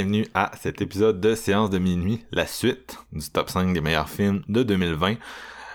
Bienvenue à cet épisode de Séance de minuit, la suite du top 5 des meilleurs films de 2020.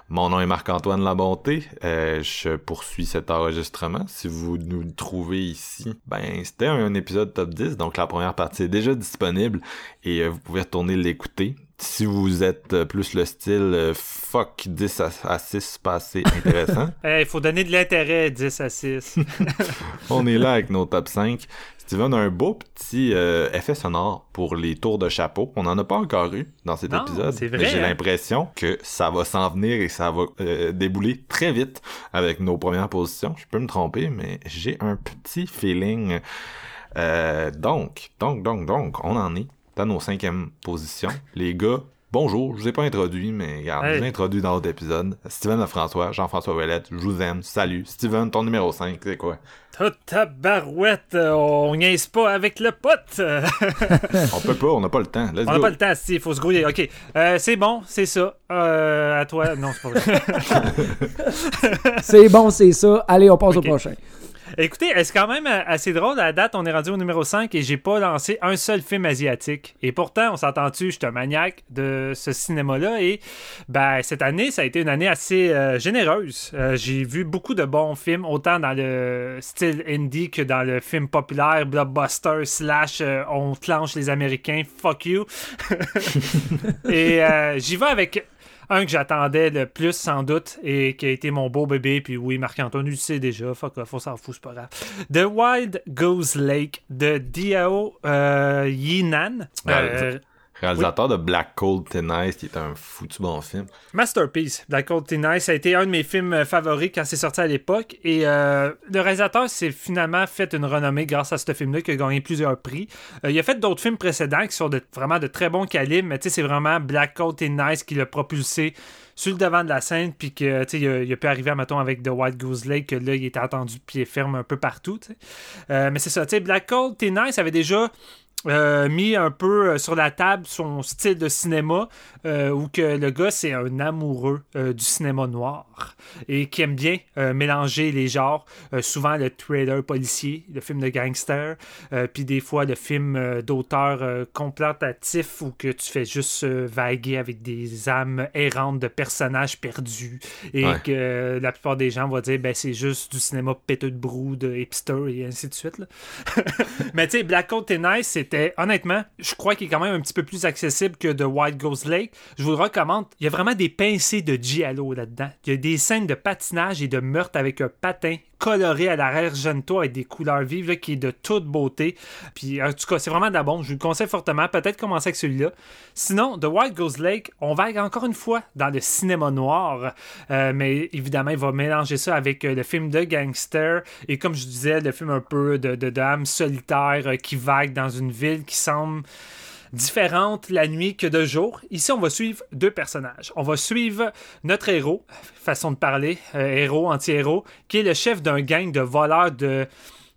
Mon nom est Marc-Antoine Labonté, euh, je poursuis cet enregistrement. Si vous nous trouvez ici, ben c'était un épisode top 10, donc la première partie est déjà disponible et euh, vous pouvez retourner l'écouter. Si vous êtes euh, plus le style euh, fuck 10 à, à 6, pas assez intéressant. Il faut donner de l'intérêt 10 à 6. On est là avec nos top 5. Steven a un beau petit euh, effet sonore pour les tours de chapeau. On n'en a pas encore eu dans cet Non, épisode. c'est vrai, mais j'ai hein? l'impression que ça va s'en venir et ça va euh, débouler très vite avec nos premières positions. Je peux me tromper, mais j'ai un petit feeling. Euh, donc, donc, donc, donc, on en est dans nos cinquièmes positions. Les gars, bonjour. Je vous ai pas introduit, mais regarde, Hey. je vous ai introduit dans l'autre épisode. Steven Lefrançois, Jean-François Ouellette, je vous aime. Salut. Steven, ton numéro 5, c'est quoi? Toute ta barouette, euh, on niaise pas avec le pote. On peut pas, on n'a pas le temps. Let's on n'a pas le temps, il faut se grouiller. Ok, Euh, c'est bon, c'est ça. Euh, à toi, non, c'est pas vrai. C'est bon, c'est ça. Allez, on passe au prochain. Écoutez, c'est quand même euh, assez drôle. À la date, on est rendu au numéro 5 et j'ai pas lancé un seul film asiatique. Et pourtant, on s'entend-tu, je suis un maniaque de ce cinéma-là. Et ben, cette année, ça a été une année assez euh, généreuse. Euh, j'ai vu beaucoup de bons films, autant dans le style indie que dans le film populaire, blockbuster, slash, on clenche les Américains, fuck you. et j'y vais avec un que j'attendais le plus sans doute et qui a été mon beau bébé puis oui Marc-Antoine tu sais déjà fuck off on s'en fout c'est pas grave. The Wild Goose Lake de Diao euh, Yinan. Euh, Réalisateur de Black Cold Tonight, qui est un foutu bon film. Masterpiece Black Hole Tonight. Ça a été un de mes films euh, favoris quand c'est sorti à l'époque. Et euh, le réalisateur s'est finalement fait une renommée grâce à ce film-là qui a gagné plusieurs prix. Euh, il a fait d'autres films précédents qui sont vraiment de très bons calibres mais c'est vraiment Black Hole Tonight qui l'a propulsé sur le devant de la scène, puis que, il, a- il a pu arriver, mettons, avec The White Goose Lake, que là, il était attendu pied ferme un peu partout, mais c'est ça, tu sais, Black Cold, T'es Nice avait déjà euh, mis un peu euh, sur la table son style de cinéma, euh, où que le gars, c'est un amoureux euh, du cinéma noir, et qui aime bien mélanger les genres, souvent le thriller policier, le film de gangster, puis des fois le film d'auteur contemplatif où que tu fais juste vaguer avec des âmes errantes de personnages perdus et Ouais. que la plupart des gens vont dire ben c'est juste du cinéma péteux de brou, de hipster et ainsi de suite. là. Mais tu sais, Black Coat Nice, honnêtement, je crois qu'il est quand même un petit peu plus accessible que The White Ghost Lake. Je vous le recommande. Il y a vraiment des pincées de giallo là-dedans. Il y a des scènes de patinage et de meurtre avec un patin coloré à l'arrière-jeune-toi avec des couleurs vives qui est de toute beauté. Puis en tout cas, c'est vraiment de la bombe. Je vous le conseille fortement. Peut-être commencer avec celui-là. Sinon, The White Ghost Lake, on va encore une fois dans le cinéma noir. Euh, mais évidemment, il va mélanger ça avec euh, le film de gangster. Et comme je disais, le film un peu de, de dame solitaire euh, qui vague dans une ville qui semble différente la nuit que de jour. Ici, on va suivre deux personnages. On va suivre notre héros, façon de parler, euh, héros, anti-héros, qui est le chef d'un gang de voleurs de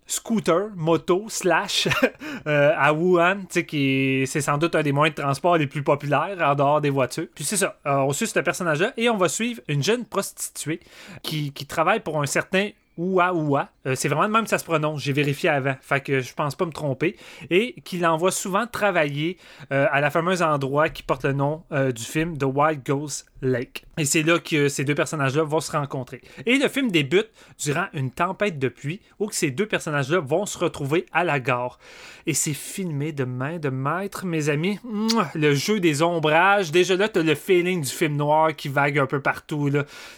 scooter, moto, slash, euh, à Wuhan, qui est- c'est sans doute un des moyens de transport les plus populaires en dehors des voitures. Puis c'est ça, euh, on suit ce personnage-là et on va suivre une jeune prostituée qui, qui travaille pour un certain Oua Oua. Euh, c'est vraiment de même que ça se prononce. J'ai vérifié avant. Fait que je pense pas me tromper. Et qui l'envoie souvent travailler euh, à la fameuse endroit qui porte le nom euh, du film The Wild Ghost Lake. Et c'est là que ces deux personnages-là vont se rencontrer. Et le film débute durant une tempête de pluie où ces deux personnages-là vont se retrouver à la gare. Et c'est filmé de main de maître, mes amis. Le jeu des ombrages. Déjà là, t'as le feeling du film noir qui vague un peu partout.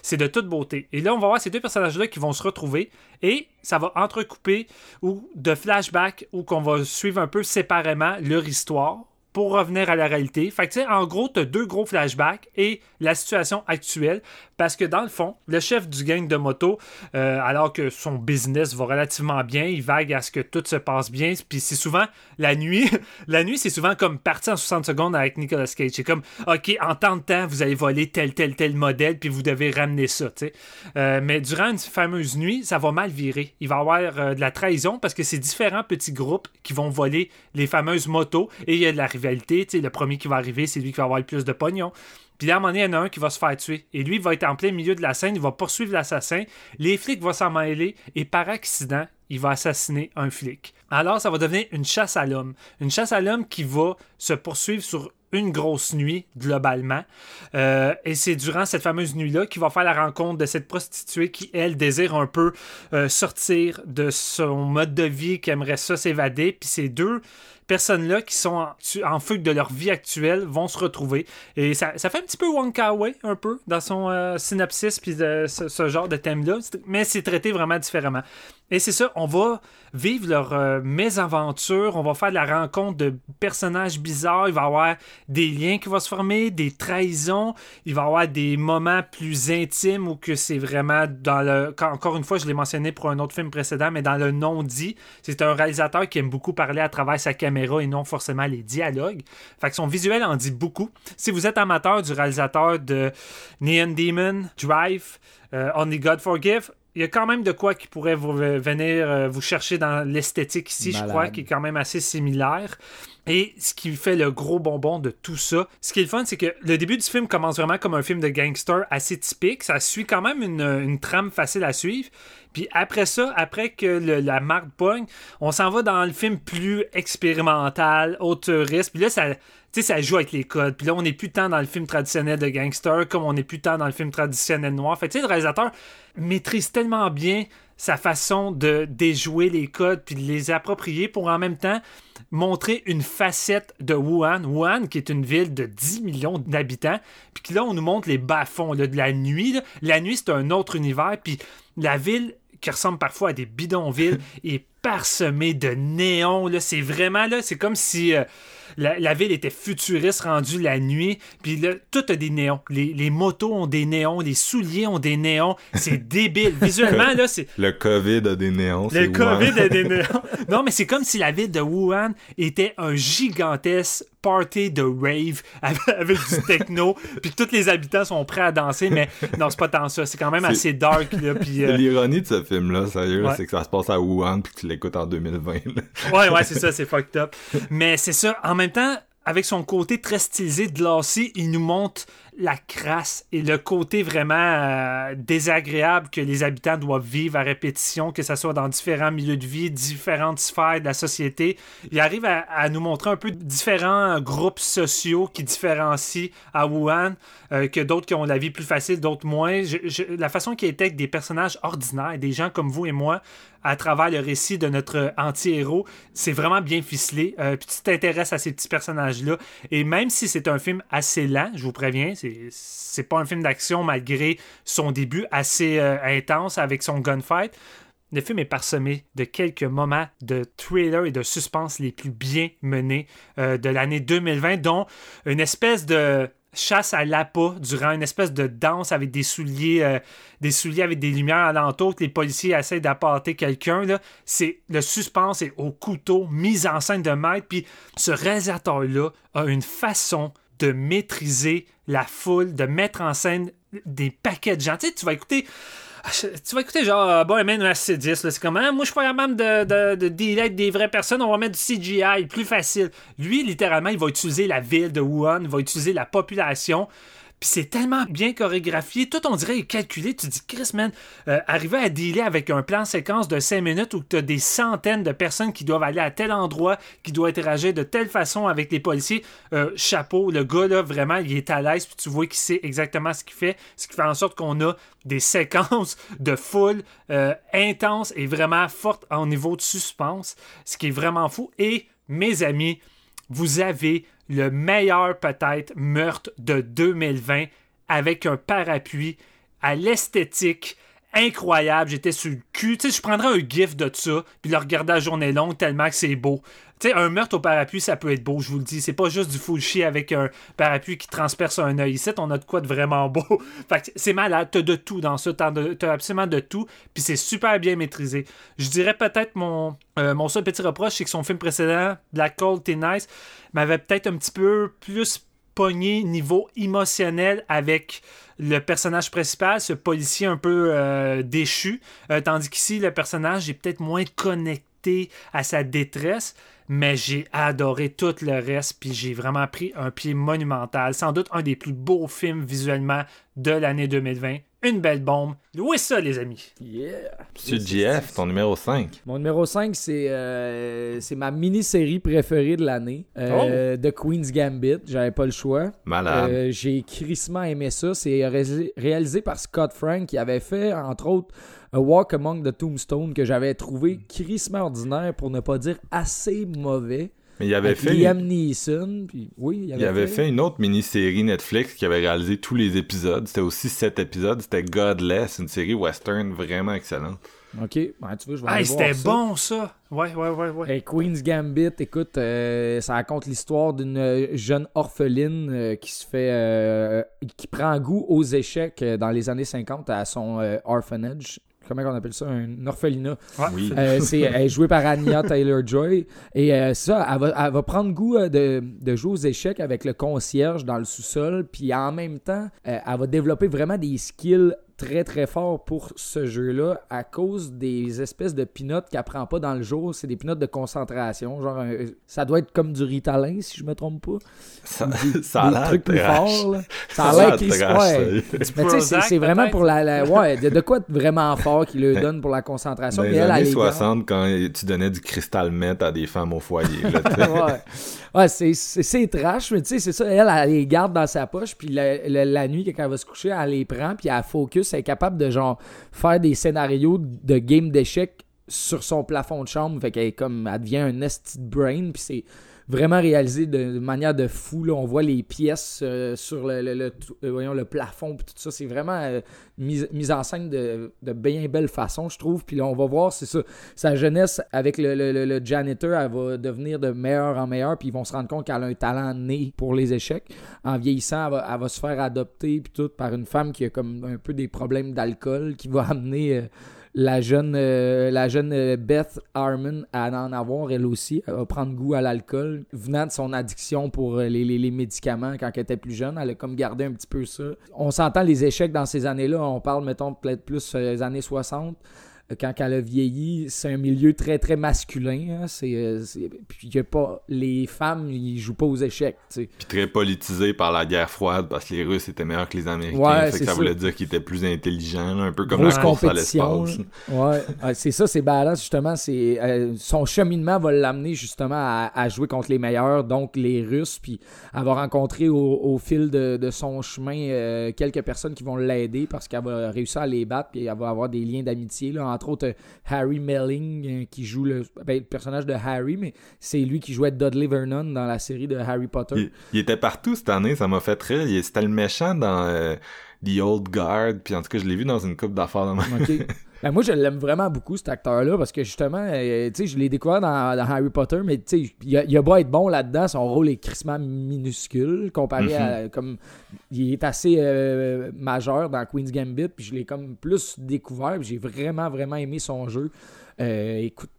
C'est de toute beauté. Et là, on va voir ces deux personnages-là qui vont se retrouver. Et ça va entrecouper ou de flashbacks où qu'on va suivre un peu séparément leur histoire pour revenir à la réalité. Fait que, en gros, tu as deux gros flashbacks et la situation actuelle. Parce que, dans le fond, le chef du gang de moto, euh, alors que son business va relativement bien, il vague à ce que tout se passe bien. Puis c'est souvent la nuit. la nuit, c'est souvent comme parti en 60 secondes avec Nicolas Cage. C'est comme, OK, en temps de temps, vous allez voler tel, tel, tel modèle, puis vous devez ramener ça. Euh, mais durant une fameuse nuit, ça va mal virer. Il va y avoir euh, de la trahison parce que c'est différents petits groupes qui vont voler les fameuses motos et il y a de la le premier qui va arriver, c'est lui qui va avoir le plus de pognon. Puis là, à un moment donné, il y en a un qui va se faire tuer. Et lui, il va être en plein milieu de la scène, il va poursuivre l'assassin. Les flics vont s'en mêler et par accident, il va assassiner un flic. Alors, ça va devenir une chasse à l'homme. Une chasse à l'homme qui va se poursuivre sur une grosse nuit, globalement. Euh, et c'est durant cette fameuse nuit-là qu'il va faire la rencontre de cette prostituée qui, elle, désire un peu euh, sortir de son mode de vie, qui aimerait ça s'évader. Puis ces deux personnes-là qui sont en, fugue de leur vie actuelle vont se retrouver. Et ça, fait un petit peu Wonka Way, un peu, dans son euh, synopsis, puis ce, genre de thème-là. Mais c'est traité vraiment différemment. Et c'est ça, on va vivre leur euh, mésaventure, on va faire de la rencontre de personnages bizarres, il va y avoir des liens qui vont se former, des trahisons, il va y avoir des moments plus intimes où que c'est vraiment dans le... Encore une fois, je l'ai mentionné pour un autre film précédent, mais dans le non-dit, c'est un réalisateur qui aime beaucoup parler à travers sa caméra et non forcément les dialogues. Fait que son visuel en dit beaucoup. Si vous êtes amateur du réalisateur de Neon Demon, Drive, euh, Only God Forgive, il y a quand même de quoi qui pourrait vous, venir euh, vous chercher dans l'esthétique ici, je crois, qui est quand même assez similaire. Et ce qui fait le gros bonbon de tout ça, ce qui est le fun, c'est que le début du film commence vraiment comme un film de gangster assez typique. Ça suit quand même une, trame facile à suivre. Puis après ça, après que la marque pogne, on s'en va dans le film plus expérimental, auteuriste. Puis là, ça, ça joue avec les codes. Puis là, on n'est plus tant dans le film traditionnel de gangster comme on n'est plus tant dans le film traditionnel noir. Fait tu sais, le réalisateur maîtrise tellement bien sa façon de déjouer les codes puis de les approprier pour en même temps montrer une facette de Wuhan. Wuhan, qui est une ville de 10 millions d'habitants, puis là, on nous montre les bas-fonds de la nuit. La nuit, c'est un autre univers, puis la ville qui ressemble parfois à des bidonvilles est parsemée de néons. C'est vraiment, là, c'est comme si... Euh, la, ville était futuriste rendue la nuit. Puis là, tout a des néons. Les, motos ont des néons, les souliers ont des néons. C'est débile. Visuellement, là, c'est. Le COVID a des néons. Le COVID a des néons. Non, mais c'est comme si la ville de Wuhan était un gigantesque party de rave avec, du techno, puis tous les habitants sont prêts à danser, mais non, c'est pas tant ça. C'est quand même assez dark. Là, euh, L'ironie de ce film-là, sérieux, c'est que ça se passe à Wuhan, puis tu l'écoutes en 2020. ouais, ouais, c'est ça, c'est fucked up. Mais c'est ça, en même temps, avec son côté très stylisé, glacé, il nous montre la crasse et le côté vraiment euh, désagréable que les habitants doivent vivre à répétition, que ce soit dans différents milieux de vie, différentes sphères de la société. Il arrive à, nous montrer un peu différents groupes sociaux qui différencient à Wuhan, euh, que d'autres qui ont la vie plus facile, d'autres moins. la façon qu'il était avec des personnages ordinaires, des gens comme vous et moi, à travers le récit de notre anti-héros, c'est vraiment bien ficelé. Euh, puis tu t'intéresses à ces petits personnages-là. Et même si c'est un film assez lent, je vous préviens, c'est pas un film d'action malgré son début assez euh, intense avec son gunfight. Le film est parsemé de quelques moments de thriller et de suspense les plus bien menés euh, de l'année 2020, dont une espèce de chasse à l'appât durant une espèce de danse avec des souliers, euh, des souliers avec des lumières alentour, que les policiers essaient d'appâter quelqu'un. C'est le suspense est au couteau, mise en scène de maître. Puis ce réalisateur-là a une façon de maîtriser la foule, de mettre en scène des paquets de gens. Tu sais, tu vas écouter. Tu vas écouter genre euh, Bohemian Rhapsody, c'est comme hein, moi je suis pas capable de, de, de dealer des vraies personnes, on va mettre du CGI, plus facile. Lui, littéralement, il va utiliser la ville de Wuhan, il va utiliser la population, Puis c'est tellement bien chorégraphié, tout on dirait est calculé. Tu dis, Chris, man, euh, arriver à dealer avec un plan séquence de 5 minutes où tu as des centaines de personnes qui doivent aller à tel endroit, qui doivent interagir de telle façon avec les policiers, euh, chapeau, le gars là, vraiment, il est à l'aise, puis tu vois qu'il sait exactement ce qu'il fait, ce qui fait en sorte qu'on a des séquences de foule euh, intenses et vraiment fortes en niveau de suspense, ce qui est vraiment fou. Et mes amis, vous avez le meilleur peut-être meurtre de 2020 avec un parapluie à l'esthétique incroyable. J'étais sur le cul. Tu sais, je prendrais un gif de ça, puis le regarder la journée longue tellement que c'est beau. Sais, un meurtre au parapluie, ça peut être beau, je vous le dis. C'est pas juste du full shit avec un parapluie qui transperce un œil. Ici, on a de quoi de vraiment beau. fait c'est malade. T'as de tout dans ça. T'as absolument de tout. Puis c'est super bien maîtrisé. Je dirais peut-être mon, euh, mon seul petit reproche, c'est que son film précédent, Black Cold, T'es Nice, m'avait peut-être un petit peu plus pogné niveau émotionnel avec le personnage principal, ce policier un peu euh, déchu, euh, tandis qu'ici, le personnage est peut-être moins connecté à sa détresse, mais j'ai adoré tout le reste, puis j'ai vraiment pris un pied monumental. Sans doute un des plus beaux films visuellement de l'année 2020. Une belle bombe. Louez ça, les amis? Yeah. Monsieur GF, ton numéro 5. Mon numéro 5, c'est euh, c'est ma mini-série préférée de l'année. Euh, The Queen's Gambit. J'avais pas le choix. Malade. Euh, j'ai crissement aimé ça. C'est ré- réalisé par Scott Frank qui avait fait, entre autres, A Walk Among the Tombstone que j'avais trouvé crissement ordinaire pour ne pas dire assez mauvais. Mais il avait Avec fait Liam une... Neeson. Puis, oui, il avait, Il avait fait une autre mini-série Netflix qui avait réalisé tous les épisodes. C'était aussi sept épisodes. C'était Godless, une série western vraiment excellente. Ok, ouais, tu veux, je vais Hey, c'était bon, ça. Ouais, ouais, ouais, ouais. Hey, Queen's Gambit, écoute, euh, ça raconte l'histoire d'une euh, jeune orpheline euh, qui se fait. euh, qui prend goût aux échecs euh, dans les années 50 à son euh, orphanage. Comment on appelle ça Un orphelinat. Ouais. Oui. Euh, c'est elle est jouée par Anya Taylor-Joy. Et euh, ça, elle va, elle va prendre goût euh, de, de jouer aux échecs avec le concierge dans le sous-sol. Puis en même temps, euh, elle va développer vraiment des skills très très forts pour ce jeu-là à cause des espèces de pinottes qu'elle prend pas dans le jour. C'est des pinottes de concentration. Genre, un- ça doit être comme du Ritalin, si je me trompe pas. Ça, Des, ça a l'air trucs plus forts. là. Ça a l'air qu'ils ouais. Mais tu sais, c'est- vraiment pour la, la- ouais, de, de quoi de vraiment fort qui lui donne pour la concentration. Dans les elle, elle années garde. 60, quand tu donnais du cristal meth à des femmes au foyer. là, ouais, ouais c'est, trash, mais tu sais, c'est ça. Elle, elle les garde dans sa poche, puis la, nuit, quand elle va se coucher, elle les prend, puis elle focus, elle est capable de genre faire des scénarios de game d'échecs sur son plafond de chambre. Fait qu'elle comme, elle devient un esti de brain, puis c'est vraiment réalisé de, manière de fou. Là. On voit les pièces euh, sur le, euh, voyons, le plafond, tout ça. C'est vraiment euh, mis, mis en scène de, de bien belle façon, je trouve. Puis là, on va voir, c'est ça. Sa jeunesse avec le, le- janitor, elle va devenir de meilleur en meilleur, puis ils vont se rendre compte qu'elle a un talent né pour les échecs. En vieillissant, elle va, va se faire adopter, puis tout, par une femme qui a comme un peu des problèmes d'alcool, qui va amener. La jeune, euh, la jeune euh, Beth Harmon à en avoir elle aussi. Va prendre goût à l'alcool. Venant de son addiction pour euh, les, les- médicaments quand elle était plus jeune, elle a comme gardé un petit peu ça. On s'entend les échecs dans ces années-là. On parle, mettons, peut-être plus les années 60. Quand elle a vieilli, c'est un milieu très très masculin. hein. C'est, euh, c'est- Puis y a pas. Les femmes, ils jouent pas aux échecs. Puis très politisé par la guerre froide parce que les Russes étaient meilleurs que les Américains. Ouais, fait c'est que ça, ça. voulait dire qu'ils étaient plus intelligents, là, un peu comme Grosse la à l'espace. Ouais, Ouais, c'est ça, c'est badass justement. C'est euh, son cheminement va l'amener justement à, à jouer contre les meilleurs, donc les Russes. Puis elle va rencontrer au, au fil de, de son chemin euh, quelques personnes qui vont l'aider parce qu'elle va réussir à les battre. Puis elle va avoir des liens d'amitié. là. Entre autres, euh, Harry Melling euh, qui joue le, ben, le personnage de Harry, mais c'est lui qui jouait Dudley Vernon dans la série de Harry Potter. Il, il était partout cette année, ça m'a fait rire. Il- C'était le méchant dans euh, The Old Guard, puis en tout cas, je l'ai vu dans une coupe d'affaires de même. OK. Ben, moi, je l'aime vraiment beaucoup, cet acteur-là, parce que justement, euh, tu sais, je l'ai découvert dans, dans Harry Potter, mais tu sais, il a, il a beau être bon là-dedans, son rôle est crissement minuscule comparé à. Comme, il est assez euh, majeur dans Queen's Gambit, puis je l'ai comme plus découvert, puis j'ai vraiment, vraiment aimé son jeu. Euh, écoute,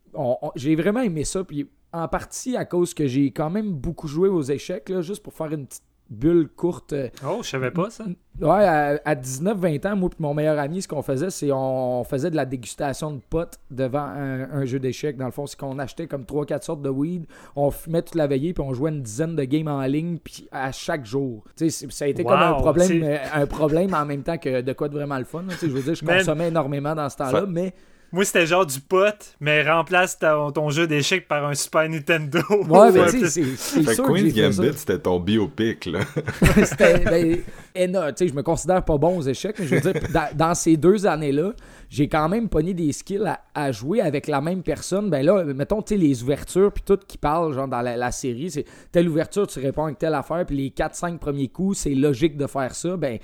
j'ai vraiment aimé ça, puis en partie à cause que j'ai quand même beaucoup joué aux échecs, là, juste pour faire une petite bulle courte. Oh, je savais pas ça. Ouais, à, 19-20 ans, moi et mon meilleur ami, ce qu'on faisait, c'est on, faisait de la dégustation de potes devant un, jeu d'échecs. Dans le fond, c'est qu'on achetait comme 3-4 sortes de weed, on fumait toute la veillée, puis on jouait une dizaine de games en ligne, puis à chaque jour. Tu sais, ça a été comme un problème, un problème en même temps que de quoi de vraiment le fun. Tu sais, je veux dire, je consommais énormément dans ce temps-là, mais moi, c'était genre du pot, mais remplace ton, jeu d'échecs par un Super Nintendo. Ouais, mais tu sais, c'est sûr Queen's Gambit, c'était ton biopic, là. c'était... Ben, tu sais, je me considère pas bon aux échecs, mais je veux dire, dans ces deux années-là, j'ai quand même pogné des skills à, jouer avec la même personne. Ben là, mettons, tu sais, les ouvertures, puis tout qui parle, genre dans la, série, c'est telle ouverture, tu réponds avec telle affaire, puis les 4-5 premiers coups, c'est logique de faire ça. Ben,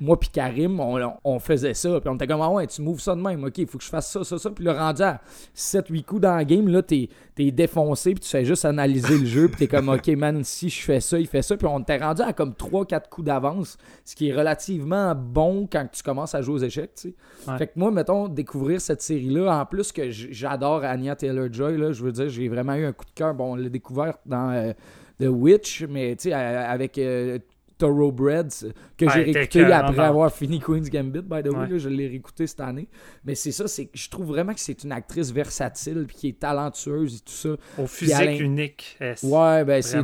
moi puis Karim, on, faisait ça, puis on était comme, ah ouais, tu m'ouvres ça de même, ok, il faut que je fasse ça, ça, ça, puis le rendu à 7-8 coups dans la game, là, t'es es défoncé, puis tu fais juste analyser le jeu, puis t'es comme, ok, man, si je fais ça, il fait ça, puis on t'est rendu à comme 3-4 coups d'avance, ce qui est relativement bon quand tu commences à jouer aux échecs, tu sais. Fait que moi, découvrir cette série-là. En plus que j'adore Anya Taylor-Joy, là, je veux dire, j'ai vraiment eu un coup de cœur. Bon, on l'a découvert dans euh, The Witch, mais tu sais, avec euh, Thoroughbreds que j'ai réécouté après avoir fini Queen's Gambit, by the way. je l'ai réécouté cette année. Mais c'est ça, c'est je trouve vraiment que c'est une actrice versatile puis qui est talentueuse et tout ça. Au physique unique. Ouais, ben c'est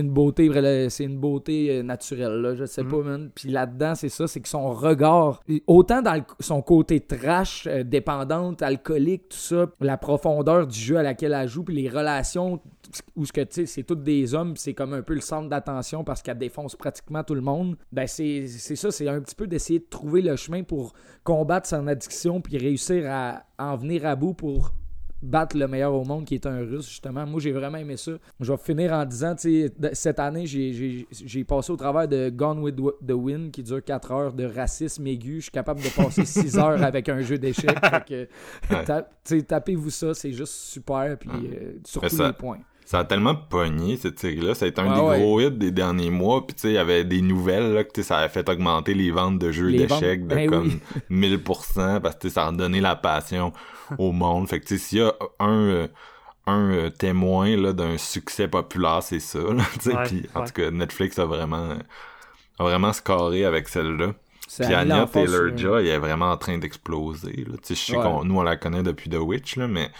une, beauté, c'est une beauté euh, naturelle, là, je sais mm. pas, man. Puis là-dedans, c'est ça, c'est que son regard, autant dans son côté trash, euh, dépendante, alcoolique, tout ça, la profondeur du jeu à laquelle elle joue, puis les relations où ce que tu sais, c'est toutes des hommes, c'est comme un peu le centre d'attention parce qu'elle défonce pratiquement tout le monde. Ben c'est ça, c'est un petit peu d'essayer de trouver le chemin pour combattre son addiction puis réussir à en venir à bout pour battre le meilleur au monde qui est un russe justement. Moi j'ai vraiment aimé ça. Je vais finir en disant tu sais cette année j'ai passé au travers de Gone with the Wind qui dure 4 heures de racisme aigu. Je suis capable de passer 6 heures avec un jeu d'échecs. Tapez-vous ça c'est juste super. Puis euh, sur tous les points ça a tellement pogné cette série-là. Ça a été un des gros hits des derniers mois. Puis tu sais, il y avait des nouvelles là, que ça a fait augmenter les ventes de jeux d'échecs de ben comme 1000% parce que ça a donné la passion au monde. Fait que tu sais, s'il y a un euh, un euh, témoin là d'un succès populaire, c'est ça. Là, en tout cas, Netflix a vraiment a vraiment scoré avec celle-là. Puis Anya Taylor-Joy est vraiment en train d'exploser. Je sais qu'on nous, on la connaît depuis The Witch, là, mais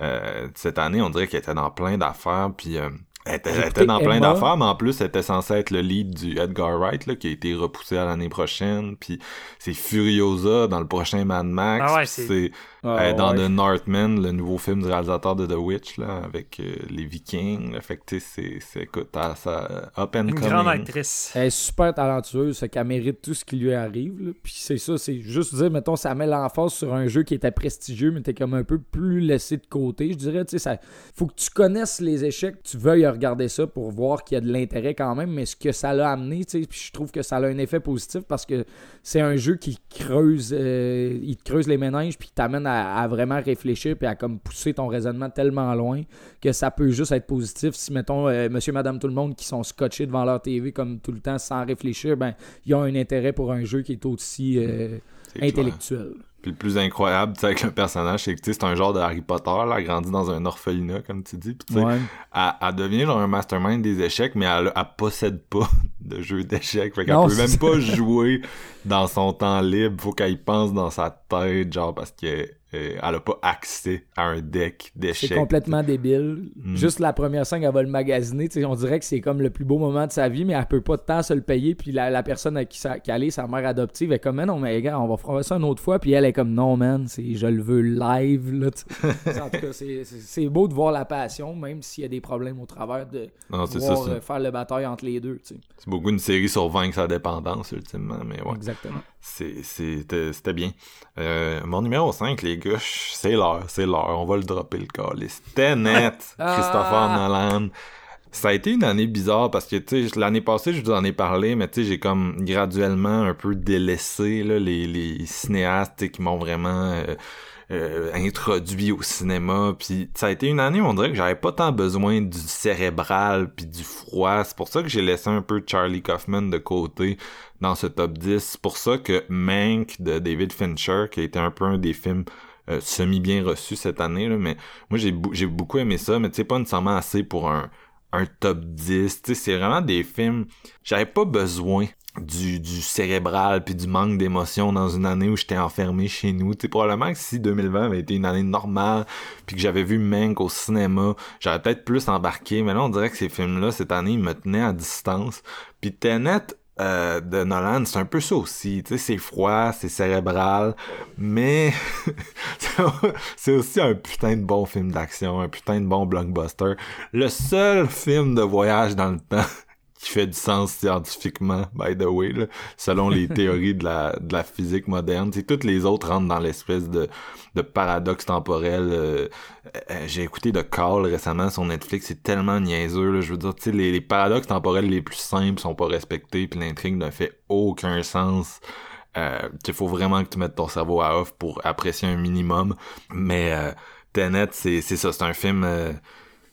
euh, cette année, on dirait qu'elle était dans plein d'affaires. Puis euh, elle était, dans plein d'affaires, mais en plus, elle était censée être le lead du Edgar Wright, là, qui a été repoussé à l'année prochaine. Puis c'est Furiosa dans le prochain Mad Max. Ah c'est ah, dans The Northman, le nouveau film du réalisateur de The Witch, là, avec euh, les Vikings. Fait que, c'est, c'est, écoute, ça, up and Une grande actrice. Elle est super talentueuse, ça qu'elle mérite tout ce qui lui arrive. Puis c'est ça, c'est juste dire, mettons, ça met l'emphase sur un jeu qui était prestigieux, mais t'es comme un peu plus laissé de côté. Je dirais, tu sais, ça, faut que tu connaisses les échecs, tu veuilles regarder ça pour voir qu'il y a de l'intérêt quand même, mais ce que ça l'a amené, tu sais, puis je trouve que ça a un effet positif parce que c'est un jeu qui creuse, euh, il te creuse les méninges, puis t'amène à à, vraiment réfléchir puis à comme pousser ton raisonnement tellement loin que ça peut juste être positif. Si, mettons, euh, monsieur, madame, tout le monde qui sont scotchés devant leur TV comme tout le temps sans réfléchir, ben, ils ont un intérêt pour un jeu qui est aussi euh, intellectuel. Puis le plus incroyable, avec le personnage, c'est que c'est un genre de Harry Potter, là, elle grandit dans un orphelinat, comme tu dis. Puis, ouais. elle, devient genre un mastermind des échecs, mais elle, elle possède pas de jeu d'échecs. Fait qu'elle peut même pas jouer dans son temps libre. Faut qu'elle pense dans sa tête, genre, parce que euh, elle a pas accès à un deck d'échecs. C'est complètement débile. Mm. Juste la première scène, elle va le magasiner. on dirait que c'est comme le plus beau moment de sa vie, mais elle peut pas de temps se le payer. Puis la, personne à qui, ça, qui allait, sa mère adoptive, est comme, non, mais gars, on va faire ça une autre fois. Puis elle est comme, non, man, je le veux live. Là, en tout cas, c'est beau de voir la passion, même s'il y a des problèmes au travers de non, euh, faire le bataille entre les deux. C'est beaucoup une série sur vaincre sa dépendance, ultimement. Mais ouais. Exactement. C'était bien. Euh, mon numéro 5, les gars, c'est l'heure, c'est l'heure. On va le dropper le calice. C'était net, ah! Christopher Nolan. Ça a été une année bizarre parce que, tu sais, l'année passée, je vous en ai parlé, mais tu sais, j'ai comme graduellement un peu délaissé là, les, les cinéastes qui m'ont vraiment... Euh, euh, introduit au cinéma. Puis ça a été une année où on dirait que j'avais pas tant besoin du cérébral puis du froid. C'est pour ça que j'ai laissé un peu Charlie Kaufman de côté dans ce top 10. C'est pour ça que Mank de David Fincher, qui a été un peu un des films euh, semi bien reçus cette année, là, mais moi j'ai j'ai beaucoup aimé ça, mais tu sais pas nécessairement assez pour un un top 10. Tu sais, c'est vraiment des films. J'avais pas besoin du, du cérébral puis du manque d'émotion dans une année où j'étais enfermé chez nous. Tu sais, probablement que si 2020 avait été une année normale puis que j'avais vu Mank au cinéma, j'aurais peut-être plus embarqué. Mais là, on dirait que ces films-là, cette année, ils me tenaient à distance. Puis Tenet, euh, de Nolan, c'est un peu ça aussi. Tu sais, c'est froid, c'est cérébral, mais c'est aussi un putain de bon film d'action, un putain de bon blockbuster. Le seul film de voyage dans le temps qui fait du sens scientifiquement, by the way, selon les théories de la, de la physique moderne. T'sais, toutes les autres rentrent dans l'espèce de, de paradoxe temporel. Euh, euh, j'ai écouté de Call récemment sur Netflix, c'est tellement niaiseux. Là, je veux dire, les, les paradoxes temporels les plus simples sont pas respectés, puis l'intrigue ne fait aucun sens. Euh, il faut vraiment que tu mettes ton cerveau à off pour apprécier un minimum. Mais euh, Tenet, c'est ça, c'est un film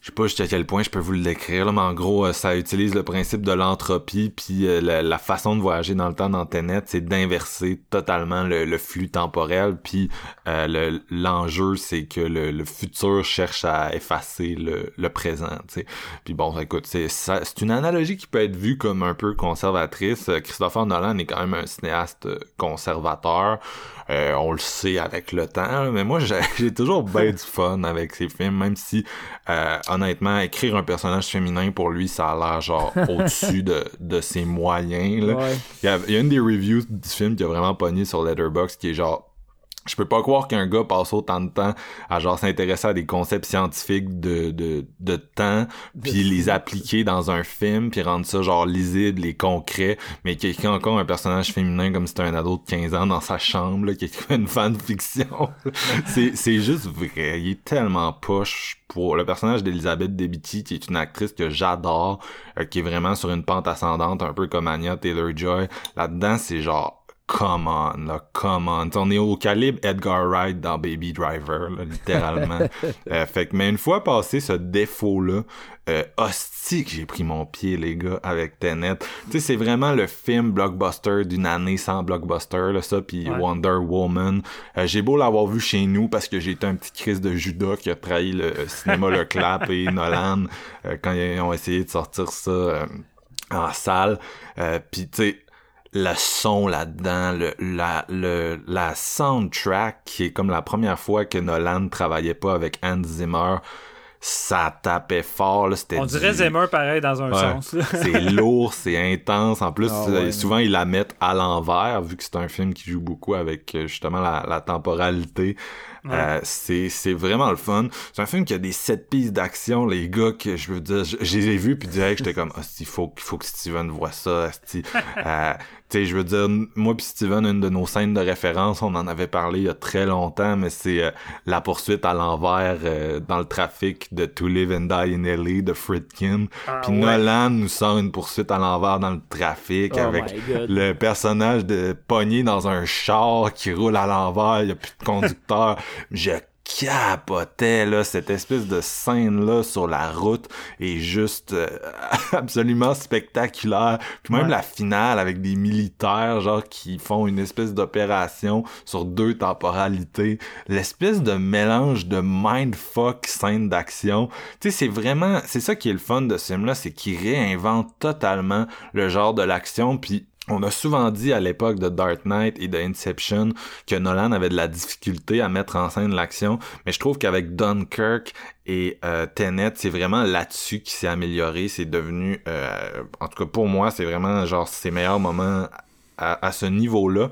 je sais pas jusqu'à quel point je peux vous le décrire, là, mais en gros, euh, ça utilise le principe de l'entropie, puis euh, la, façon de voyager dans le temps dans Tenet, c'est d'inverser totalement le, flux temporel, puis euh, l'enjeu, c'est que le, futur cherche à effacer le, présent. Puis bon, écoute, c'est une analogie qui peut être vue comme un peu conservatrice. Christopher Nolan est quand même un cinéaste conservateur. Euh, on le sait avec le temps, mais moi j'ai toujours bien du fun avec ces films, même si euh, honnêtement écrire un personnage féminin pour lui ça a l'air genre au-dessus de, de ses moyens. Là. Il, y a, il, y a, une des reviews du film qui a vraiment pogné sur Letterboxd qui est genre je peux pas croire qu'un gars passe autant de temps à genre s'intéresser à des concepts scientifiques de, de, de temps, puis les appliquer dans un film, puis rendre ça genre lisible et concret, mais qu'il y ait encore un personnage féminin comme si c'était un ado de 15 ans dans sa chambre, là, qui est une fan de fiction. c'est, c'est juste vrai. Il est tellement poche pour le personnage d'Elizabeth Debicki, qui est une actrice que j'adore, euh, qui est vraiment sur une pente ascendante, un peu comme Anya Taylor-Joy. Là-dedans, c'est genre come on, là, come on. on est au calibre Edgar Wright dans Baby Driver, là, littéralement. euh, fait que, mais une fois passé ce défaut-là, euh, hostie que j'ai pris mon pied, les gars, avec Tenet. Tu sais, c'est vraiment le film blockbuster d'une année sans blockbuster, là, ça, puis Wonder Woman. Euh, j'ai beau l'avoir vu chez nous parce que j'ai été un petit crise de Judas qui a trahi le cinéma Le Clap et Nolan euh, quand ils ont essayé de sortir ça euh, en salle. puis, tu sais, le son là-dedans, le, la, le, la soundtrack qui est comme la première fois que Nolan travaillait pas avec Hans Zimmer, ça tapait fort. Là, On dirait Zimmer pareil dans un sens. c'est lourd, c'est intense. En plus, ah souvent ils la mettent à l'envers, vu que c'est un film qui joue beaucoup avec euh, justement la, la temporalité. Euh, c'est, c'est vraiment le fun. C'est un film qui a des sept pistes d'action, les gars, que je veux dire, je, les ai vus, puis direct, j'étais comme, il faut, faut que Steven voit ça, euh, tu sais, je veux dire, moi puis Steven, une de nos scènes de référence, on en avait parlé il y a très longtemps, mais c'est euh, la poursuite à l'envers euh, dans le trafic de To Live and Die in LA de Fritkin. Ah, puis Nolan nous sort une poursuite à l'envers dans le trafic oh avec le personnage de pogné dans un char qui roule à l'envers, il y a plus de conducteur. Je capotais là cette espèce de scène là sur la route est juste euh, absolument spectaculaire. Puis même la finale avec des militaires genre qui font une espèce d'opération sur deux temporalités. L'espèce de mélange de mindfuck scène d'action. Tu sais c'est vraiment c'est ça qui est le fun de ce film là c'est qu'il réinvente totalement le genre de l'action puis on a souvent dit à l'époque de Dark Knight et de Inception que Nolan avait de la difficulté à mettre en scène l'action, mais je trouve qu'avec Dunkirk et euh, Tenet, c'est vraiment là-dessus qui s'est amélioré. C'est devenu, euh, en tout cas pour moi, c'est vraiment genre ses meilleurs moments à, à ce niveau-là.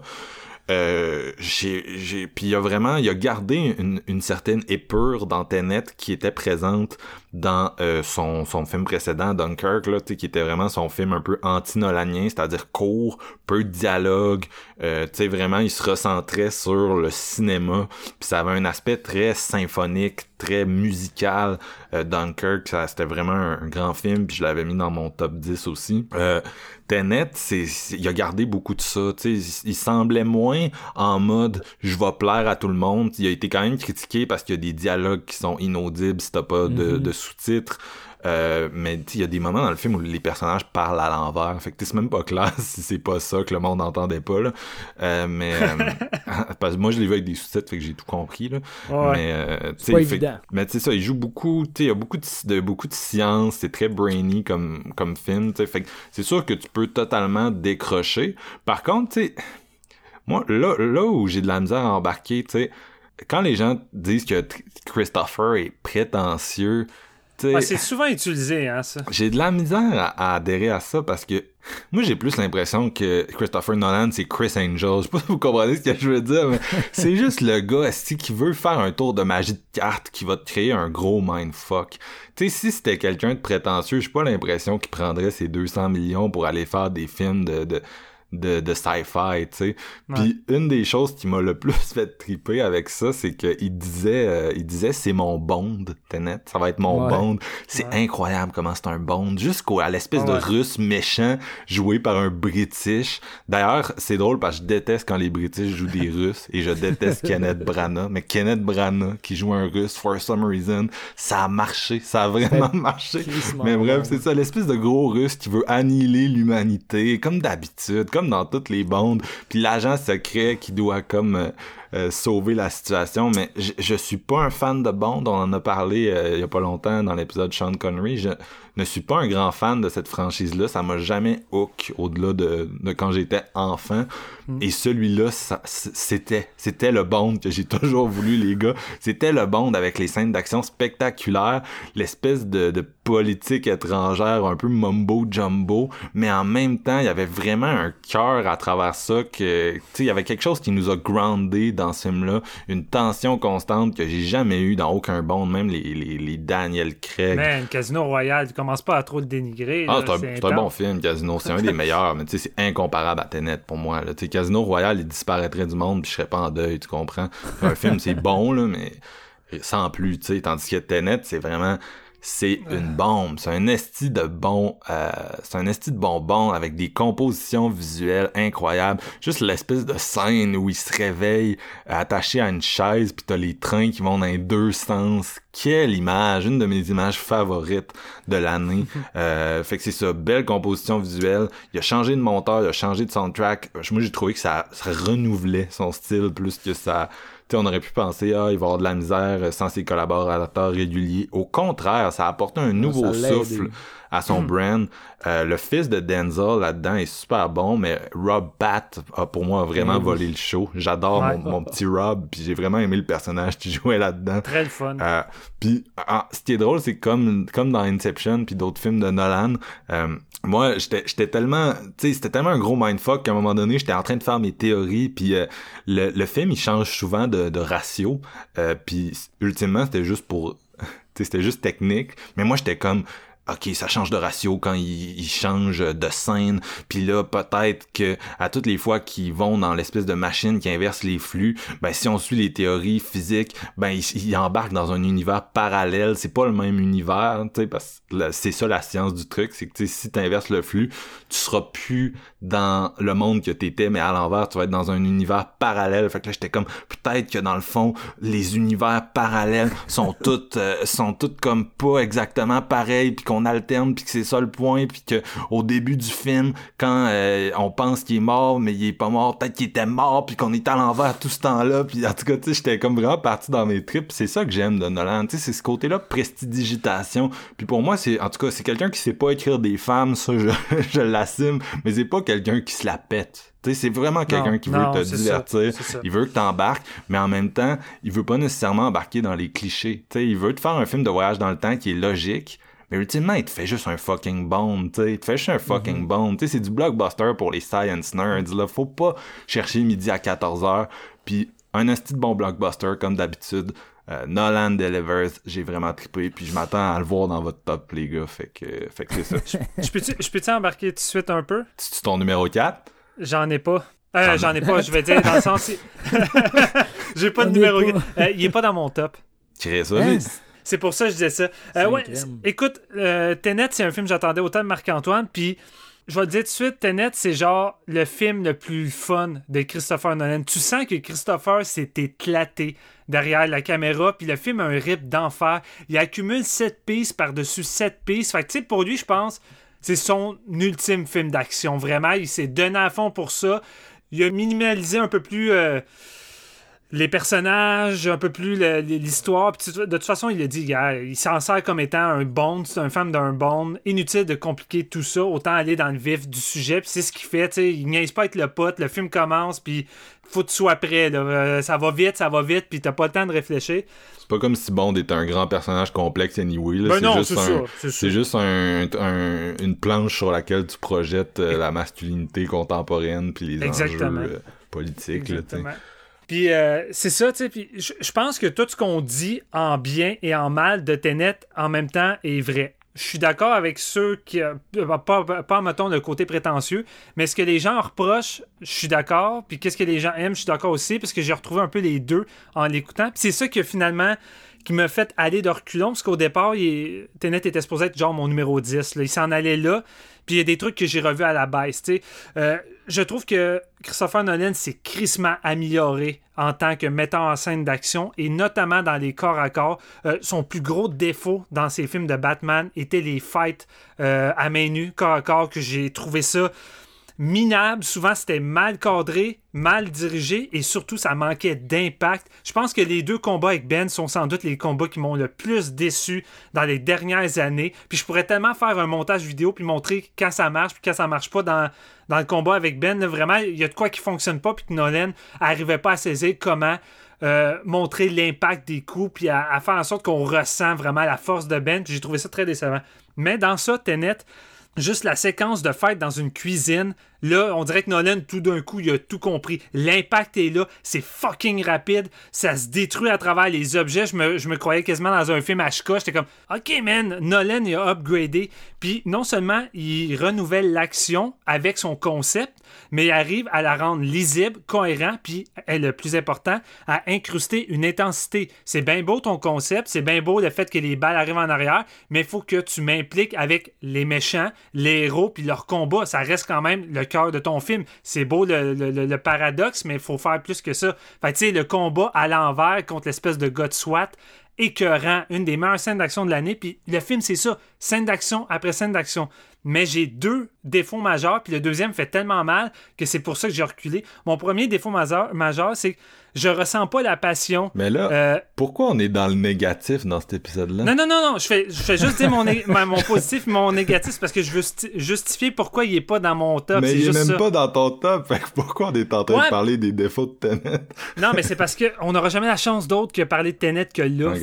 Euh, puis il a vraiment, il a gardé une, une certaine épure dans Tenet qui était présente dans euh, son, son film précédent, Dunkirk, là, qui était vraiment son film un peu anti-nolanien, c'est-à-dire court, peu de dialogue, euh, vraiment, il se recentrait sur le cinéma, puis ça avait un aspect très symphonique, très musical. Euh, Dunkirk, ça, c'était vraiment un, grand film, puis je l'avais mis dans mon top 10 aussi. Tenet, c'est, il a gardé beaucoup de ça, sais, il, semblait moins en mode « je vais plaire à tout le monde », il a été quand même critiqué parce qu'il y a des dialogues qui sont inaudibles si t'as pas de, mm-hmm. de sous-titres. Euh, mais il y a des moments dans le film où les personnages parlent à l'envers. Fait que c'est même pas clair si c'est pas ça que le monde n'entendait pas. Là. Euh, mais parce que moi je l'ai vu avec des sous-titres, fait que j'ai tout compris. Là. Mais c'est pas évident. Mais tu sais ça, il joue beaucoup. Il y a beaucoup de, beaucoup de science. C'est très brainy comme comme film. Fait que c'est sûr que tu peux totalement décrocher. Par contre, tu sais moi, là, là où j'ai de la misère à embarquer, tu sais, quand les gens disent que Christopher est prétentieux, ouais, c'est souvent utilisé, hein, ça. J'ai de la misère à, adhérer à ça parce que moi, j'ai plus l'impression que Christopher Nolan, c'est Chris Angel. Je sais pas si vous comprenez ce que je veux dire, mais c'est juste le gars qui veut faire un tour de magie de carte qui va te créer un gros mindfuck. Tu sais, si c'était quelqu'un de prétentieux, j'ai pas l'impression qu'il prendrait ses 200 millions pour aller faire des films de, de de, de sci-fi, tu sais. Puis une des choses qui m'a le plus fait triper avec ça, c'est qu'il disait, euh, il disait c'est mon Bond, Tenet, ça va être mon Bond. C'est incroyable comment c'est un Bond, jusqu'à l'espèce de russe méchant joué par un British. D'ailleurs, c'est drôle parce que je déteste quand les British jouent des Russes et je déteste Kenneth Branagh, mais Kenneth Branagh qui joue un Russe for some reason, ça a marché, ça a vraiment marché. Mais bref, c'est ça, l'espèce de gros Russe qui veut annihiler l'humanité, comme d'habitude comme dans toutes les bandes. Puis l'agent secret qui doit comme euh, sauver la situation. Mais je suis pas un fan de Bond. On en a parlé euh, il y a pas longtemps dans l'épisode Sean Connery. Je ne suis pas un grand fan de cette franchise-là. Ça m'a jamais hook au-delà de, de, quand j'étais enfant. Mm. Et celui-là, c'était c'était le Bond que j'ai toujours voulu, les gars. C'était le Bond avec les scènes d'action spectaculaires, l'espèce de, de politique étrangère un peu mumbo jumbo, mais en même temps, il y avait vraiment un cœur à travers ça que, tu sais, il y avait quelque chose qui nous a groundé dans ce film-là, une tension constante que j'ai jamais eu dans aucun Bond, même les, les, les Daniel Craig. Man, Casino Royale, tu commences pas à trop le dénigrer. Ah, c'est un, bon film, Casino, c'est un des meilleurs, mais tu sais, c'est incomparable à Tenet pour moi. Casino Royale, il disparaîtrait du monde, puis je serais pas en deuil, tu comprends? Un film, c'est bon, là, mais sans plus, tu sais, tandis que Tenet, c'est vraiment c'est une bombe. C'est un esti de bon, euh, c'est un esti de bonbon avec des compositions visuelles incroyables. Juste l'espèce de scène où il se réveille attaché à une chaise puis t'as les trains qui vont dans les deux sens. Quelle image! Une de mes images favorites de l'année. euh, fait que c'est ça, belle composition visuelle. Il a changé de monteur, il a changé de soundtrack. Moi, j'ai trouvé que ça, ça renouvelait son style plus que ça on aurait pu penser, ah, il va avoir de la misère sans ses collaborateurs réguliers. Au contraire, ça a apporté un nouveau souffle à son hmm. brand. Euh, le fils de Denzel là-dedans est super bon, mais Rob Bat a pour moi vraiment volé le show. J'adore mon, petit Rob, puis j'ai vraiment aimé le personnage qui jouait là-dedans. Très fun. Euh, puis ah, ce qui est drôle, c'est comme comme dans Inception puis d'autres films de Nolan. Euh, moi, j'étais tellement, tu sais, c'était tellement un gros mindfuck qu'à un moment donné, j'étais en train de faire mes théories, puis euh, le, le film, il change souvent de, de ratio, euh, puis ultimement, c'était juste pour, c'était juste technique, mais moi, j'étais comme, ok, ça change de ratio quand ils, changent de scène, puis là peut-être que à toutes les fois qu'ils vont dans l'espèce de machine qui inverse les flux, ben si on suit les théories physiques, ben ils, embarquent dans un univers parallèle, c'est pas le même univers, tu sais parce que c'est ça la science du truc, c'est que si tu inverses le flux, tu seras plus dans le monde que t'étais mais à l'envers, tu vas être dans un univers parallèle. Fait que là j'étais comme peut-être que dans le fond les univers parallèles sont toutes euh, sont toutes comme pas exactement pareils puis on alterne puis que c'est ça le point puis que au début du film quand euh, on pense qu'il est mort mais il est pas mort peut-être qu'il était mort puis qu'on est à l'envers tout ce temps-là puis en tout cas tu sais j'étais comme vraiment parti dans mes trips c'est ça que j'aime de Nolan tu sais c'est ce côté-là prestidigitation puis pour moi c'est en tout cas c'est quelqu'un qui sait pas écrire des femmes ça je, je l'assume mais c'est pas quelqu'un qui se la pète c'est vraiment quelqu'un qui veut te divertir. il veut que tu embarques, mais en même temps, il veut pas nécessairement embarquer dans les clichés. sais il veut te faire un film de voyage dans le temps qui est logique, mais ultimement, il te fait juste un fucking Bond, tu sais. Il te fait juste un fucking mm Bond. Tu sais, c'est du blockbuster pour les science nerds, là. Faut pas chercher midi à 14h. Puis un esti de bon blockbuster, comme d'habitude. Euh, Nolan Delivers, j'ai vraiment trippé, puis je m'attends à le voir dans votre top, les gars. Fait que, fait que c'est ça. je peux-tu peux embarquer tout de suite un peu? C'est ton numéro 4? J'en ai pas. Euh, j'en ai pas, je vais dire, dans le sens. j'ai pas de numéro 4. Euh, il est pas dans mon top. Tiens ça, c'est pour ça que je disais ça. Euh, ouais, écoute, euh, Tenet, c'est un film que j'attendais autant de Marc-Antoine, puis je vais le dire tout de suite, Tenet, c'est genre le film le plus fun de Christopher Nolan. Tu sens que Christopher s'est éclaté derrière la caméra, puis le film a un rip d'enfer. Il accumule 7 pistes par-dessus 7 pistes. Fait que, tu sais, pour lui, je pense, c'est son ultime film d'action. Vraiment, il s'est donné à fond pour ça. Il a minimalisé un peu plus... euh, les personnages, un peu plus l'histoire. De toute façon, il a dit, il s'en sert comme étant un Bond, c'est un fan d'un Bond. Inutile de compliquer tout ça, autant aller dans le vif du sujet. Puis c'est ce qu'il fait, tu sais. Il niaise pas avec le pote, le film commence, puis faut que tu sois prêt. là. Euh, ça va vite, ça va vite, puis t'as pas le temps de réfléchir. C'est pas comme si Bond était un grand personnage complexe anyway. Ben c'est juste c'est un- ça, c'est C'est ça. juste un, un- une planche sur laquelle tu projettes euh, la masculinité contemporaine puis les Exactement. enjeux euh, politiques. là. Exactement. Puis euh, c'est ça, tu sais. Puis je pense que tout ce qu'on dit en bien et en mal de Tenet en même temps est vrai. Je suis d'accord avec ceux qui. euh, pas, pas, pas, mettons, le côté prétentieux, mais ce que les gens reprochent, je suis d'accord. Puis qu'est-ce que les gens aiment, je suis d'accord aussi, parce que j'ai retrouvé un peu les deux en l'écoutant. Puis c'est ça que finalement qui m'a fait aller de reculons, parce qu'au départ, il Tenet était supposé être genre mon numéro 10. là. Il s'en allait là. Puis il y a des trucs que j'ai revus à la baisse. Euh, je trouve que Christopher Nolan s'est crissement amélioré en tant que metteur en scène d'action et notamment dans les corps à corps. Euh, son plus gros défaut dans ses films de Batman était les fights euh, à main nue, corps à corps, que j'ai trouvé ça minable. Souvent, c'était mal cadré, mal dirigé et surtout, ça manquait d'impact. Je pense que les deux combats avec Ben sont sans doute les combats qui m'ont le plus déçu dans les dernières années. Puis je pourrais tellement faire un montage vidéo puis montrer quand ça marche puis quand ça marche pas dans, le combat avec Ben. Vraiment, il y a de quoi qui fonctionne pas puis que Nolan arrivait pas à saisir comment. euh, montrer l'impact des coups puis à, faire en sorte qu'on ressent vraiment la force de Ben. J'ai trouvé ça très décevant. Mais dans ça, Tenet, Juste la séquence de fête dans une cuisine, là, on dirait que Nolan, tout d'un coup, il a tout compris. L'impact est là, c'est fucking rapide, ça se détruit à travers les objets. Je me, je me croyais quasiment dans un film HK. J'étais comme, OK, man, Nolan, il a upgradé. Puis non seulement il renouvelle l'action avec son concept, mais il arrive à la rendre lisible, cohérent, puis, et le plus important, à incruster une intensité. C'est bien beau ton concept, c'est bien beau le fait que les balles arrivent en arrière, mais il faut que tu m'impliques avec les méchants, les héros, puis leur combat. Ça reste quand même le cœur de ton film. C'est beau le, paradoxe, mais il faut faire plus que ça. Fait tu sais, le combat à l'envers contre l'espèce de gars de SWAT, écœurant, une des meilleures scènes d'action de l'année. Puis le film, c'est ça, scène d'action après scène d'action. Mais j'ai deux défauts majeurs, puis le deuxième fait tellement mal que c'est pour ça que j'ai reculé. Mon premier défaut majeur, majeur c'est que je ressens pas la passion. Mais là, Euh, pourquoi on est dans le négatif dans cet épisode-là? non, non, non, non, je fais, je fais juste dire mon, né- mon positif, mon négatif, parce que je veux sti- justifier pourquoi il est pas dans mon top. Mais il est juste même ça. pas dans ton top, fait que pourquoi on est en train Ouais. de parler des défauts de Tenet? Non, mais c'est parce qu'on n'aura jamais la chance d'autre que parler de Tenet que là.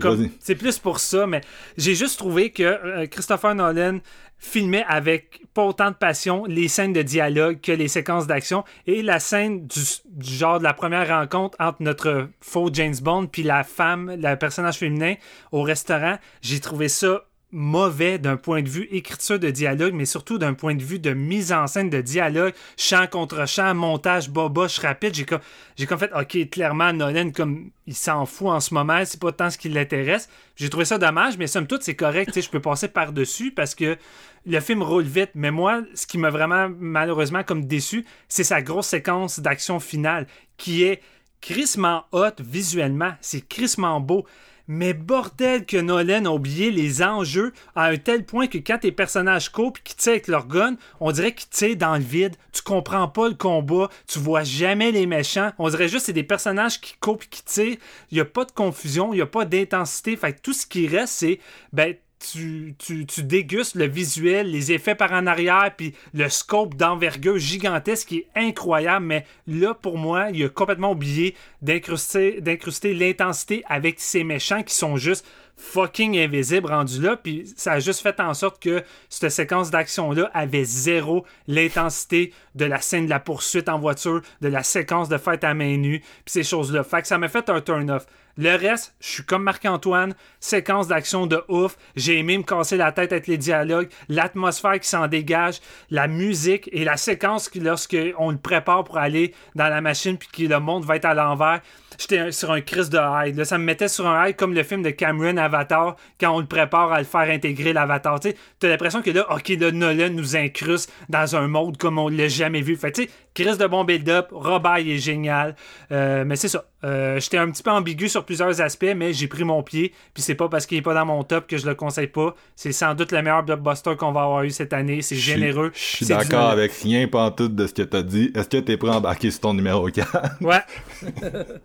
Comme-. C'est plus pour ça, mais j'ai juste trouvé que euh, Christopher Nolan filmait avec pas autant de passion les scènes de dialogue que les séquences d'action et la scène du, du genre de la première rencontre entre notre faux James Bond puis la femme, le personnage féminin au restaurant. J'ai trouvé ça mauvais d'un point de vue écriture de dialogue, mais surtout d'un point de vue de mise en scène de dialogue, chant contre chant, montage boboche rapide. J'ai comme, comme fait, ok, clairement, Nolan, comme il s'en fout en ce moment, c'est pas tant ce qui l'intéresse. J'ai trouvé ça dommage, mais somme toute, c'est correct, je peux passer par-dessus parce que le film roule vite. Mais moi, ce qui m'a vraiment, malheureusement, comme déçu, c'est sa grosse séquence d'action finale qui est crissement hot visuellement. C'est crissement beau. Mais bordel que Nolan a oublié les enjeux à un tel point que quand tes personnages courent et qu'ils tirent avec leur gun, on dirait qu'ils tirent dans le vide. Tu comprends pas le combat, tu vois jamais les méchants. On dirait juste que c'est des personnages qui courent et qui tirent. Il n'y a pas de confusion, il a pas d'intensité. Fait tout ce qui reste, c'est ben tu, dégustes le visuel, les effets par en arrière, puis le scope d'envergure gigantesque qui est incroyable, mais là, pour moi, il a complètement oublié d'incruster, d'incruster l'intensité avec ces méchants qui sont juste fucking invisibles rendus là, puis ça a juste fait en sorte que cette séquence d'action-là avait zéro l'intensité de la scène de la poursuite en voiture, de la séquence de fête à main nue, puis ces choses-là. Fait que ça m'a fait un turn-off. Le reste, je suis comme Marc-Antoine, séquence d'action de ouf. J'ai aimé me casser la tête avec les dialogues, l'atmosphère qui s'en dégage, la musique et la séquence qui, lorsque on le prépare pour aller dans la machine puis que le monde va être à l'envers. J'étais sur un crise de high. Là, ça me mettait sur un high comme le film de Cameron Avatar quand on le prépare à le faire intégrer l'Avatar. Tu as l'impression que là, ok, là, Nolan nous incruste dans un mode comme on l'a jamais vu. Fait Chris de bon build-up, Robert est génial. Euh, mais c'est ça. Euh, j'étais un petit peu ambigu sur plusieurs aspects, mais j'ai pris mon pied. Puis c'est pas parce qu'il est pas dans mon top que je le conseille pas. C'est sans doute le meilleur blockbuster qu'on va avoir eu cette année. C'est généreux. Je suis d'accord avec rien tout de ce que t'as dit. Est-ce que t'es prêt à embarquer sur ton numéro 4? Ouais.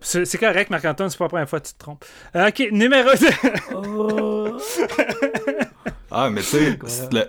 c'est correct, Marc-Antoine, c'est pas la première fois que tu te trompes. Euh, ok, numéro 2. ah, mais tu sais,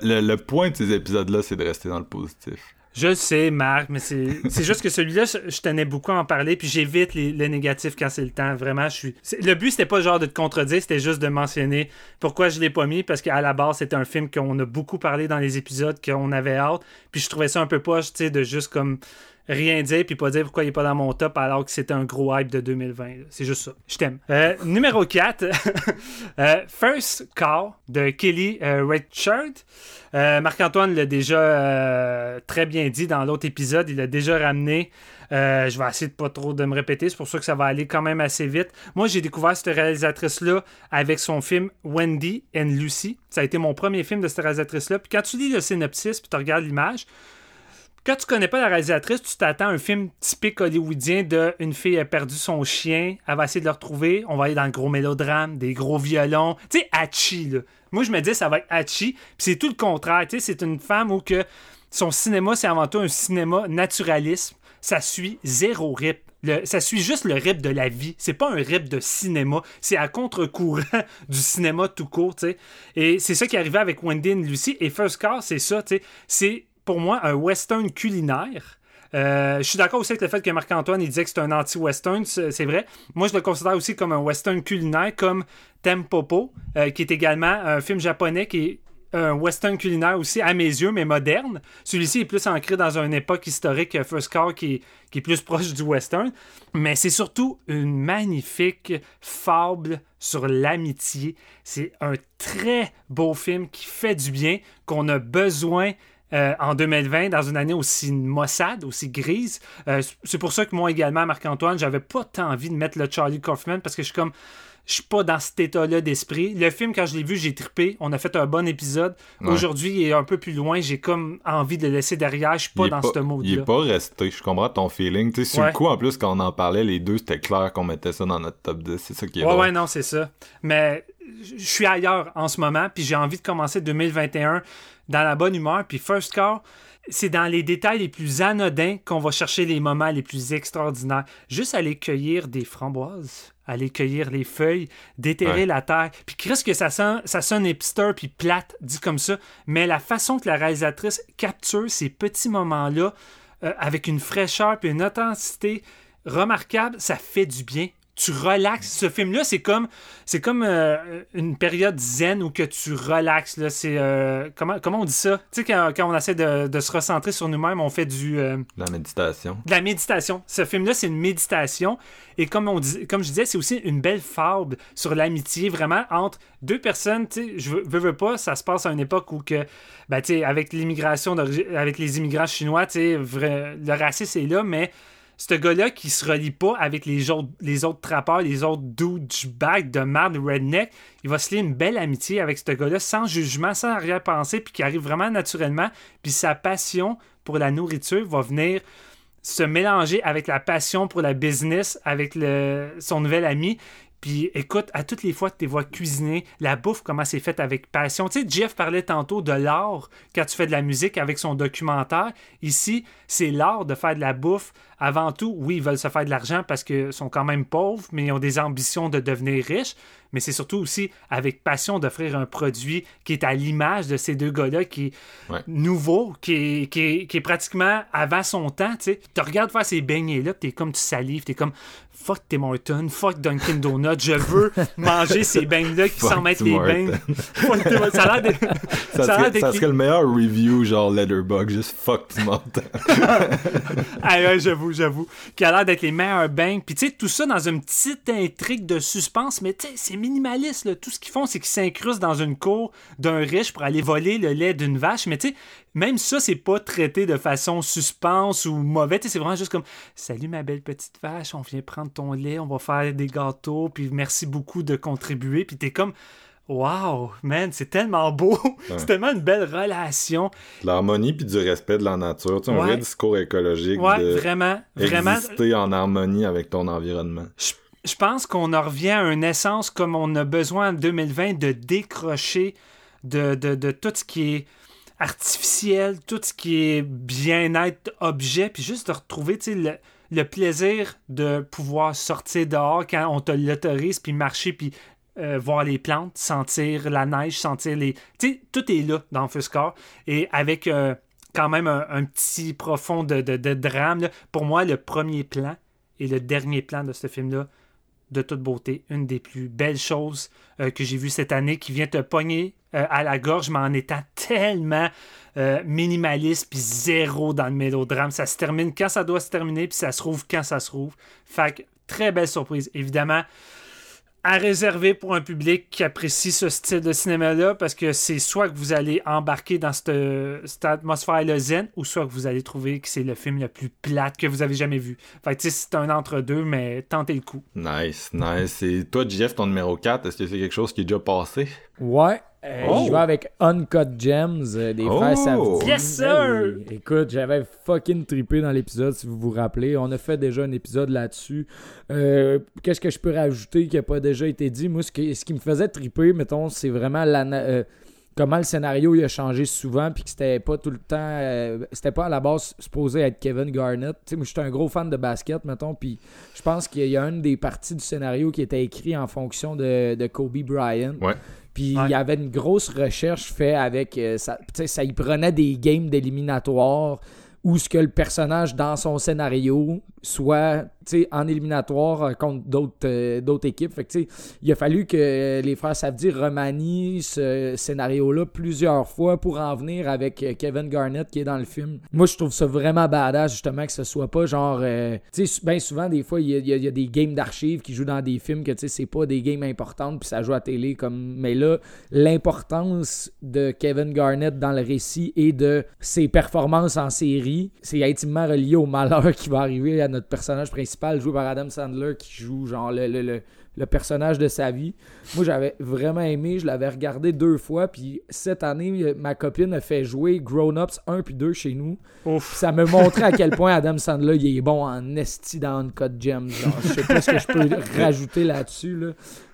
le, le point de ces épisodes-là, c'est de rester dans le positif. Je sais, Marc, mais c'est juste que celui-là, je tenais beaucoup à en parler, puis j'évite les, négatifs quand c'est le temps. Vraiment, je suis. Le but, c'était pas genre de te contredire, c'était juste de mentionner pourquoi je l'ai pas mis, parce qu'à la base, c'était un film qu'on a beaucoup parlé dans les épisodes, qu'on avait hâte, puis je trouvais ça un peu poche, tu sais, de juste comme rien dire puis pas dire pourquoi il est pas dans mon top alors que c'était un gros hype de 2020. C'est juste ça. Je t'aime. Euh, numéro 4, euh, First Call de Kelly euh, Richard. Marc-Antoine l'a déjà très bien dit dans l'autre épisode. Il l'a déjà ramené. je vais essayer de pas trop de me répéter. C'est pour ça que ça va aller quand même assez vite. Moi, j'ai découvert cette réalisatrice-là avec son film Wendy and Lucy. Ça a été mon premier film de cette réalisatrice-là. Puis quand tu lis le synopsis puis tu regardes l'image, quand tu connais pas la réalisatrice, tu t'attends à un film typique hollywoodien de une fille a perdu son chien, elle va essayer de le retrouver, on va aller dans le gros mélodrame, des gros violons. Tu sais, Hachi, là. Moi, je me dis, ça va être Hachi. Puis c'est tout le contraire. Tu sais, c'est une femme où que son cinéma, c'est avant tout un cinéma naturalisme. Ça suit zéro rip. ça suit juste le rip de la vie. C'est pas un rip de cinéma. C'est à contre-courant du cinéma tout court, tu sais. Et c'est ça qui est arrivé avec Wendy et Lucy. Et First Car, c'est ça, tu sais. C'est pour moi un western culinaire. Euh, je suis d'accord aussi avec le fait que Marc-Antoine disait que c'est un anti-western, c'est vrai. Moi, je le considère aussi comme un western culinaire, comme Tempopo, euh, qui est également un film japonais qui est un western culinaire aussi à mes yeux, mais moderne. Celui-ci est plus ancré dans une époque historique, First Car, qui est plus proche du western. Mais c'est surtout une magnifique fable sur l'amitié. C'est un très beau film qui fait du bien, qu'on a besoin euh, en 2020 dans une année aussi maussade, aussi grise. Euh, c'est pour ça que moi également, Marc-Antoine, j'avais pas tant envie de mettre le Charlie Kaufman parce que je suis comme je suis pas dans cet état-là d'esprit. Le film, quand je l'ai vu, j'ai trippé. On a fait un bon épisode. Aujourd'hui, il est un peu plus loin. J'ai comme envie de le laisser derrière. Je suis pas dans ce mode-là. Il est pas resté. Je comprends ton feeling. Tu sais, sur le coup, en plus, quand on en parlait, les deux, c'était clair qu'on mettait ça dans notre top 10. C'est ça qui est Ouais, ouais, non, c'est ça. Mais je suis ailleurs en ce moment. Puis j'ai envie de commencer 2021 dans la bonne humeur. Puis First Car, c'est dans les détails les plus anodins qu'on va chercher les moments les plus extraordinaires. Juste aller cueillir des framboises, aller cueillir les feuilles, déterrer la terre. Puis qu'est-ce que ça, sent, ça sonne hipster puis plate, dit comme ça. Mais la façon que la réalisatrice capture ces petits moments-là, euh, avec une fraîcheur puis une authenticité remarquable, ça fait du bien tu relaxes. Ce film-là, c'est comme, c'est comme euh, une période zen où que tu relaxes. Là. C'est, euh, comment, comment on dit ça? Tu sais, quand, on essaie de, se recentrer sur nous-mêmes, on fait du... Euh, la méditation. De la méditation. Ce film-là, c'est une méditation. Et comme, on dit, comme je disais, c'est aussi une belle fable sur l'amitié, vraiment, entre deux personnes. Tu sais, je veux, veux, pas, ça se passe à une époque où que, ben, tu sais, avec l'immigration, avec les immigrants chinois, tu sais, le racisme est là, mais ce gars-là qui se relie pas avec les autres, les autres trappeurs, les autres douchebags de merde redneck, il va se lier une belle amitié avec ce gars-là sans jugement, sans arrière-pensée, puis qui arrive vraiment naturellement. Puis sa passion pour la nourriture va venir se mélanger avec la passion pour la business, avec son nouvel ami. Puis écoute, à toutes les fois que tu vois cuisiner, la bouffe, comment c'est fait avec passion. Tu sais, Jeff parlait tantôt de l'art quand tu fais de la musique avec son documentaire. Ici, c'est l'art de faire de la bouffe. Avant tout, oui, ils veulent se faire de l'argent parce qu'ils sont quand même pauvres, mais ils ont des ambitions de devenir riches mais c'est surtout aussi avec passion d'offrir un produit qui est à l'image de ces deux gars-là, qui est nouveau, qui est, qui, est, pratiquement avant son temps. Tu regardes faire ces beignets-là, tu es comme tu salives, tu es comme fuck Tim Hortons, fuck Dunkin' Donuts, je veux manger ces beignes-là qui semblent être les beignes. ça a l'air de... Ça, ça, ça serait le meilleur review, genre Letterboxd, juste fuck Tim Hortons. ah ouais, j'avoue, j'avoue. Qui a l'air d'être les meilleurs beignes. Puis tu sais, tout ça dans une petite intrigue de suspense, mais tu sais, c'est minimaliste. Tout ce qu'ils font, c'est qu'ils s'incrustent dans une cour d'un riche pour aller voler le lait d'une vache. Mais tu sais, même ça, c'est pas traité de façon suspense ou mauvais. C'est vraiment juste comme Salut ma belle petite vache, on vient prendre ton lait, on va faire des gâteaux, puis merci beaucoup de contribuer. Puis t'es comme, wow, man, c'est tellement beau. c'est tellement une belle relation. L'harmonie puis du respect de la nature. Tu sais, un vrai discours écologique. Ouais, de vraiment, vraiment. Exister en harmonie avec ton environnement. Je, pense qu'on en revient à une essence comme on a besoin en 2020 de décrocher de, de tout ce qui est artificiel, tout ce qui est bien-être objet, puis juste de retrouver le, plaisir de pouvoir sortir dehors quand on te l'autorise, puis marcher, puis euh, voir les plantes, sentir la neige, sentir les... Tout est là dans Fuscar, et avec euh, quand même un, petit profond de, drame. Pour moi, le premier plan et le dernier plan de ce film-là, de toute beauté, une des plus belles choses euh, que j'ai vues cette année, qui vient te pogner euh, à la gorge, mais en étant tellement euh, minimaliste, puis zéro dans le mélodrame. Ça se termine quand ça doit se terminer, puis ça se rouvre quand ça se rouvre. Fait très belle surprise. Évidemment, à réserver pour un public qui apprécie ce style de cinéma-là, parce que c'est soit que vous allez embarquer dans cette, atmosphère-là zen, ou soit que vous allez trouver que c'est le film le plus plate que vous avez jamais vu. Fait que c'est un entre-deux, mais tentez le coup. Nice, nice. Et toi, Jeff, ton numéro 4, est-ce que c'est quelque chose qui est déjà passé? Ouais, euh, oh. Je jouais avec Uncut Gems euh, des frères oh. Yes, sir! écoute, j'avais fucking trippé dans l'épisode, si vous vous rappelez. On a fait déjà un épisode là-dessus. Euh, qu'est-ce que je peux rajouter qui n'a pas déjà été dit? Moi, ce qui, ce qui me faisait triper, mettons, c'est vraiment la, comment le scénario il a changé souvent, puis que c'était pas tout le temps. c'était pas à la base supposé être Kevin Garnett. Tu sais, moi, j'étais un gros fan de basket, mettons, puis je pense qu'il y a une des parties du scénario qui était écrit en fonction de, de Kobe Bryant. Ouais. Puis il y avait une grosse recherche faite avec. Euh, ça, ça y prenait des games d'éliminatoire où ce que le personnage dans son scénario soit en éliminatoire euh, contre euh, d'autres équipes. Fait que, il a fallu que les frères Savdi remanient ce scénario-là plusieurs fois pour en venir avec euh, Kevin Garnett qui est dans le film. Moi, je trouve ça vraiment badass, justement, que ce soit pas genre. sais, bien souvent, des fois, il y, a des games d'archives qui jouent dans des films que c'est pas des games importantes puis ça joue à télé. comme Mais là, l'importance de Kevin Garnett dans le récit et de ses performances en série, c'est intimement relié au malheur qui va arriver à notre personnage principal joué par Adam Sandler qui joue genre le, le, le personnage de sa vie. Moi, j'avais vraiment aimé. Je l'avais regardé deux fois. Puis cette année, ma copine a fait jouer Grown Ups 1 puis 2 chez nous. Ça me montrait à quel point Adam Sandler il est bon en esti dans Code Gems. Je sais pas ce que je peux rajouter là-dessus. Là.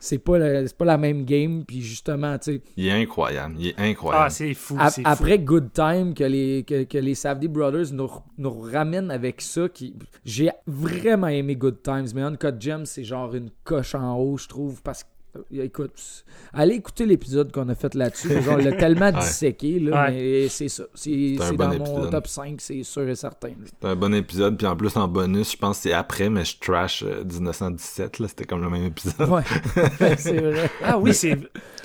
C'est pas, pas la même game. Puis justement, tu sais. Il est incroyable. Il est incroyable. Ah, c'est fou, Après Good Time, que les, que, que les Savdy Brothers nous, nous ramènent avec ça. Qui... J'ai vraiment aimé Good Times. Mais Uncut Gems, c'est genre une coche en haut, je trouve. Parce que écoute, allez écouter l'épisode qu'on a fait là-dessus. On l'a tellement disséqué, là, mais c'est ça. C'est dans mon top 5, c'est sûr et certain. C'est un bon épisode, puis en plus, en bonus, je pense que c'est après, mais je trash 1917, euh, là, c'était comme le même épisode. Ouais, c'est vrai. Ah oui, c'est...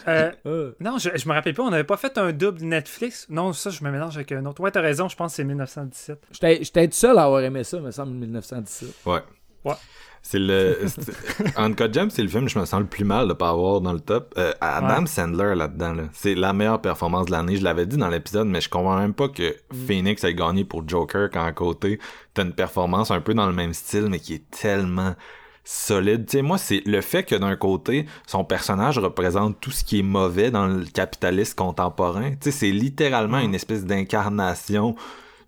Euh, non, je, je me rappelle pas, on n'avait pas fait un double Netflix. Non, ça, je me mélange avec un autre. Ouais, t'as raison, je pense que c'est 1917. J'étais seul à avoir aimé ça, me semble, 1917. Ouais. Ouais. C'est le. Uncut Gems, c'est le film que je me sens le plus mal de pas avoir dans le top. Euh, Adam Sandler là-dedans, là, c'est la meilleure performance de l'année. Je l'avais dit dans l'épisode, mais je comprends même pas que mm. Phoenix ait gagné pour Joker quand à côté, t'as une performance un peu dans le même style, mais qui est tellement solide. Tu sais, moi, c'est le fait que d'un côté, son personnage représente tout ce qui est mauvais dans le capitaliste contemporain. Tu sais, c'est littéralement mm. une espèce d'incarnation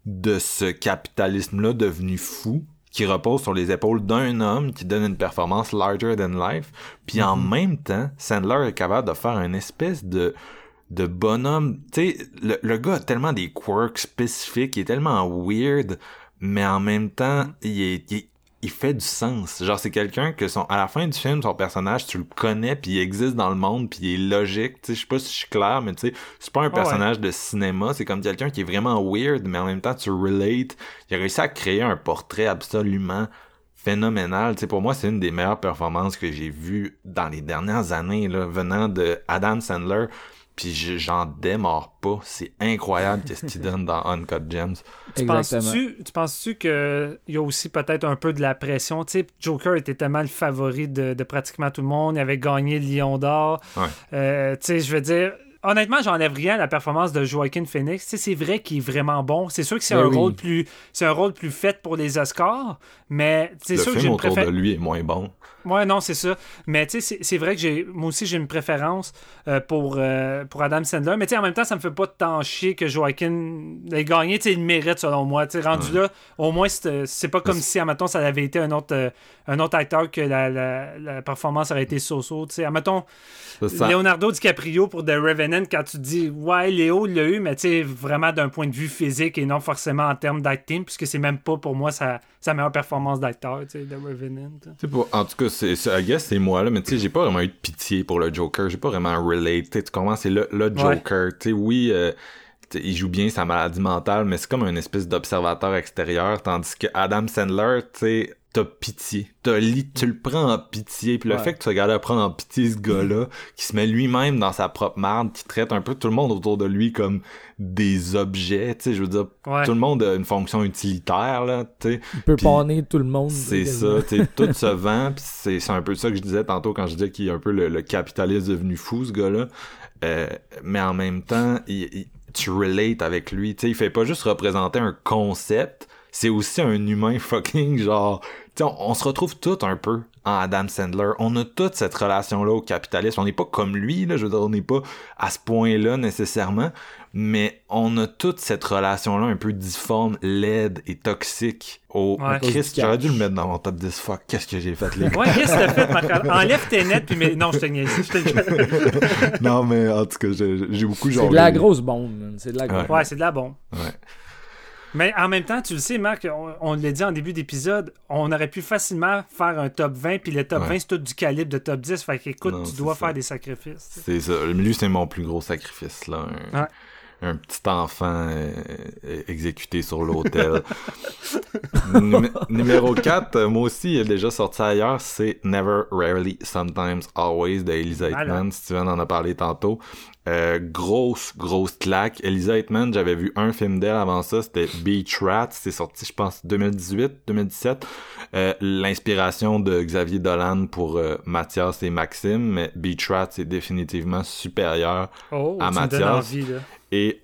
de ce capitalisme-là devenu fou qui repose sur les épaules d'un homme qui donne une performance larger than life. Puis en mhm. même temps, Sandler est capable de faire une espèce de de bonhomme. Tu sais, le, le, gars a tellement des quirks spécifiques, il est tellement weird, mais en même temps, il est, il, il fait du sens. Genre, c'est quelqu'un que son, à la fin du film, son personnage, tu le connais, puis il existe dans le monde, puis il est logique. Tu sais, je sais pas si je suis clair, mais tu sais, c'est pas un personnage de cinéma, c'est comme quelqu'un qui est vraiment weird, mais en même temps, tu relate. Il a réussi à créer un portrait absolument phénoménal. Tu sais, pour moi, c'est une des meilleures performances que j'ai vues dans les dernières années, là, venant de Adam Sandler. Puis j'en démarre pas. C'est incroyable ce qu'il donne dans Uncut Gems. Tu penses-tu penses qu'il y a aussi peut-être un peu de la pression? Tu sais, Joker était tellement le favori de, pratiquement tout le monde. Il avait gagné le Lion d'Or. Euh, tu sais, je veux dire, honnêtement, j'enlève rien à la performance de Joaquin Phoenix. Tu sais, c'est vrai qu'il est vraiment bon. C'est sûr que c'est Ben un oui. rôle plus, c'est un rôle plus fait pour les Oscars, mais c'est Le sûr que j'ai une autour de lui est moins bon. Ouais, non, c'est ça. Mais tu sais, c'est- vrai que j'ai, moi aussi, j'ai une préférence euh, pour, euh, pour Adam Sandler. Mais tu sais, en même temps, ça me fait pas tant chier que Joaquin ait gagné. Tu sais, il le mérite, selon moi. Tu rendu là, au moins, c'est pas comme si, admettons, ça avait été un autre, euh, un autre acteur que la, la, la performance aurait été so-so. Tu sais, admettons, Ça, Leonardo DiCaprio pour The Revenant, quand tu dis, ouais, Léo il l'a eu, mais tu sais, vraiment d'un point de vue physique et non forcément en termes d'acting, puisque c'est même pas pour moi sa, sa meilleure performance d'acteur, tu sais, The Revenant. Pour- en tout cas, c'est, I guess c'est moi, là, mais tu sais, j'ai pas vraiment eu de pitié pour le Joker. J'ai pas vraiment relate. Tu comprends? C'est le, le Joker. Tu sais, oui, euh, il joue bien sa maladie mentale, mais c'est comme un espèce d'observateur extérieur, tandis que Adam Sandler, tu sais, t'as pitié. T'as li- tu le prends en pitié. Puis le Ouais. fait que tu regardes à prendre en pitié ce gars-là, qui se met lui-même dans sa propre marde, qui traite un peu tout le monde autour de lui comme des objets, tu sais, je veux dire, Ouais. tout le monde a une fonction utilitaire, là, tu sais. Il peut Puis- pawner tout le monde. C'est ça, tu sais, tout se vend, pis c'est c'est un peu ça que je disais tantôt quand je disais qu'il est un peu le, le capitaliste devenu fou, ce gars-là. Euh, mais en même temps, il, il- tu relates avec lui, tu sais, il fait pas juste représenter un concept, c'est aussi un humain fucking genre, tu sais, on, on se retrouve tous un peu en Adam Sandler. On a toute cette relation-là au capitalisme. On n'est pas comme lui, là, je veux dire, on n'est pas à ce point-là nécessairement, mais on a toute cette relation-là un peu difforme, laide et toxique au Ouais. Chris, j'aurais dû le mettre dans mon top 10. Fuck, qu'est-ce que j'ai fait, les gars? Ouais, qu'est-ce que t'as fait, Marc? Enlève tes nets, puis mais... Non, je te niaise. Je te... non, mais en tout cas, j'ai beaucoup genre. C'est de la grosse bombe, man. C'est de la grosse Ouais, c'est de la bombe. Ouais. Mais en même temps, tu le sais, Marc, on, on l'a dit en début d'épisode, on aurait pu facilement faire un top 20, puis le top Ouais. 20, c'est tout du calibre de top 10. Fait qu'écoute, Non, tu dois ça. faire des sacrifices. C'est ça. Lui, c'est mon plus gros sacrifice, là. Un, Ouais. un petit enfant euh, euh, exécuté sur l'autel. Numé- numéro 4, moi aussi, il est déjà sorti ailleurs, c'est Never, Rarely, Sometimes, Always de Elisa. Hittman. Steven en a parlé tantôt. Euh, grosse, grosse claque. Elisa Hittman, j'avais vu un film d'elle avant ça, c'était Beach Rat. C'est sorti, je pense, 2018, 2017. Euh, L'inspiration de Xavier Dolan pour euh, Mathias et Maxime, mais Beach Rat, c'est définitivement supérieur Oh, à Mathias. envie, là. et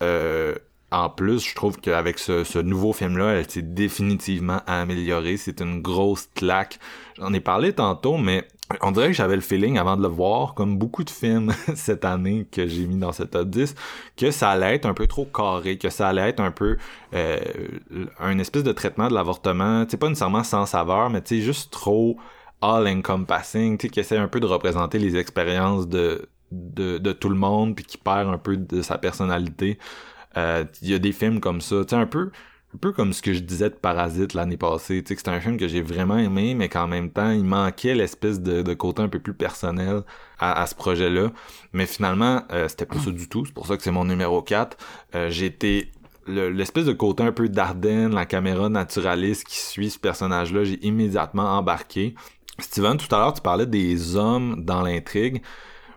en plus, je trouve qu'avec ce, ce nouveau film-là, elle s'est définitivement améliorée. C'est une grosse claque. J'en ai parlé tantôt, mais on dirait que j'avais le feeling avant de le voir, comme beaucoup de films cette année que j'ai mis dans ce top 10, que ça allait être un peu trop carré, que ça allait être un peu euh, un espèce de traitement de l'avortement, sais, pas nécessairement sans saveur, mais tu juste trop all-encompassing, tu sais, qui essaie un peu de représenter les expériences de, de, de tout le monde, puis qui perd un peu de sa personnalité. Euh, Il y a des films comme ça, tu sais, un peu, un peu comme ce que je disais de Parasite l'année passée, tu sais, c'était un film que j'ai vraiment aimé, mais qu'en même temps, il manquait l'espèce de, de côté un peu plus personnel à, à ce projet-là. Mais finalement, euh, c'était pas ça du tout, c'est pour ça que c'est mon numéro 4. Euh, j'ai été le- l'espèce de côté un peu d'Ardennes, la caméra naturaliste qui suit ce personnage-là, j'ai immédiatement embarqué. Steven, tout à l'heure, tu parlais des hommes dans l'intrigue.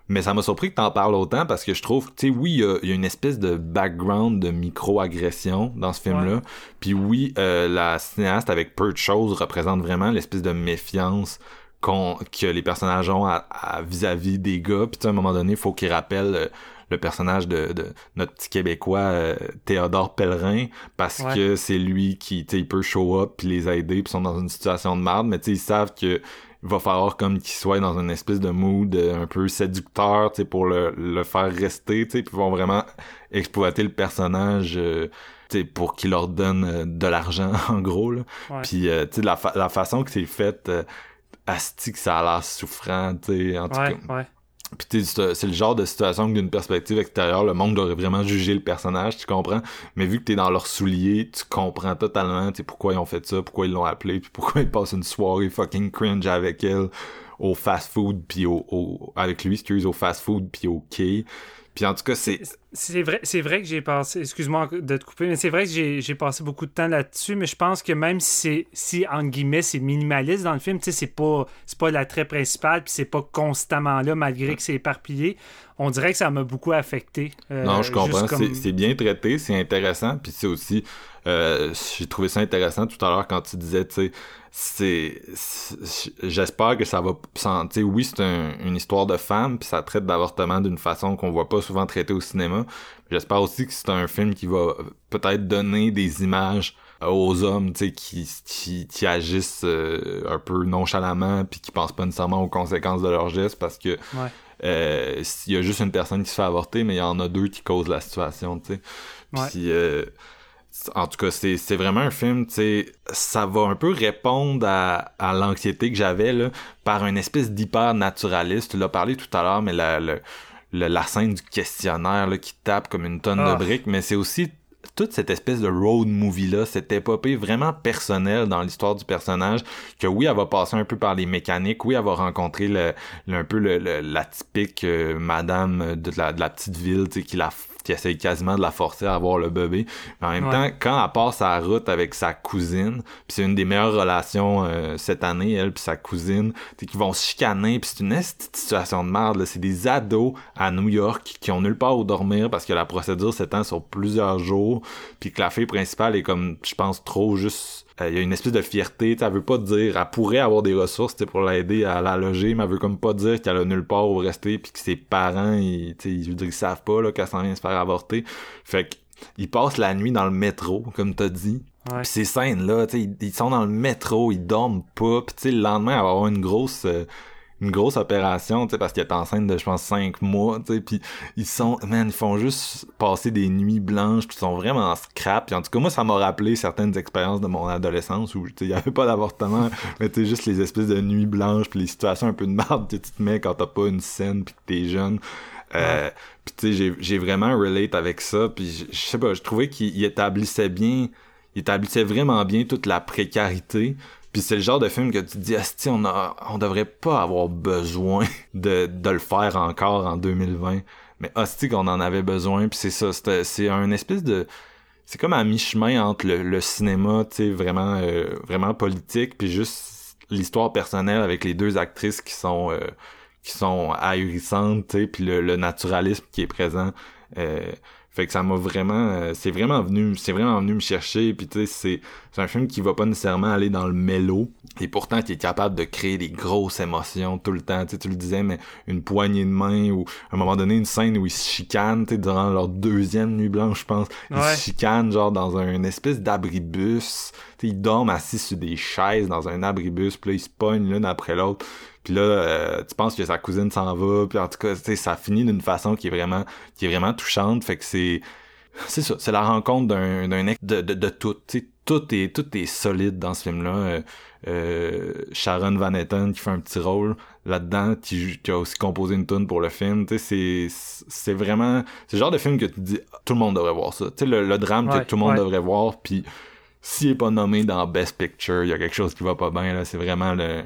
Mais ça m'a surpris que t'en parles autant parce que je trouve, tu sais, oui, il y y a une espèce de background de micro-agression dans ce film-là. Puis oui, euh, la cinéaste avec peu de choses représente vraiment l'espèce de méfiance que les personnages ont à- à- vis-à-vis des gars. Puis tu sais, à un moment donné, il faut qu'ils rappellent euh, le personnage de, de notre petit Québécois euh, Théodore Pellerin parce Ouais. que c'est lui qui, tu sais, il peut show up puis les aider puis sont dans une situation de merde. Mais tu sais, ils savent que il va falloir comme qu'il soit dans une espèce de mood euh, un peu séducteur, tu sais, pour le, le faire rester, tu sais, puis ils vont vraiment exploiter le personnage, euh, tu sais, pour qu'il leur donne euh, de l'argent, en gros, là. Ouais. Puis, euh, tu sais, la, fa- la façon que c'est fait, euh, asti que ça a l'air souffrant, tu sais, en tout Ouais, cas. ouais. Puis c'est le genre de situation que d'une perspective extérieure, le monde devrait vraiment juger le personnage, tu comprends? Mais vu que t'es dans leurs souliers, tu comprends totalement, pourquoi ils ont fait ça, pourquoi ils l'ont appelé, puis pourquoi ils passent une soirée fucking cringe avec elle au fast-food, puis au, au- avec lui, excuse, au fast-food, puis au quai. Puis en tout cas, c'est C'est vrai, c'est vrai que j'ai passé, excuse-moi de te couper, mais c'est vrai que j'ai passé beaucoup de temps là-dessus, mais je pense que même si c'est, si, en guillemets, c'est minimaliste dans le film, tu sais, c'est pas, c'est pas l'attrait principal, puis c'est pas constamment là, malgré que c'est éparpillé, on dirait que ça m'a beaucoup affecté. Euh, non, je comprends, c'est bien traité, c'est intéressant, puis c'est aussi, euh, j'ai trouvé ça intéressant tout à l'heure quand tu disais, tu sais, c'est j'espère que ça va tu oui c'est une histoire de femme puis ça traite d'avortement d'une façon qu'on voit pas souvent traiter au cinéma. J'espère aussi que c'est un film qui va peut-être donner des images aux hommes tu sais qui, qui, qui agissent euh, un peu nonchalamment puis qui pensent pas nécessairement aux conséquences de leurs gestes parce que euh, il y a juste une personne qui se fait avorter mais il y en a deux qui causent la situation tu sais. Puis euh, en tout cas, c'est vraiment un film, tu sais, ça va un peu répondre à, l'anxiété que j'avais là, par une espèce d'hyper naturaliste. Tu l'as parlé tout à l'heure, mais la, la scène du questionnaire là, qui tape comme une tonne de ah. briques, mais c'est aussi toute cette espèce de road movie-là, cette épopée vraiment personnelle dans l'histoire du personnage, que oui, elle va passer un peu par les mécaniques, oui, elle va rencontrer le, un peu le, la typique euh, madame de la, de la petite ville, tu sais, qui la qui essaye quasiment de la forcer à avoir le bébé. Mais en même temps, quand elle passe sa route avec sa cousine, puis c'est une des meilleures relations euh, cette année, elle puis sa cousine, qui vont se chicaner, puis c'est une situation de merde. C'est des ados à New York qui ont nulle part où dormir parce que la procédure s'étend sur plusieurs jours, puis que la fille principale est comme, je pense, trop juste il y a une espèce de fierté, elle veut pas dire, elle pourrait avoir des ressources pour l'aider à la loger, mais elle veut comme pas dire qu'elle a nulle part où rester, puis que ses parents, ils, ils, ils savent pas là, qu'elle s'en vient se faire avorter. Fait qu'ils passent la nuit dans le métro, comme t'as dit. Pis ces scènes-là, ils, ils sont dans le métro, ils dorment pas, pis le lendemain, elle va avoir une grosse... Euh, une grosse opération, tu parce qu'elle est enceinte de, je pense, cinq mois, tu sais, puis ils sont, man, ils font juste passer des nuits blanches, puis ils sont vraiment scrap, puis en tout cas, moi, ça m'a rappelé certaines expériences de mon adolescence où, tu sais, il y avait pas d'avortement, mais tu juste les espèces de nuits blanches, puis les situations un peu de merde que tu te mets quand t'as pas une scène, puis que t'es jeune. Euh, puis tu sais, j'ai vraiment relate avec ça, puis je sais pas, je trouvais qu'il établissait bien, il établissait vraiment bien toute la précarité, puis c'est le genre de film que tu te dis, Asti, on, a, on devrait pas avoir besoin de, de le faire encore en 2020. Mais Asti qu'on en avait besoin. Puis c'est ça, c'est un espèce de... C'est comme à mi-chemin entre le, cinéma, tu sais, vraiment, euh, vraiment politique, puis juste l'histoire personnelle avec les deux actrices qui sont... Euh, qui sont ahurissantes, tu sais, puis le, naturalisme qui est présent. Euh, fait que ça m'a vraiment, euh, c'est vraiment venu, c'est vraiment venu me chercher. Puis tu sais, c'est, c'est un film qui va pas nécessairement aller dans le mélo, et pourtant qui est capable de créer des grosses émotions tout le temps. Tu sais, tu le disais, mais une poignée de main ou à un moment donné une scène où ils se chicanent, tu sais, durant leur deuxième nuit blanche, je pense, ils se chicanent genre dans un espèce d'abribus. Tu sais, ils dorment assis sur des chaises dans un abribus, puis là ils se pognent l'une après l'autre. Puis là, euh, tu penses que sa cousine s'en va, puis en tout cas, ça finit d'une façon qui est vraiment, qui est vraiment touchante. Fait que c'est, c'est ça, c'est la rencontre d'un, d'un de, de, de tout. sais tout est, tout est solide dans ce film-là. Euh, euh, Sharon Van Etten qui fait un petit rôle là-dedans, qui, qui a aussi composé une tune pour le film. Tu sais, c'est, c'est vraiment, c'est le genre de film que tu dis, tout le monde devrait voir ça. Tu sais, le, drame que tout le monde devrait voir, puis s'il est pas nommé dans Best Picture, il y a quelque chose qui va pas bien là. C'est vraiment le,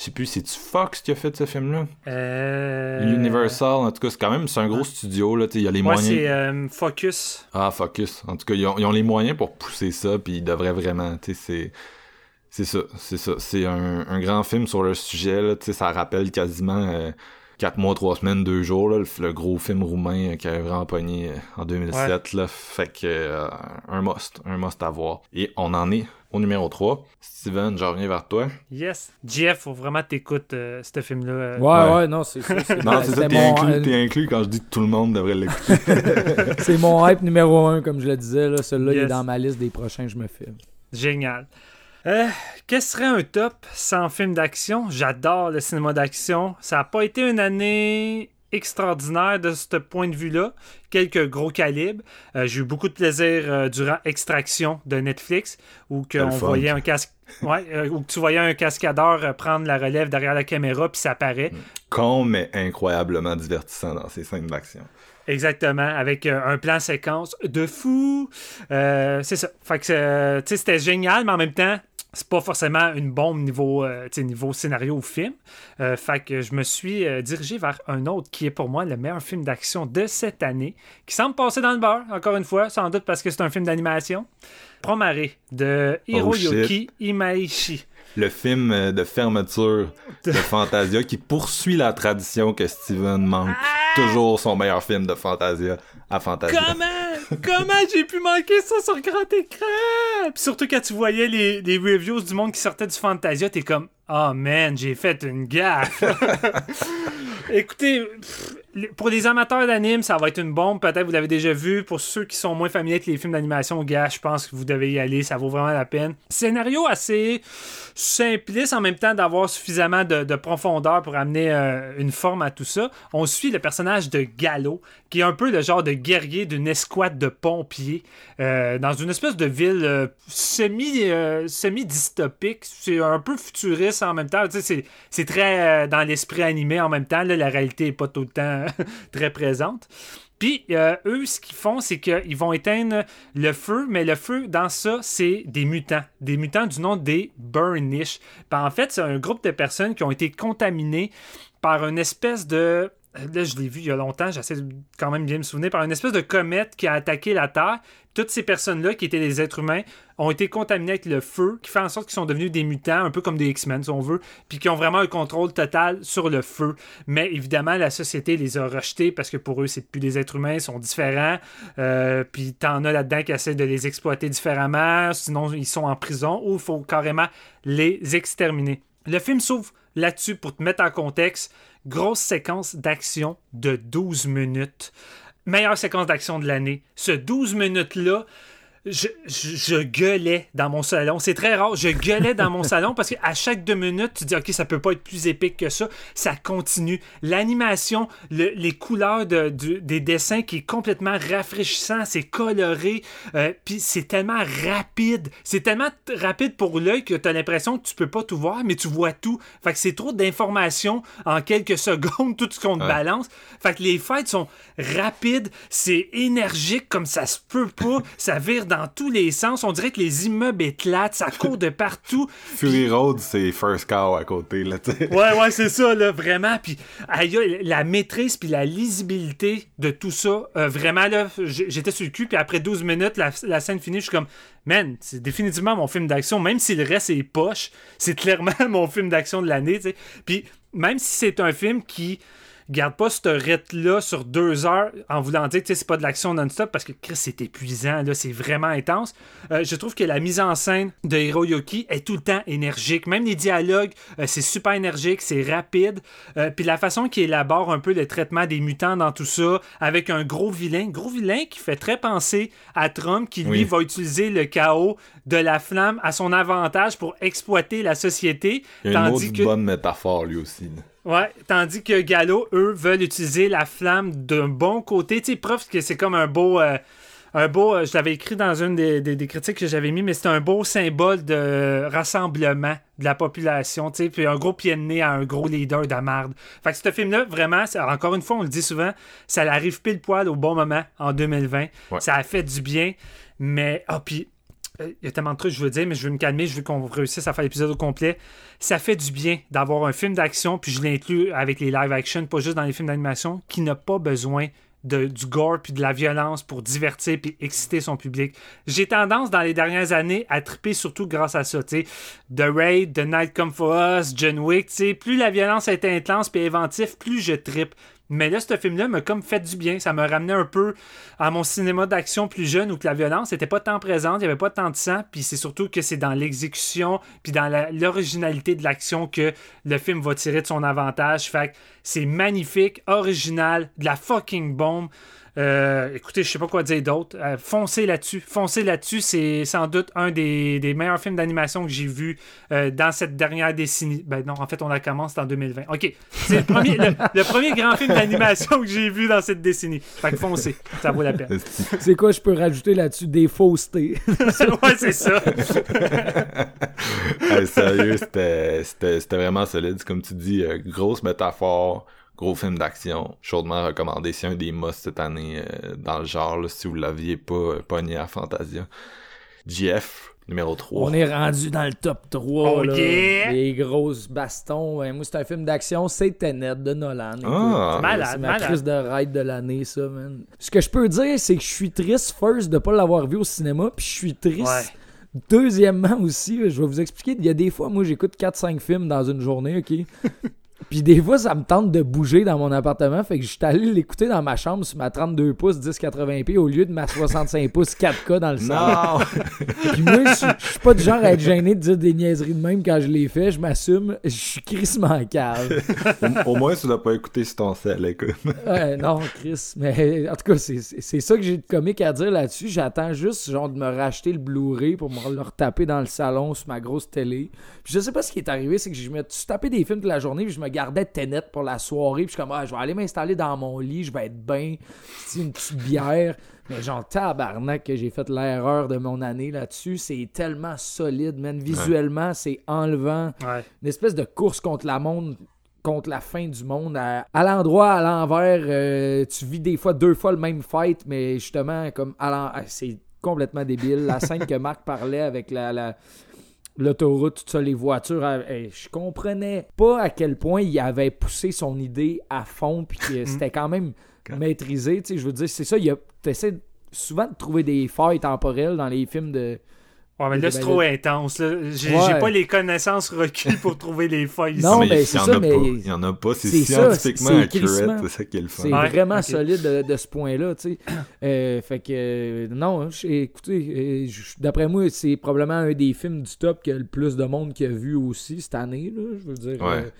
je sais plus, c'est-tu Fox qui a fait ce film-là? Euh... Universal, en tout cas, c'est quand même, c'est un gros studio, là, il y a les moyens. c'est euh, Focus. Ah, Focus. En tout cas, ils ont, les moyens pour pousser ça, puis ils devraient vraiment, tu sais, c'est... C'est ça, c'est ça. C'est un, grand film sur le sujet, là, ça rappelle quasiment... Euh, 4 mois, 3 semaines, 2 jours, là, le, gros film roumain qui avait vraiment pogné euh, en 2007. Là, fait que euh, un must, un must à voir. Et on en est au numéro 3. Steven, je reviens vers toi. Yes. Jeff, faut vraiment t'écouter euh, ce film-là. Ouais, ouais, non, c'est ça. non, c'est ça, t'es inclus, inclus, quand je dis que tout le monde devrait l'écouter. c'est mon hype numéro 1, comme je le disais. Là. Celui-là, il est dans ma liste des prochains que je me filme. Génial. Euh, Qu'est-ce serait un top sans film d'action? J'adore le cinéma d'action. Ça n'a pas été une année extraordinaire de ce point de vue-là. Quelques gros calibres. Euh, j'ai eu beaucoup de plaisir euh, durant Extraction de Netflix, où que on voyait un casque. Ouais, euh, où tu voyais un cascadeur prendre la relève derrière la caméra, puis ça apparaît. Con, mais incroyablement divertissant dans ces scènes d'action. Exactement, avec un plan séquence de fou. c'est ça. Fait que c'était génial, mais en même temps, c'est pas forcément une bombe niveau, euh, niveau scénario ou film. Euh, fait que je me suis euh, dirigé vers un autre qui est pour moi le meilleur film d'action de cette année, qui semble passer dans le beurre, encore une fois, sans doute parce que c'est un film d'animation. Promare de Hiroyuki Oh, Imaishi. Le film de fermeture de Fantasia qui poursuit la tradition que Steven manque toujours son meilleur film de Fantasia à Fantasia. Comment? Comment j'ai pu manquer ça sur grand écran? Puis surtout quand tu voyais les, les reviews du monde qui sortait du Fantasia, t'es comme Oh man, j'ai fait une gaffe. Écoutez, pff, pour les amateurs d'anime, ça va être une bombe. Peut-être vous l'avez déjà vu. Pour ceux qui sont moins familiers avec les films d'animation, gars, je pense que vous devez y aller. Ça vaut vraiment la peine. Scénario assez simpliste en même temps d'avoir suffisamment de, de profondeur pour amener euh, une forme à tout ça. On suit le personnage de Gallo, qui est un peu le genre de guerrier d'une escouade de pompiers euh, dans une espèce de ville euh, semi, euh, semi-dystopique. C'est un peu futuriste en même temps. Tu sais, c'est, très dans l'esprit animé en même temps. Là, la réalité n'est pas tout le temps très présente. Puis eux, ce qu'ils font, c'est qu'ils vont éteindre le feu, mais le feu, dans ça, c'est des mutants. Des mutants du nom des Burnish. Puis en fait, c'est un groupe de personnes qui ont été contaminées par une espèce de. Là, je l'ai vu il y a longtemps, j'essaie quand même bien me souvenir, par une espèce de comète qui a attaqué la Terre. Toutes ces personnes-là, qui étaient des êtres humains, ont été contaminées avec le feu, qui fait en sorte qu'ils sont devenus des mutants, un peu comme des X-Men, si on veut, puis qui ont vraiment un contrôle total sur le feu. Mais évidemment, la société les a rejetés parce que pour eux, c'est plus des êtres humains, ils sont différents. Euh, puis t'en as là-dedans qui essaient de les exploiter différemment, sinon ils sont en prison, ou il faut carrément les exterminer. Le film s'ouvre là-dessus pour te mettre en contexte. Grosse séquence d'action de 12 minutes. Meilleure séquence d'action de l'année. Ce 12 minutes-là, je, je, je gueulais dans mon salon. C'est très rare. Je gueulais dans mon salon parce qu'à chaque deux minutes, tu dis, OK, ça peut pas être plus épique que ça. Ça continue. L'animation, le- les couleurs de, du- des dessins qui est complètement rafraîchissant, c'est coloré. euh, Puis c'est tellement rapide. C'est tellement rapide pour l'œil que tu as l'impression que tu peux pas tout voir, mais tu vois tout. Fait que c'est trop d'informations en quelques secondes, tout ce qu'on te Ouais. balance. Fait que les fights sont rapides, c'est énergique comme ça se peut pas. ça vire dans tous les sens. On dirait que les immeubles éclatent, ça court de partout. Fury Road, c'est First Cow à côté, là. Ouais, ouais, c'est ça, là, vraiment. Puis, la maîtrise puis la lisibilité de tout ça, euh, vraiment, là, j'étais sur le cul, puis après 12 minutes, la, la scène finie, je suis comme, man, c'est définitivement mon film d'action, même si le reste est poche, c'est clairement mon film d'action de l'année, tu sais. Puis, même si c'est un film qui garde pas ce rythme-là sur deux heures en voulant dire que c'est pas de l'action non-stop parce que Chris, c'est épuisant, là, c'est vraiment intense. Euh, je trouve que la mise en scène de Hiroyuki est tout le temps énergique. Même les dialogues, euh, c'est super énergique, c'est rapide. Euh, Puis la façon qu'il élabore un peu le traitement des mutants dans tout ça, avec un gros vilain, gros vilain qui fait très penser à Trump, qui lui Oui. va utiliser le chaos de la flamme à son avantage pour exploiter la société. Il y a une tandis que... bonne métaphore, lui aussi. Ouais, tandis que Gallo, eux, veulent utiliser la flamme d'un bon côté. Tu sais, preuve que c'est comme un beau. euh, un beau. euh, je l'avais écrit dans une des, des- des critiques que j'avais mis, mais c'est un beau symbole de rassemblement de la population, tu sais, puis un gros pied de nez à un gros leader de marde. Fait que ce film-là, vraiment, encore une fois, on le dit souvent, ça arrive pile poil au bon moment en 2020. Ouais. Ça a fait du bien, mais. Ah, puis euh, il y a tellement de trucs que je veux dire, mais je veux me calmer, je veux qu'on réussisse à faire l'épisode au complet. Ça fait du bien d'avoir un film d'action, puis je l'inclus avec les live action, pas juste dans les films d'animation, qui n'a pas besoin de, du gore puis de la violence pour divertir puis exciter son public. J'ai tendance dans les dernières années à triper surtout grâce à ça. The Raid, The Night Come For Us, John Wick, tu. Plus la violence est intense puis inventif, plus je tripe. Mais là, ce film-là m'a comme fait du bien. Ça m'a ramené un peu à mon cinéma d'action plus jeune où que la violence n'était pas tant présente, il n'y avait pas tant de sang, puis c'est surtout que c'est dans l'exécution, puis dans l'originalité de l'action que le film va tirer de son avantage. Fait que c'est magnifique, original, de la fucking bombe. Euh, écoutez, je sais pas quoi dire d'autre. Euh, foncez là-dessus. Foncez là-dessus. C'est sans doute un des, des meilleurs films d'animation que j'ai vu euh, dans cette dernière décennie. Ben non, en fait, on la commence en 2020. OK. C'est le premier, le, le premier grand film d'animation que j'ai vu dans cette décennie. Fait que foncez. Ça vaut la peine. C'est quoi, je peux rajouter là-dessus? Des faussetés. ouais, c'est ça. Hey, sérieux, c'était c'était- c'était vraiment solide. Comme tu dis, euh, grosse métaphore, gros film d'action. Chaudement recommandé. C'est un des musts cette année euh, dans le genre, là, si vous l'aviez pas euh, pogné à Fantasia. GF, Numéro 3. On est rendu dans le top 3. Oh là. yeah! Les grosses bastons. Ouais, moi, c'est un film d'action. C'est Tenet de Nolan. Ah. Malade, c'est ma malade. crise de ride de l'année, ça, man. Ce que je peux dire, c'est que je suis triste, first, de pas l'avoir vu au cinéma. Puis je suis triste. Ouais. Deuxièmement aussi, je vais vous expliquer. Il y a des fois, moi, j'écoute 4-5 films dans une journée, OK? Puis des fois, ça me tente de bouger dans mon appartement. Fait que je suis allé l'écouter dans ma chambre sur ma 32 pouces 1080p au lieu de ma 65 pouces 4K dans le salon. Puis moi, je suis- pas du genre à être gêné de dire des niaiseries de même quand je les fais. Je m'assume. Je suis crissement cave. au, au moins, tu l'as pas écouté sur ton sel, écoute. Ouais, non, Chris. Mais en tout cas, c'est- ça que j'ai de comique à dire là-dessus. J'attends juste genre de me racheter le Blu-ray pour me le retaper dans le salon sur ma grosse télé. Puis je sais pas ce qui est arrivé, c'est que je me suis tapé des films toute la journée, puis je me gardais Tenet pour la soirée. Puis je suis comme, ah, je vais aller m'installer dans mon lit, je vais être bien, une petite bière. Mais genre, tabarnak que j'ai fait l'erreur de mon année là-dessus. C'est tellement solide, man. Visuellement, c'est enlevant Ouais. une espèce de course contre la monde contre la fin du monde à, à l'endroit à l'envers euh, tu vis des fois deux fois le même fight mais justement comme à ah, c'est complètement débile la scène que Marc parlait avec la, la- l'autoroute tout ça les voitures hey, je comprenais pas à quel point il avait poussé son idée à fond puis que c'était quand même maîtrisé tu sais je veux dire c'est ça il a t'essaies souvent de trouver des failles temporelles dans les films de Ouais, mais là, c'est trop intense. là. J'ai Ouais. pas les connaissances requis pour trouver les failles ici. Non, mais mais il c'est y en ça, a mais- pas. Il y en a pas. C'est scientifiquement accurate. C'est ça qui est le fun. C'est Ouais, vraiment solide de, de ce point-là, tu sais. Euh, fait que, euh, non, hein, écoutez, euh, d'après moi, c'est probablement un des films du top que le plus de monde qui a vu aussi cette année, là. Je veux dire, Ouais. euh,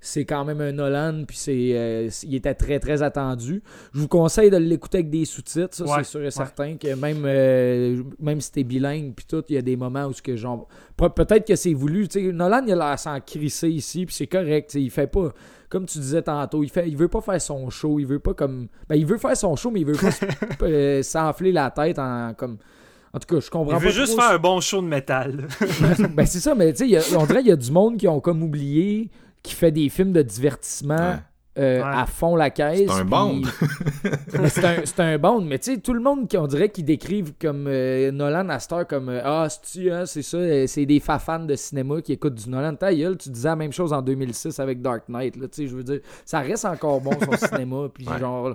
c'est quand même un Nolan, puis c'est, euh, c'est- il était très, très attendu. Je vous conseille de l'écouter avec des sous-titres, ça, Ouais, c'est sûr et certain, que même, euh, même si t'es bilingue, puis tout, il y a des moments où ce que genre... Pe- Peut-être que c'est voulu, tu sais, Nolan, il a l'air s'en crisser ici, puis c'est correct, il fait pas comme tu disais tantôt, il fait, il veut pas faire son show, il veut pas comme, ben il veut faire son show, mais il veut pas euh, s'enfler la tête en comme, en tout cas, je comprends Il pas. veut juste trop faire un bon show de métal. ben c'est ça, mais tu sais, on dirait qu'il y a du monde qui ont comme oublié qui fait des films de divertissement Ouais. euh, Ouais. à fond la caisse. C'est un bond. c'est un, c'est un bond, mais tu sais, tout le monde qui on dirait qu'ils décrivent comme euh, Nolan Astor comme euh, Ah, c'est-tu, hein, c'est ça, euh, c'est des fa- fans de cinéma qui écoutent du Nolan. Ta gueule, tu disais la même chose en 2006 avec Dark Knight, là, tu sais, je veux dire, ça reste encore bon son cinéma, puis Ouais. genre,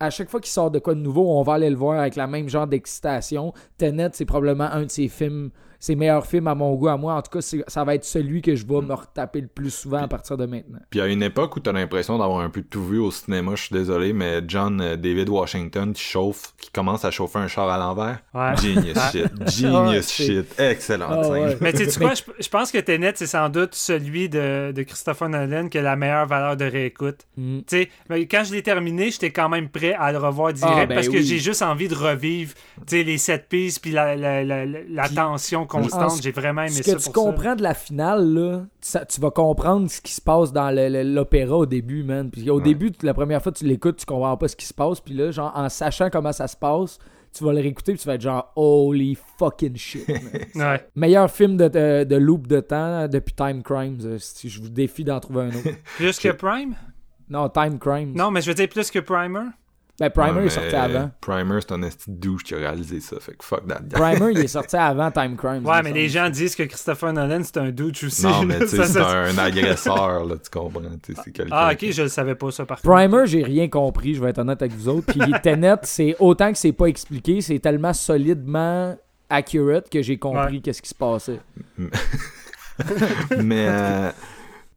à chaque fois qu'il sort de quoi de nouveau, on va aller le voir avec la même genre d'excitation. Tenet, c'est probablement un de ses films, ses meilleurs films à mon goût, à moi. En tout cas, ça va être celui que je vais me retaper le plus souvent à partir de maintenant. Puis à une époque où t'as l'impression d'avoir un peu tout vu au cinéma, je suis désolé, mais John euh, David Washington qui chauffe, qui commence à chauffer un char à l'envers. Ouais. Genius shit. Genius Ouais, shit. Excellente Ah, ouais. Mais tu sais quoi, je, je pense que Tenet, c'est sans doute celui de, de Christopher Nolan qui a la meilleure valeur de réécoute. Mm. Tu sais, mais quand je l'ai terminé, j'étais quand même prêt à le revoir direct Ah, ben parce que j'ai juste envie de revivre tu sais, les sept pistes puis la, la, la, la- la Puis, tension en constante. ce- J'ai vraiment aimé Ce ça que tu pour ça. comprends de la finale, là, ça- tu vas comprendre ce qui se passe dans l'opéra au début, man. Puis au Ouais. début, la première fois tu l'écoutes, tu comprends pas ce qui se passe. Puis là, genre, en sachant comment ça se passe, tu vas le réécouter puis tu vas être genre, holy fucking shit. Ouais. Meilleur film de, de, de loop de temps depuis Time Crimes. euh, si je vous défie d'en trouver un autre. Plus que Prime? Non, Time Crimes. Non, mais je veux dire plus que Primer? Ben, Primer Ouais, est sorti avant. Primer, c'est un esti douche qui a réalisé ça. Fait que fuck that guy. Primer, il est sorti avant Time Crimes. Ouais, mais les gens disent que Christopher Nolan, c'est un douche aussi. Non, mais tu sais, c'est un agresseur, là, tu comprends. Ah, ok, qui- je le savais pas ça par contre. Primer, j'ai rien compris, je vais être honnête avec vous autres. Puis Tenet, c'est autant que c'est pas expliqué, c'est tellement solidement accurate que j'ai compris Ouais. qu'est-ce qui se passait. Mais euh,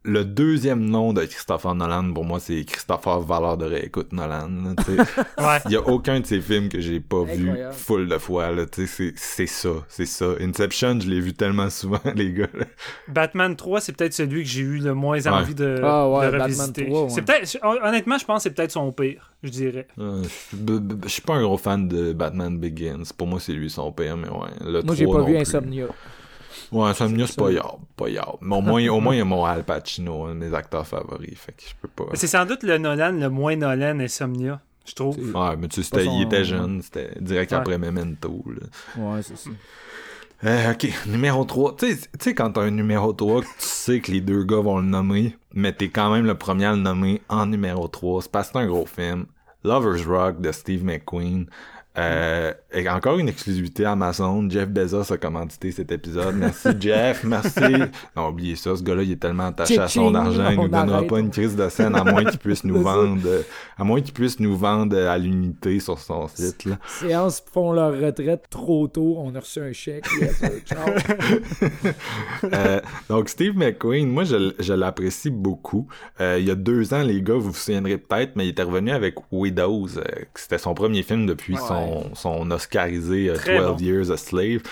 le deuxième nom de Christopher Nolan, pour moi, c'est Christopher Valeur de réécoute Nolan. sais. Ouais. Il y a aucun de ses films que j'ai pas vu full de fois. C'est, c'est ça, c'est ça. Inception, je l'ai vu tellement souvent, les gars. là. Batman 3, c'est peut-être celui que j'ai eu le moins envie de, Ah ouais, de Batman revisiter. 3, ouais. C'est peut-être, honnêtement, je pense que c'est peut-être son pire, je dirais. Euh, je suis pas un gros fan de Batman Begins. Pour moi, c'est lui son père, mais ouais. Le Moi, j'ai 3 pas non vu plus. Insomnia. Ouais, Insomnia, c'est pas yard, pas yard. Mais au moins, au moins, il y a mon Al Pacino, un de mes acteurs favoris. Fait que je peux pas. C'est sans doute le Nolan le moins Nolan Insomnia, je trouve. Ouais, mais tu sais, il était jeune, c'était direct Ouais. après Memento. Là. Ouais, c'est ça. Euh, ok, numéro 3. Tu sais- quand t'as un numéro 3, que tu sais que les deux gars vont le nommer, mais t'es quand même le premier à le nommer en numéro 3. C'est parce que c'est un gros film. Lover's Rock de Steve McQueen. Euh, et encore une exclusivité Amazon. Jeff Bezos a commandité cet épisode. Merci Jeff, merci. Non, oubliez ça, ce gars-là, il est tellement attaché à son argent, il nous donnera arrête. pas une crise de scène à moins qu'il puisse nous vendre, euh, à moins qu'il puisse nous vendre à l'unité sur son site. Là. Séances font leur retraite trop tôt. On a reçu un chèque. Yes. Euh, donc Steve McQueen, moi je, je l'apprécie beaucoup. Euh, il y a deux ans, les gars, vous vous souviendrez peut-être, mais il était revenu avec Widows. euh, C'était son premier film depuis Ouais. son, son Oscarisé euh, Très 12 bon. Years a Slave.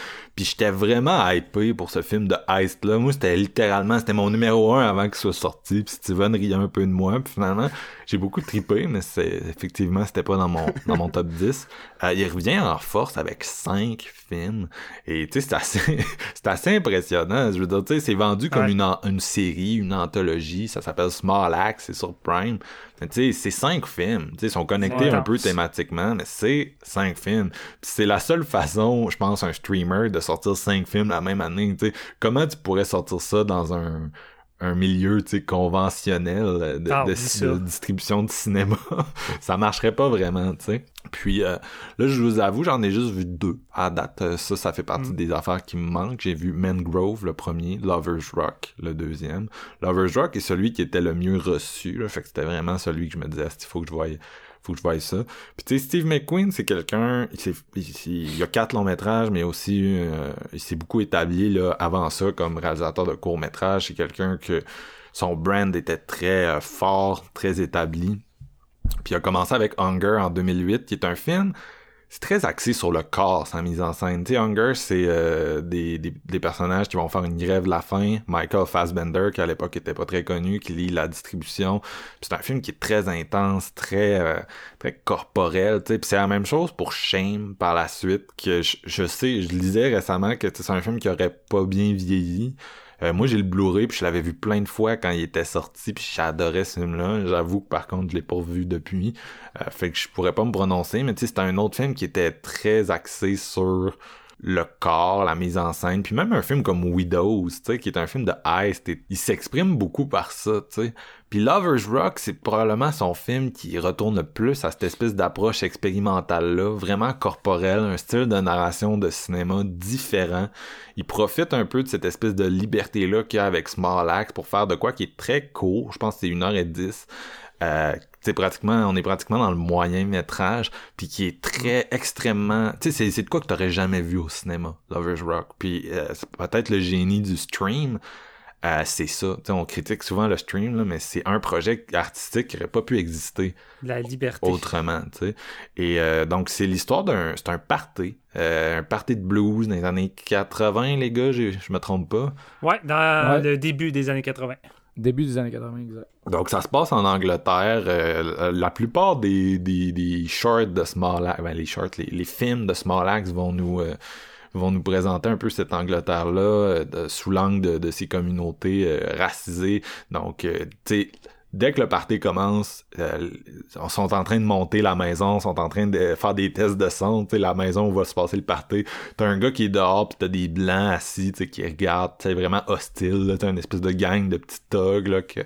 Puis j'étais vraiment hypé pour ce film de Heist là. Moi, c'était littéralement, c'était mon numéro un avant qu'il soit sorti. Puis Steven riait un peu de moi. Puis finalement, j'ai beaucoup trippé, mais c'est effectivement, c'était pas dans mon dans mon top 10. Euh, il revient en force avec cinq films. Et tu sais, c'est assez, c'est assez impressionnant. Je veux dire, tu sais, c'est vendu comme Ouais. une, an- une série, une anthologie. Ça s'appelle Small Axe, c'est sur Prime. Tu sais, c'est cinq films. Tu sais, ils sont connectés Ouais. un peu thématiquement, mais c'est cinq films. Puis c'est la seule façon, je pense, un streamer de sortir cinq films la même année. Tu sais, comment tu pourrais sortir ça dans un un milieu tu sais conventionnel de, Ah, de distribution de cinéma? Ça marcherait pas vraiment tu sais. Puis euh, là je vous avoue j'en ai juste vu deux à date. Euh, ça ça fait partie Mm. des affaires qui me manquent. J'ai vu Mangrove le premier Lovers Rock le deuxième. Lovers Rock est celui qui était le mieux reçu là, fait que c'était vraiment celui que je me disais il faut que je voie faut que je voie ça. Puis tu sais, Steve McQueen, c'est quelqu'un, il, il, a quatre longs métrages, mais aussi euh, il s'est beaucoup établi là avant ça comme réalisateur de courts métrages. C'est quelqu'un que son brand était très euh, fort, très établi. Puis il a commencé avec Hunger en 2008, qui est un film c'est très axé sur le corps, sa mise en scène. Tu Hunger, c'est euh, des, des, personnages qui vont faire une grève de la faim. Michael Fassbender, qui à l'époque était pas très connu, qui lit la distribution. C'est un film qui est très intense, très euh, très corporel. C'est la même chose pour Shame par la suite. Que je, je sais, je lisais récemment que c'est un film qui aurait pas bien vieilli. Euh, moi, j'ai le Blu-ray, puis je l'avais vu plein de fois quand il était sorti, puis j'adorais ce film-là. J'avoue que par contre, je l'ai pas revu depuis. Euh, fait que je pourrais pas me prononcer, mais tu sais, c'était un autre film qui était très axé sur le corps, la mise en scène, puis même un film comme Widows, tu sais, qui est un film de heist, il s'exprime beaucoup par ça, tu sais. Puis Lovers Rock, c'est probablement son film qui retourne plus à cette espèce d'approche expérimentale-là, vraiment corporelle, un style de narration de cinéma différent. Il profite un peu de cette espèce de liberté-là qu'il y a avec Small Axe pour faire de quoi qui est très court, je pense que c'est 1h10, euh, c'est pratiquement, on est pratiquement dans le moyen métrage, puis qui est très extrêmement, tu sais, c'est, c'est de quoi que t'aurais jamais vu au cinéma, Lovers Rock. Puis euh, c'est peut-être le génie du stream, euh, c'est ça. Tu sais, on critique souvent le stream, là, mais c'est un projet artistique qui aurait pas pu exister La liberté. autrement, tu sais. Et euh, donc c'est l'histoire d'un, c'est un party, euh, un party de blues dans les années 80, les gars, je me trompe pas? Ouais, dans Ouais. le début des années 80. Début des années 80, exact. Donc ça se passe en Angleterre. euh, la plupart des, des, des shorts de Small Axe, ben, les shorts, les, les films de Small Axe vont nous euh, vont nous présenter un peu cette Angleterre-là euh, sous l'angle de, ces communautés euh, racisées. Donc, euh, tu sais, dès que le party commence, euh, sont en train de monter la maison, sont en train de faire des tests de sais, la maison où va se passer le party. T'as un gars qui est dehors, pis t'as des blancs assis, qui regardent, c'est vraiment hostile. T'as une espèce de gang de petits thugs, là, que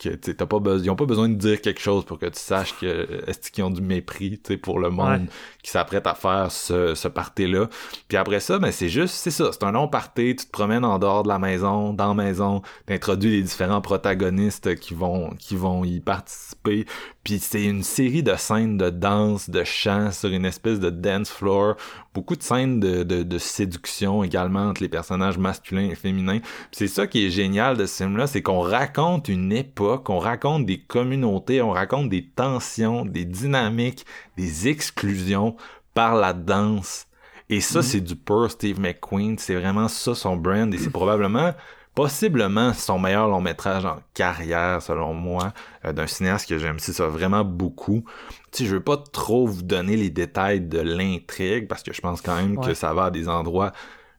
que t'as pas besoin, ils ont pas besoin de dire quelque chose pour que tu saches que est-ce qu'ils ont du mépris, pour le monde Ouais. qui s'apprête à faire ce, ce party-là. Puis après ça, ben c'est juste, c'est ça, c'est un long party, tu te promènes en dehors de la maison, dans la maison, t'introduis les différents protagonistes qui vont qui vont y participer. Puis c'est une série de scènes de danse, de chant sur une espèce de dance floor, beaucoup de scènes de, de, de séduction également entre les personnages masculins et féminins. C'est ça qui est génial de ce film-là, c'est qu'on raconte une époque, on raconte des communautés, on raconte des tensions, des dynamiques, des exclusions par la danse. Et ça, c'est du pur Steve McQueen. C'est vraiment ça son brand. Et c'est probablement, possiblement, son meilleur long métrage en carrière, selon moi, euh, d'un cinéaste que j'aime ça vraiment beaucoup. Tu sais, je veux pas trop vous donner les détails de l'intrigue parce que je pense quand même que ça va à des endroits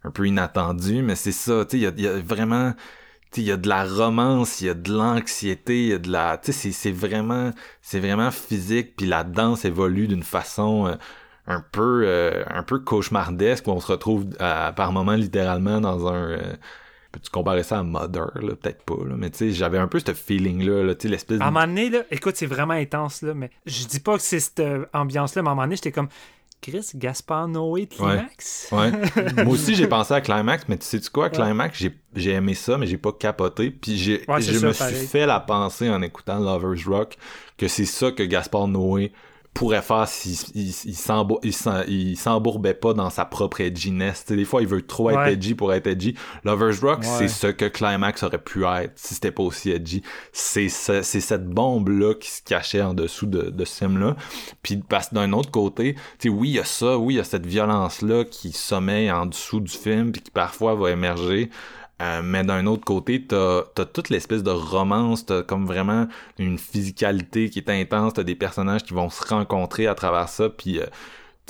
un peu inattendus, mais c'est ça, tu sais, il y a, il y a vraiment il y a de la romance, il y a de l'anxiété, il y a de la, tu sais, c'est, vraiment, c'est vraiment physique, puis la danse évolue d'une façon euh, un peu, euh, un peu cauchemardesque, où on se retrouve à- par moments littéralement dans un, euh, peux-tu comparer ça à Mother, là, peut-être pas, là, mais tu sais, j'avais un peu ce feeling-là, là, tu sais, l'espèce À un de... moment donné, là, écoute, c'est vraiment intense, là, mais je dis pas que c'est cette euh, ambiance-là, mais à un moment donné, j'étais comme. Chris, Gaspard Noé, Climax? Ouais. Moi aussi, j'ai pensé à Climax, mais tu sais -tu quoi, Climax, j'ai j'ai aimé ça, mais j'ai pas capoté. Puis j'ai, Ouais, je ça, me pareil. suis fait la pensée en écoutant Lovers Rock que c'est ça que Gaspard Noé pourrait faire s'il s'embourbait pas dans sa propre edginess. Tu sais, des fois, il veut trop être Ouais. edgy pour être edgy. Lovers Rock, Ouais. c'est ce que Climax aurait pu être si c'était pas aussi edgy. C'est ce- cette bombe-là qui se cachait en dessous de, de ce film-là. Puis parce que d'un autre côté, tu sais, oui, il y a ça, oui, il y a cette violence-là qui sommeille en dessous du film, puis qui parfois va émerger. Euh, mais d'un autre côté, t'as as toute l'espèce de romance, t'as comme vraiment une physicalité qui est intense, t'as des personnages qui vont se rencontrer à travers ça, puis euh,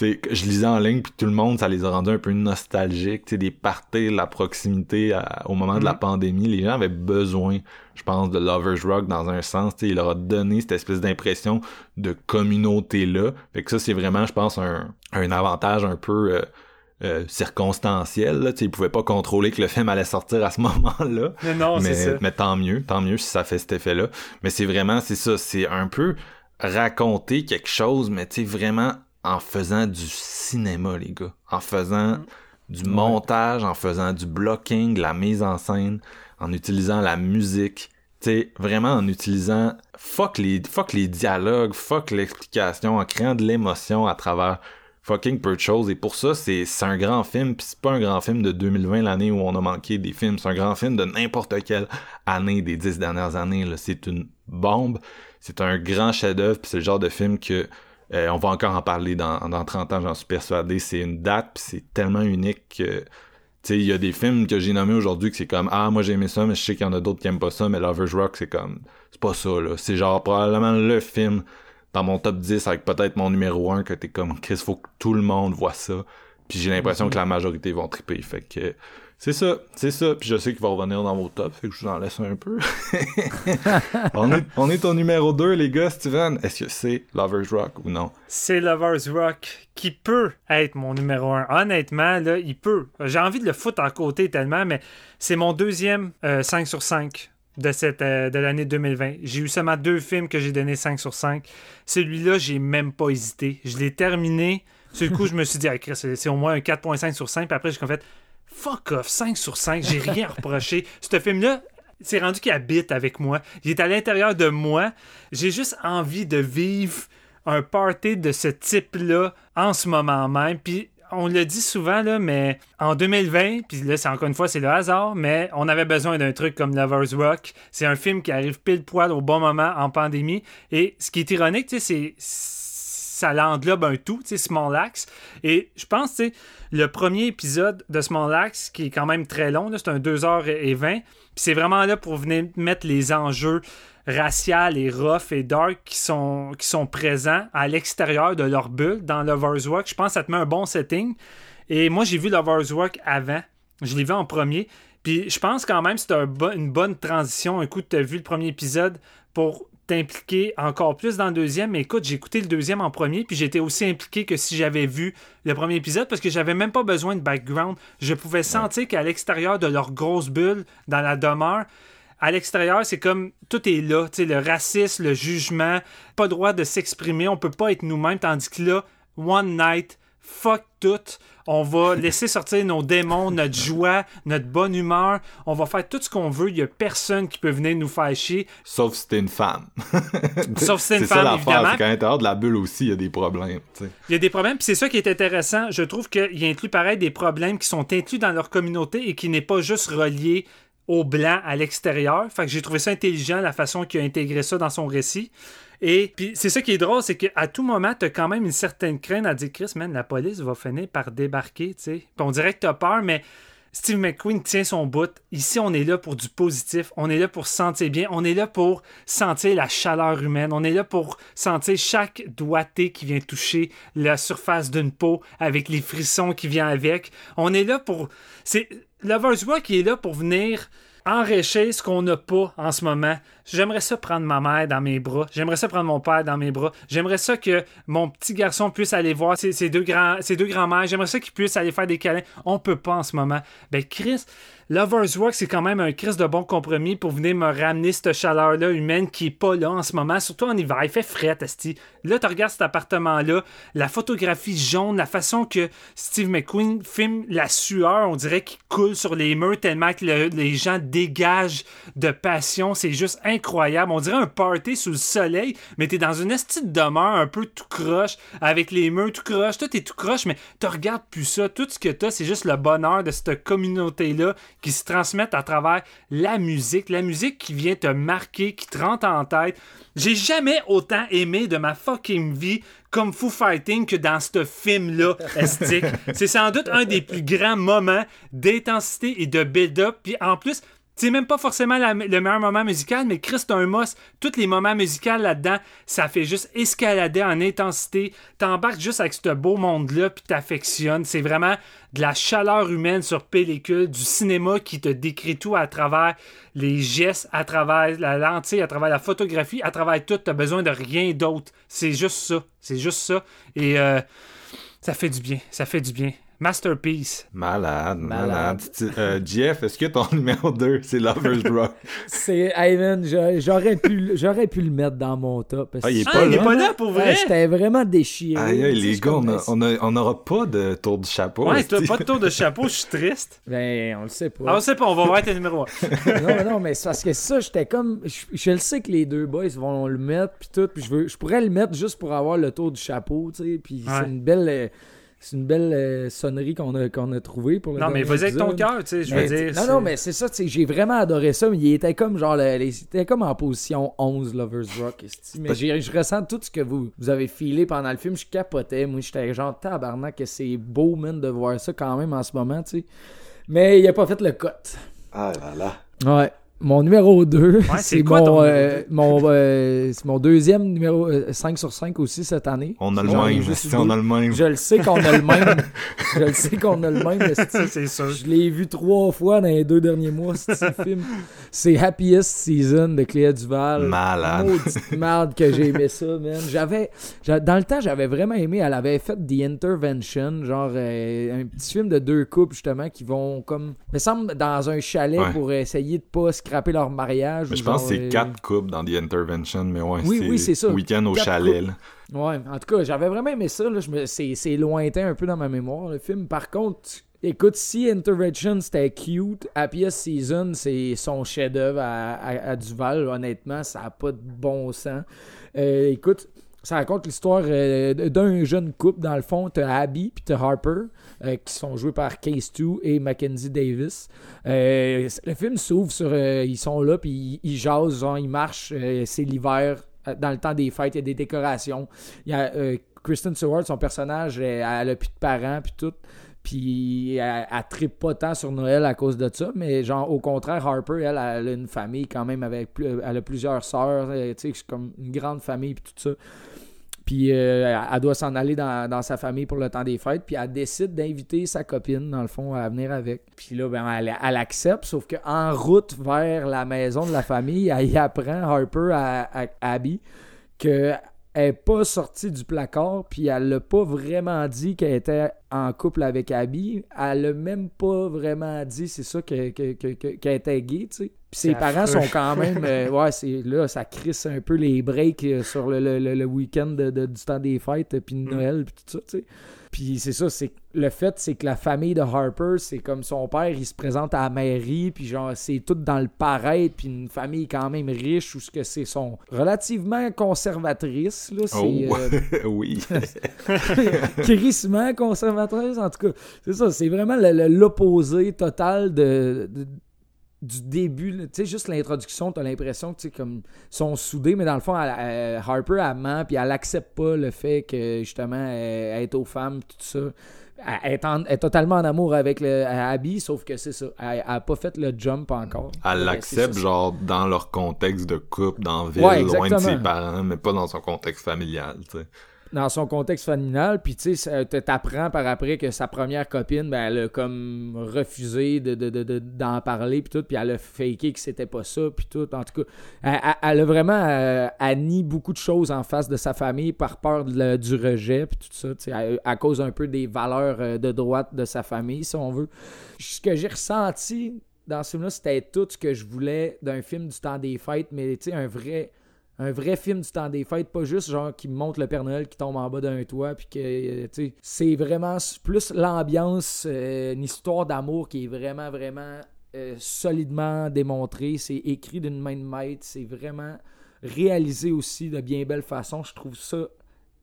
je lisais en ligne, puis tout le monde, ça les a rendus un peu nostalgiques, tu sais, des parties, la proximité à- au moment de la Mhm. pandémie, les gens avaient besoin, je pense, de Lovers Rock dans un sens, tu sais, il leur a donné cette espèce d'impression de communauté-là, fait que ça, c'est vraiment, je pense, un, un avantage un peu... euh, euh, circonstanciel, là, tu sais, ils pouvaient pas contrôler que le film allait sortir à ce moment-là, Mais non, c'est ça. mais, mais tant mieux, tant mieux si ça fait cet effet-là. Mais c'est vraiment, c'est ça, c'est un peu raconter quelque chose, mais tu sais, vraiment en faisant du cinéma, les gars. En faisant Mm. du montage, en faisant du blocking, la mise en scène, en utilisant la musique. Tu sais, vraiment en utilisant fuck les, fuck les dialogues, fuck l'explication, en créant de l'émotion à travers fucking peu de. Et pour ça, c'est un grand film, puis c'est pas un grand film de 2020, l'année où on a manqué des films. C'est un grand film de n'importe quelle année des dix dernières années. C'est une bombe. C'est un grand chef-d'œuvre, puis c'est le genre de film que euh, on va encore en parler dans, dans 30 ans, j'en suis persuadé. C'est une date, puis c'est tellement unique que tu sais, il y a des films que j'ai nommés aujourd'hui que c'est comme Ah, moi j'ai aimé ça, mais je sais qu'il y en a d'autres qui aiment pas ça, mais Lovers Rock, c'est comme c'est pas ça, là. C'est genre probablement le film dans mon top 10 avec peut-être mon numéro 1 que t'es comme Chris, faut que tout le monde voit ça. Puis j'ai l'impression que la majorité vont triper. Fait que c'est ça, c'est ça. Puis je sais qu'il va revenir dans vos tops, fait que je vous en laisse un peu. on, est, on est au numéro 2, les gars, Steven. Est-ce que c'est Lovers Rock ou non? C'est Lovers Rock qui peut être mon numéro un. Honnêtement, là, il peut. J'ai envie de le foutre en côté tellement, mais c'est mon deuxième euh, 5 sur 5 de, cette, euh, de l'année 2020. J'ai eu seulement deux films que j'ai donné 5 sur 5. Celui-là, j'ai même pas hésité. Je l'ai terminé. Sur le coup, je me suis dit, ah, c'est au moins un 4.5 sur 5. Puis après, j'ai fait, fuck off, 5 sur 5. J'ai rien reproché. Ce film-là, c'est rendu qu'il habite avec moi. Il est à l'intérieur de moi. J'ai juste envie de vivre un party de ce type-là en ce moment même. Puis on le dit souvent, là, mais en 2020, puis là, c'est encore une fois, c'est le hasard, mais on avait besoin d'un truc comme Lovers Rock. C'est un film qui arrive pile poil au bon moment en pandémie. Et ce qui est ironique, tu sais, c'est ça l'englobe un tout, tu sais, Small Axe. Et je pense, tu sais, le premier épisode de Small Axe, qui est quand même très long, c'est un 2h20, puis c'est vraiment là pour venir mettre les enjeux raciales et rough et dark qui sont, qui sont présents à l'extérieur de leur bulle dans Lovers Rock. Je pense que ça te met un bon setting. Et moi, j'ai vu Lovers Rock avant. Je l'ai vu en premier. Puis je pense quand même que c'est un bo- une bonne transition. Un coup, tu as vu le premier épisode pour t'impliquer encore plus dans le deuxième. Mais écoute, j'ai écouté le deuxième en premier, puis j'étais aussi impliqué que si j'avais vu le premier épisode, parce que j'avais même pas besoin de background. Je pouvais sentir qu'à l'extérieur de leur grosse bulle, dans la demeure, à l'extérieur, c'est comme tout est là, tu sais, le racisme, le jugement, pas droit de s'exprimer, on peut pas être nous-mêmes, tandis que là, one night, fuck tout, on va laisser sortir nos démons, notre joie, notre bonne humeur, on va faire tout ce qu'on veut, il y a personne qui peut venir nous faire chier, Sauf si t'es une femme. Sauf si t'es une C'est ça femme, l'affaire, évidemment. c'est qu'à l'intérieur de la bulle aussi, il y a des problèmes. Il y a des problèmes, puis c'est ça qui est intéressant. Je trouve qu'il inclut pareil des problèmes qui sont inclus dans leur communauté et qui n'est pas juste relié au blanc à l'extérieur. Fait que j'ai trouvé ça intelligent la façon qu'il a intégré ça dans son récit. Et puis c'est ça qui est drôle, c'est qu'à tout moment, tu as quand même une certaine crainte à dire Chris, man, la police va finir par débarquer, tu sais. On dirait que tu as peur, mais Steve McQueen tient son bout. Ici, on est là pour du positif. On est là pour se sentir bien. On est là pour sentir la chaleur humaine. On est là pour sentir chaque doigté qui vient toucher la surface d'une peau avec les frissons qui viennent avec. On est là pour. C'est Lovers Rock est là pour venir enrichir ce qu'on n'a pas en ce moment. J'aimerais ça prendre ma mère dans mes bras. J'aimerais ça prendre mon père dans mes bras. J'aimerais ça que mon petit garçon puisse aller voir ses, deux grands, ses deux grands-mères. J'aimerais ça qu'il puisse aller faire des câlins. On peut pas en ce moment. Ben, Chris, Lovers Work, c'est quand même un Christ de bon compromis pour venir me ramener cette chaleur-là humaine qui est pas là en ce moment, surtout en hiver. Il fait frais, Asti. Là, tu regardes cet appartement-là, la photographie jaune, la façon que Steve McQueen filme la sueur, on dirait qu'il coule sur les murs tellement que les gens dégagent de passion. C'est juste incroyable. On dirait un party sous le soleil, mais t'es dans une de demeure un peu tout croche, avec les murs tout croche, tout est tout croche, mais tu regardes plus ça. Tout ce que t'as, c'est juste le bonheur de cette communauté-là qui se transmettent à travers la musique, la musique qui vient te marquer, qui te rentre en tête. J'ai jamais autant aimé de ma fucking vie comme Foo Fighting que dans ce film-là, Estique. C'est sans doute un des plus grands moments d'intensité et de build-up. Puis en plus, c'est même pas forcément le meilleur moment musical, mais Chris, un must. Tous les moments musicaux là-dedans, ça fait juste escalader en intensité. T'embarques juste avec ce beau monde-là, puis t'affectionnes. C'est vraiment de la chaleur humaine sur pellicule, du cinéma qui te décrit tout à travers les gestes, à travers la lentille, à travers la photographie, à travers tout. T'as besoin de rien d'autre. C'est juste ça. C'est juste ça. Et euh, ça fait du bien. Ça fait du bien. Masterpiece. Malade, malade. Euh, Jeff, est-ce que ton numéro 2, c'est Lover's Rock? c'est, Ivan, j'aurais pu, j'aurais pu le mettre dans mon top. Ah, il est pas, là. Il est pas là pour vrai? J'étais vraiment déchiré. Aïe, les gars, on n'aura pas de tour de chapeau. Ouais, t'as pas de tour de chapeau, je suis triste. Ben, on le sait pas. Ah, on le sait pas, on va voir tes numéros 1. non, non, mais c'est parce que ça, j'étais comme. Je, le sais que les deux boys vont le mettre, puis tout, puis je, veux, je pourrais le mettre juste pour avoir le tour du chapeau, tu sais, puis c'est une belle euh, c'est une belle euh, sonnerie qu'on a, qu'on a trouvée pour le Non, mais vas-y avec ton cœur, tu sais, je veux dire. Non, non, mais c'est ça, tu sais, j'ai vraiment adoré ça, mais il était comme genre, il était comme en position 11, Lovers Rock. mais je ressens tout ce que vous, vous avez filé pendant le film, je capotais. Moi, j'étais genre tabarnak, que c'est beau, man, de voir ça quand même en ce moment, tu sais. Mais il a pas fait le cut. Ah là là. Ouais. Mon numéro 2, c'est mon, euh, mon, euh, mon, deuxième numéro 5 euh, sur 5 aussi cette année. On a le même, on a le même. Je le sais qu'on a le même. je le sais qu'on a le même. c'est sûr. Je l'ai vu trois fois dans les deux derniers mois, ce film. C'est Happiest Season de Cléa Duval. Malade. Maudite merde que j'ai aimé ça, man. J'avais, dans le temps, j'avais vraiment aimé. Elle avait fait The Intervention, genre un petit film de deux couples, justement, qui vont comme, me semble, dans un chalet pour essayer de pas se scraper leur mariage. je pense que c'est euh, quatre couples dans The Intervention, mais ouais, oui, oui, c'est ça. Week-end au chalet. Ouais, en tout cas, j'avais vraiment aimé ça. C'est lointain un peu dans ma mémoire, le film. Par contre, écoute, si Intervention c'était cute, Happiest Season, c'est son chef-d'œuvre à, Duval. Honnêtement, ça n'a pas de bon sens. Euh, écoute, ça raconte l'histoire euh, d'un jeune couple, dans le fond. T'as Abby puis t'as Harper, euh, qui sont joués par Case 2 et Mackenzie Davis. Euh, le film s'ouvre sur... ils sont là, puis ils, jasent, ils marchent. c'est l'hiver. Dans le temps des fêtes, il y a des décorations. Il y a Kristen Stewart, son personnage, elle, elle a plus de parents, puis tout. Puis elle, elle tripe pas tant sur Noël à cause de ça, mais genre au contraire, Harper, elle, elle a une famille quand même avec elle a plusieurs sœurs, tu sais, comme une grande famille puis tout ça. Puis euh, elle doit s'en aller dans, sa famille pour le temps des fêtes. Puis elle décide d'inviter sa copine, dans le fond, à venir avec. Puis là, ben, elle, accepte, sauf qu'en route vers la maison de la famille, elle y apprend, Harper, à Abby, que elle n'est pas sortie du placard, puis elle l'a pas vraiment dit qu'elle était en couple avec Abby. Elle l'a même pas vraiment dit, c'est ça, qu'elle était gay, tu sais. Puis ses parents sont quand même. Euh, ouais, c'est là, ça crisse un peu les breaks euh, sur le, le, week-end de, du temps des fêtes, puis de mm. Noël, puis tout ça, tu sais. Puis c'est ça, c'est le fait, c'est que la famille de Harper, c'est comme son père, il se présente à la mairie, puis genre, c'est tout dans le paraître, puis une famille quand même riche, où ce que c'est son relativement conservatrice, là, c'est... Oh, euh, oui! crissement conservatrice, en tout cas. C'est ça, c'est vraiment l'opposé total de du début, tu sais, juste l'introduction, t'as l'impression que, tu sais, comme, sont soudés, mais dans le fond, Harper, elle ment, puis elle accepte pas le fait que, justement, elle, est aux femmes, tout ça. Elle est, totalement en amour avec le, Abby, sauf que c'est ça. Elle n'a pas fait le jump encore. Elle l'accepte, genre, dans leur contexte de couple, dans la ville, loin de ses parents, mais pas dans son contexte familial, tu sais. Dans son contexte familial. Puis, tu sais, t'apprends par après que sa première copine, ben, elle a comme refusé d'en de, de, parler, puis tout. Puis elle a faké que c'était pas ça, puis tout. En tout cas, elle, a vraiment euh, beaucoup de choses en face de sa famille par peur du rejet, puis tout ça, tu sais, à, cause un peu des valeurs euh, de droite de sa famille, si on veut. Ce que j'ai ressenti dans ce film-là, c'était tout ce que je voulais d'un film du temps des fêtes, mais tu sais, un vrai un vrai film du temps des fêtes, pas juste genre qui montre le Père Noël qui tombe en bas d'un toit, puis que, euh, c'est vraiment plus l'ambiance, euh, une histoire d'amour qui est vraiment, vraiment euh, solidement démontrée. C'est écrit d'une main de maître, c'est vraiment réalisé aussi de bien belle façon. Je trouve ça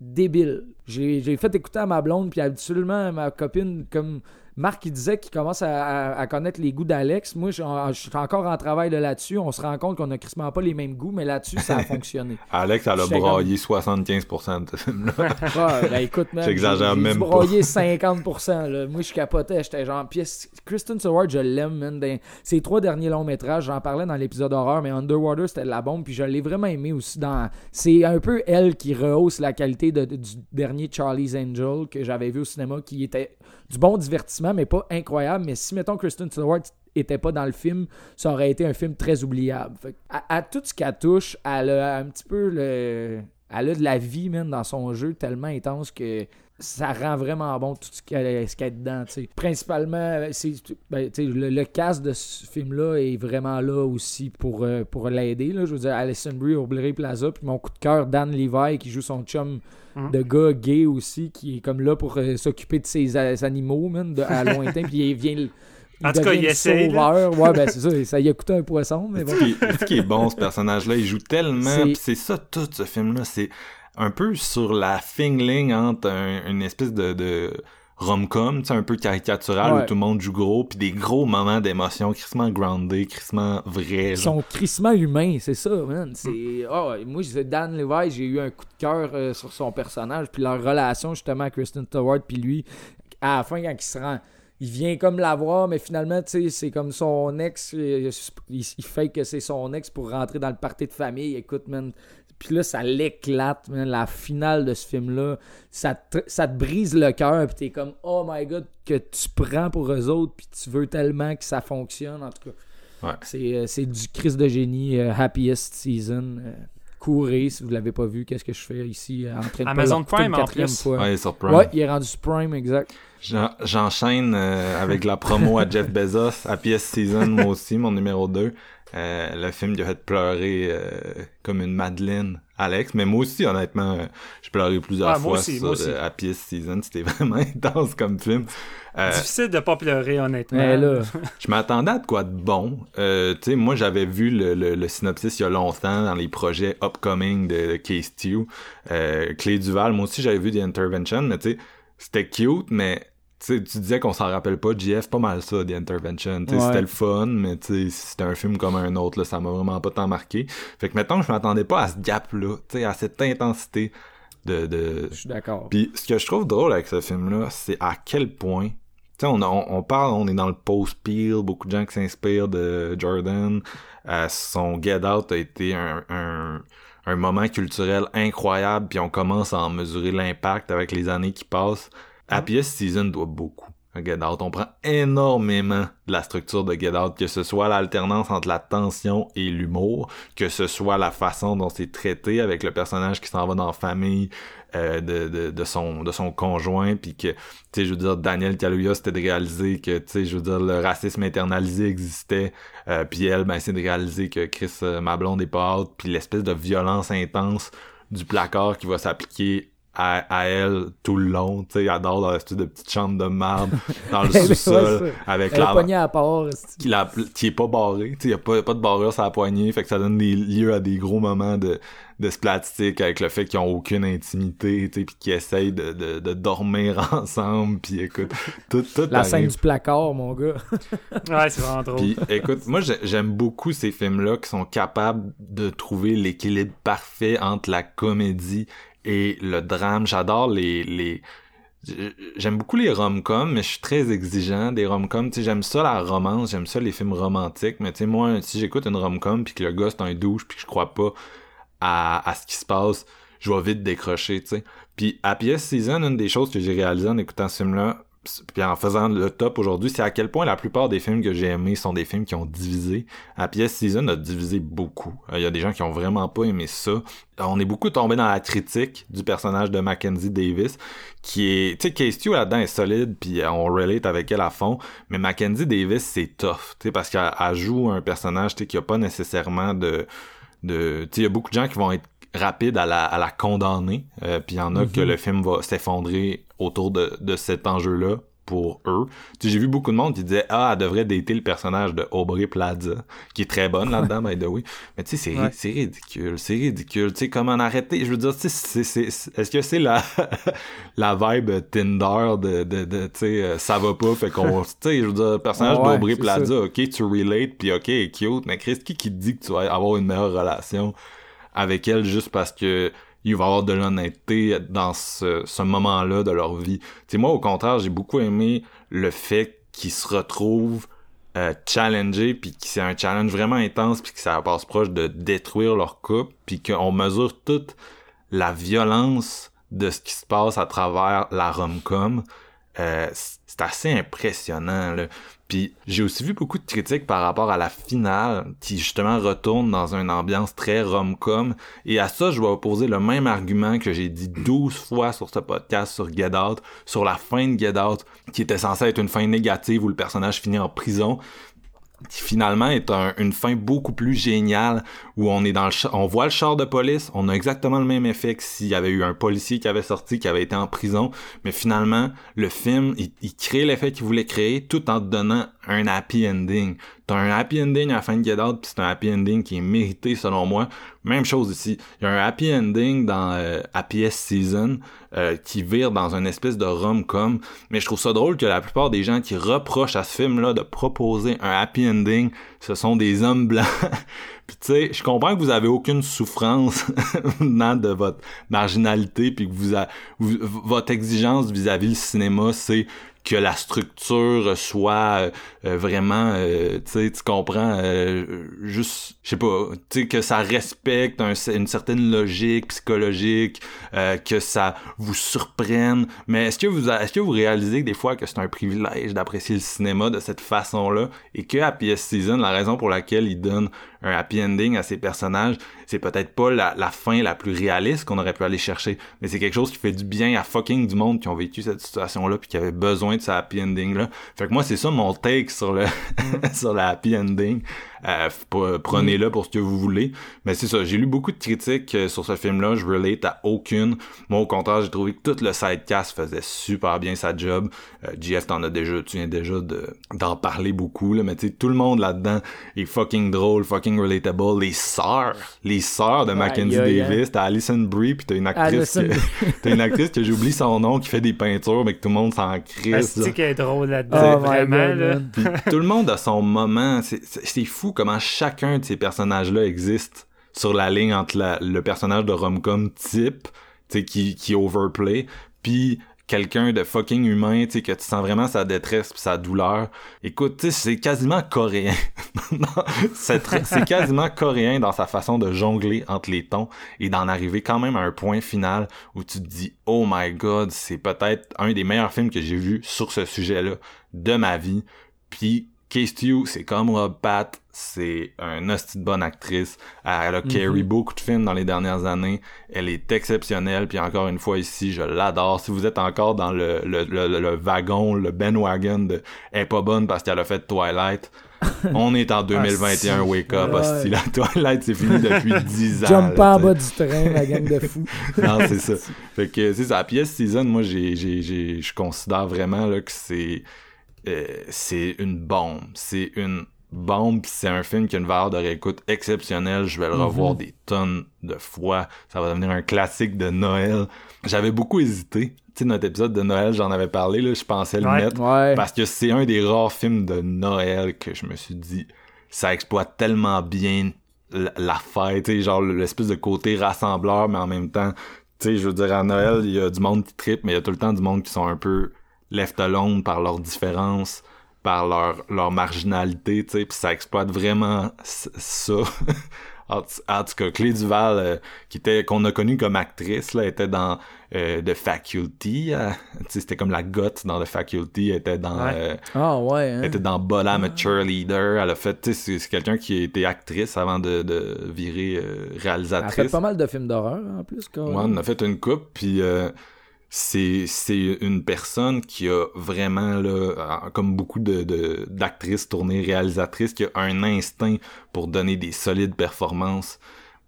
débile. J'ai fait écouter à ma blonde, puis absolument ma copine, comme Marc il disait qu'il commence à, connaître les goûts d'Alex. Moi, je, suis encore en travail là-dessus. On se rend compte qu'on n'a crissement pas les mêmes goûts, mais là-dessus, ça a fonctionné. Alex, elle a broyé 75% de ce film-là. ouais, ben, écoute, même. J'exagère même pas. broyé 50%. Moi, je capotais. J'étais genre. Puis Kristen Stewart, je l'aime, man. Ses trois derniers longs métrages, j'en parlais dans l'épisode horreur, mais Underwater, c'était de la bombe. Puis je l'ai vraiment aimé aussi dans. C'est un peu elle qui rehausse la qualité du dernier Charlie's Angel que j'avais vu au cinéma, qui était du bon divertissement, mais pas incroyable. Mais si, mettons, Kristen Stewart était pas dans le film, ça aurait été un film très oubliable. à, tout ce qu'elle touche, elle a un petit peu le. Elle a de la vie, même, dans son jeu tellement intense que ça rend vraiment bon tout ce qu'il y a dedans. Principalement, c'est, ben, le, le, cast de ce film-là est vraiment là aussi pour, euh, pour l'aider. Je veux dire, Alison Brie, Aubrey Plaza, puis mon coup de cœur, Dan Levi, qui joue son chum hum. de gars gay aussi, qui est comme là pour euh, s'occuper de ses animaux, de, à lointain, puis il vient... en tout cas, il essaie. Ouais, ben c'est ça, ça y a coûté un poisson, mais bon. Ce qui est, bon, ce personnage-là, il joue tellement, c'est ça tout ce film-là, c'est un peu sur la fingling entre une espèce de, de rom-com, un peu caricatural où tout le monde joue gros, puis des gros moments d'émotion, crissement groundé, crissement vrai. Son crissement humain, c'est ça, man. C'est, oh, moi, Dan Levi, j'ai eu un coup de cœur euh, sur son personnage, puis leur relation justement, Kristen Stewart, puis lui, à la fin, quand il se rend il vient comme la voir, mais finalement, tu sais, c'est comme son ex. Il, il, fait que c'est son ex pour rentrer dans le party de famille. Écoute, man, puis là, ça l'éclate, la finale de ce film-là. Ça te, ça te brise le cœur, puis t'es comme, oh my god, que tu prends pour eux autres, puis tu veux tellement que ça fonctionne, en tout cas. Ouais. C'est, euh, du Christ de génie, euh, Happiest Season. Euh, courez si vous l'avez pas vu. Qu'est-ce que je fais ici en train de Amazon Prime en plus. Fois. Ouais, sur Prime. Ouais, il est rendu sur Prime, exact. J'enchaîne avec la promo à Jeff Bezos, Happiest Season, moi aussi, mon numéro 2. Euh, le film qui a fait pleurer euh, comme une Madeleine Alex, mais moi aussi honnêtement, euh, j'ai pleuré plusieurs ah, fois sur Happy Season, c'était vraiment intense comme film. Difficile de pas pleurer honnêtement. je m'attendais à de quoi de bon. tu sais, moi j'avais vu le, le, synopsis il y a longtemps dans les projets upcoming de, Case 2. Clé Duval, moi aussi j'avais vu The Intervention, mais tu sais, c'était cute, mais tu disais qu'on s'en rappelle pas, JF, pas mal ça, The Intervention. C'était le fun, mais c'était un film comme un autre, là, ça m'a vraiment pas tant marqué. Fait que maintenant, je m'attendais pas à ce gap-là, à cette intensité de... de... Je suis d'accord. Puis ce que je trouve drôle avec ce film-là, c'est à quel point... On, on, parle, on est dans le post-peel, beaucoup de gens qui s'inspirent de Jordan. Euh, son Get Out a été un, un un moment culturel incroyable, puis on commence à en mesurer l'impact avec les années qui passent. Happiest Season doit beaucoup à Get Out. On prend énormément de la structure de Get Out, que ce soit l'alternance entre la tension et l'humour, que ce soit la façon dont c'est traité avec le personnage qui s'en va dans la famille euh, de, de, de, son, de son conjoint, puis que, tu sais, je veux dire, Daniel Kaluuya, c'était de réaliser que, tu sais, je veux dire, le racisme internalisé existait, euh, puis elle, ben, c'est de réaliser que Chris euh, Mablon est pas out, puis l'espèce de violence intense du placard qui va s'appliquer à, elle tout le long, tu sais, elle dort dans l'espèce de petite chambre de marbre dans le sous-sol avec la poignée à part qui, la, qui est pas barrée, tu sais, y a pas, pas de barrure sur la poignée, fait que ça donne des lieux à des gros moments de de splatstick avec le fait qu'ils ont aucune intimité, tu sais, puis qu'ils essayent de, de, de, dormir ensemble, puis écoute, tout, tout La scène du placard, mon gars. ouais, c'est vraiment drôle. Puis écoute, moi j'aime beaucoup ces films-là qui sont capables de trouver l'équilibre parfait entre la comédie et le drame. J'adore les, les... J'aime beaucoup les rom-coms, mais je suis très exigeant des rom-coms. J'aime ça la romance, j'aime ça les films romantiques, mais tu sais, moi, si j'écoute une rom-com puis que le gars c'est un douche puis que je crois pas à, à ce qui se passe, je vais vite décrocher, tu sais. Puis à PS Season, une des choses que j'ai réalisé en écoutant ce film-là, puis en faisant le top aujourd'hui, c'est à quel point la plupart des films que j'ai aimés sont des films qui ont divisé. PS Season a divisé beaucoup. Il y a des gens qui ont vraiment pas aimé ça. On est beaucoup tombé dans la critique du personnage de Mackenzie Davis, qui est, tu sais, Casey là-dedans est solide, puis on relate avec elle à fond. Mais Mackenzie Davis, c'est tough, tu sais, parce qu'elle joue un personnage, tu sais, qui a pas nécessairement de, de, tu sais, il y a beaucoup de gens qui vont être rapides à la, à la condamner, euh, puis il y en a que Mhm. le film va s'effondrer autour de, de cet enjeu-là pour eux. Tu sais, j'ai vu beaucoup de monde qui disait ah elle devrait dater le personnage de Aubrey Plaza qui est très bonne là-dedans by the way. Mais tu sais c'est Ouais. c'est ridicule, c'est ridicule. Tu sais comment en arrêter? Je veux dire tu sais c'est c'est c'est- est-ce que c'est la la vibe Tinder de de, de tu sais euh, ça va pas fait qu'on tu sais je veux dire le personnage Ouais, d'Aubrey Plaza, OK, tu relate puis OK, est cute, mais Chris qui qui te dit que tu vas avoir une meilleure relation avec elle juste parce que il va y avoir de l'honnêteté dans ce, moment-là de leur vie. Sais, moi, au contraire, j'ai beaucoup aimé le fait qu'ils se retrouvent euh, challengés, puis que c'est un challenge vraiment intense, puis que ça passe proche de détruire leur couple, puis qu'on mesure toute la violence de ce qui se passe à travers la rom-com. Euh, c'est assez impressionnant, là. Puis j'ai aussi vu beaucoup de critiques par rapport à la finale, qui justement retourne dans une ambiance très rom-com. Et à ça, je vais opposer le même argument que j'ai dit 12 fois sur ce podcast sur Get Out, sur la fin de Get Out, qui était censée être une fin négative où le personnage finit en prison qui finalement est un- une fin beaucoup plus géniale où on est dans le on voit le char de police, on a exactement le même effet que s'il y avait eu un policier qui avait sorti, qui avait été en prison, mais finalement le film il, il crée l'effet qu'il voulait créer tout en te donnant un happy ending. T'as un happy ending à la fin de Get Out, puis c'est un happy ending qui est mérité selon moi. Même chose ici. Il y a un happy ending dans euh, Happiest Season euh, qui vire dans une espèce de rom-com. Mais je trouve ça drôle que la plupart des gens qui reprochent à ce film-là de proposer un happy ending, ce sont des hommes blancs. puis tu sais, je comprends que vous avez aucune souffrance de votre marginalité, puis que vous, a- vous- votre exigence vis-à-vis le cinéma, c'est que la structure soit euh, vraiment euh, tu sais tu comprends euh, juste je sais pas tu sais que ça respecte un- une certaine logique psychologique euh, que ça vous surprenne. Mais est-ce que vous est-ce que vous réalisez des fois que c'est un privilège d'apprécier le cinéma de cette façon-là? Et que Happy Season la raison pour laquelle il donne un happy ending à ses personnages c'est peut-être pas la, la fin la plus réaliste qu'on aurait pu aller chercher mais c'est quelque chose qui fait du bien à fucking du monde qui ont vécu cette situation-là puis qui avait besoin de ce happy ending-là. Fait que moi, c'est ça mon take sur le sur le happy ending. Euh, Prenez-le pour ce que vous voulez. Mais c'est ça, j'ai lu beaucoup de critiques euh, sur ce film-là, je relate à aucune. Moi, au contraire, j'ai trouvé que tout le sidecast faisait super bien sa job. Euh, GF, t'en as déjà, tu viens déjà de d'en parler beaucoup, là, mais tu sais, tout le monde là-dedans est fucking drôle, fucking relatable. Les sœurs, les sœurs de Mackenzie. Davis, t'as Alison Brie, puis t'as une actrice, Alison que- t'as une actrice que j'oublie son nom, qui fait des peintures, mais que tout le monde s'en crisse. Asti qu'elle est drôle là-dedans, Oh vraiment. God, là. tout le monde a son moment. C'est- C'est c'est comment chacun de ces personnages-là existe sur la ligne entre le personnage de rom-com type, tu sais, qui, qui overplay, puis quelqu'un de fucking humain, tu sais, que tu sens vraiment sa détresse pis sa douleur. Écoute, tu c'est quasiment coréen. C'est quasiment coréen dans sa façon de jongler entre les tons et d'en arriver quand même à un point final où tu te dis, oh my god, c'est peut-être un des meilleurs films que j'ai vu sur ce sujet-là de ma vie. Puis Case Stew, c'est comme Rob Pat, c'est un hostie de bonne actrice. Elle a carry beaucoup de films dans les dernières années. Elle est exceptionnelle. Puis encore une fois ici, je l'adore. Si vous êtes encore dans le, le, le, le wagon, le bandwagon de elle est pas bonne parce qu'elle a fait Twilight, on est en 2021, wake up, Ouais. hostie. La Twilight, c'est fini depuis 10 ans. Jump pas en bas du train, la gang de fous. non, c'est ça. Fait que c'est ça. La pièce season, moi, j'ai, je considère vraiment là que c'est, euh, c'est une bombe. C'est une bombe. C'est un film qui a une valeur de réécoute exceptionnelle. Je vais le revoir des tonnes de fois. Ça va devenir un classique de Noël. J'avais beaucoup hésité. Tu sais, notre épisode de Noël, j'en avais parlé. Là, je pensais le Ouais. mettre Ouais. parce que c'est un des rares films de Noël que je me suis dit, ça exploite tellement bien la, la fête, tu sais, genre l'espèce de côté rassembleur, mais en même temps, tu sais, je veux dire, à Noël, il y a du monde qui tripe, mais il y a tout le temps du monde qui sont un peu left alone par leurs différences, par leur, leur marginalité, tu sais, puis ça exploite vraiment ça En, tout cas, Clé Duval, euh, qui était qu'on a connue comme actrice, là, était dans euh, The Faculty. euh, tu sais, c'était comme la gotte dans The Faculty. Elle était dans, Ouais. euh, Ah ouais, hein? elle était dans Bola, I'm a Cheerleader. Elle a fait, tu sais, c'est- c'est quelqu'un qui était actrice avant de, de virer euh, Elle a réalisatrice. fait pas mal de films d'horreur en plus. Quoi. Ouais, on a fait une coupe, puis euh, c'est c'est une personne qui a vraiment là, euh, comme beaucoup de de- d'actrices tournées réalisatrices, qui a un instinct pour donner des solides performances.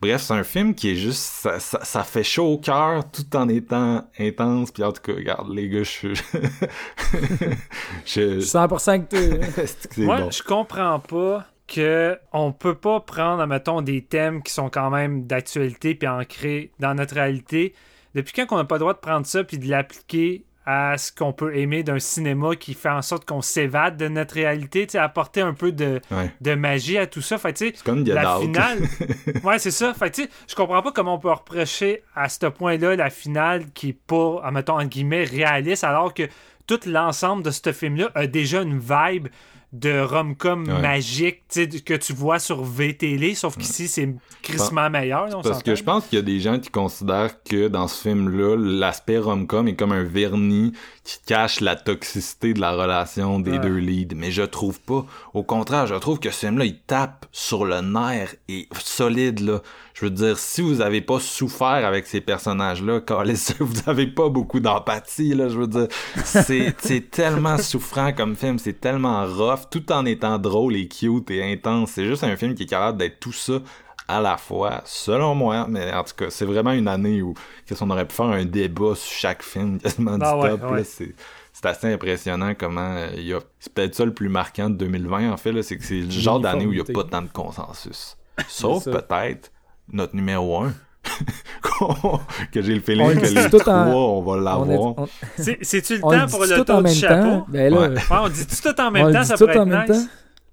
Bref, c'est un film qui est juste ça, ça, ça fait chaud au cœur tout en étant intense. Puis en tout cas, regarde les gars, je je, Je suis 100% que t'es... Moi, bon. je comprends pas que on peut pas prendre, mettons, des thèmes qui sont quand même d'actualité puis ancrés dans notre réalité. Depuis quand qu'on n'a pas le droit de prendre ça puis de l'appliquer à ce qu'on peut aimer d'un cinéma qui fait en sorte qu'on s'évade de notre réalité, apporter un peu de, Ouais. de magie à tout ça? Fait C'est comme la finale. ouais, c'est ça. Fait je comprends pas comment on peut reprocher à ce point-là la finale qui est pas, en mettons, en guillemets, réaliste, alors que tout l'ensemble de ce film-là a déjà une vibe de rom-com Ouais. magique que tu vois sur VTL, sauf qu'ici, c'est crissement meilleur. on Parce que je pense qu'il y a des gens qui considèrent que dans ce film-là, l'aspect rom-com est comme un vernis qui cache la toxicité de la relation des Ouais. deux leads. Mais je trouve pas. Au contraire, je trouve que ce film-là, il tape sur le nerf et solide, là. Je veux dire, si vous avez pas souffert avec ces personnages-là, vous avez pas beaucoup d'empathie, là. Je veux dire, c'est, tellement souffrant comme film, c'est tellement rough, tout en étant drôle et cute et intense. C'est juste un film qui est capable d'être tout ça à la fois, selon moi, mais en tout cas, c'est vraiment une année où qu'est-ce qu'on aurait pu faire un débat sur chaque film quasiment du Ah ouais, top. ouais. c'est, assez impressionnant comment euh, il y a. C'est peut-être ça le plus marquant de 2020, en fait, c'est que c'est le genre d'année où il n'y a pas tant de consensus. Sauf peut-être notre numéro 1. que j'ai le On feeling le que les tout trois, en- on va On l'avoir. on- C'est- C'est-tu le on temps pour dit le tout tour en du même chapeau? temps. Ben là, Ouais. Ouais, on dit tout en on même le temps, dit ça tout pourrait en être même nice. temps.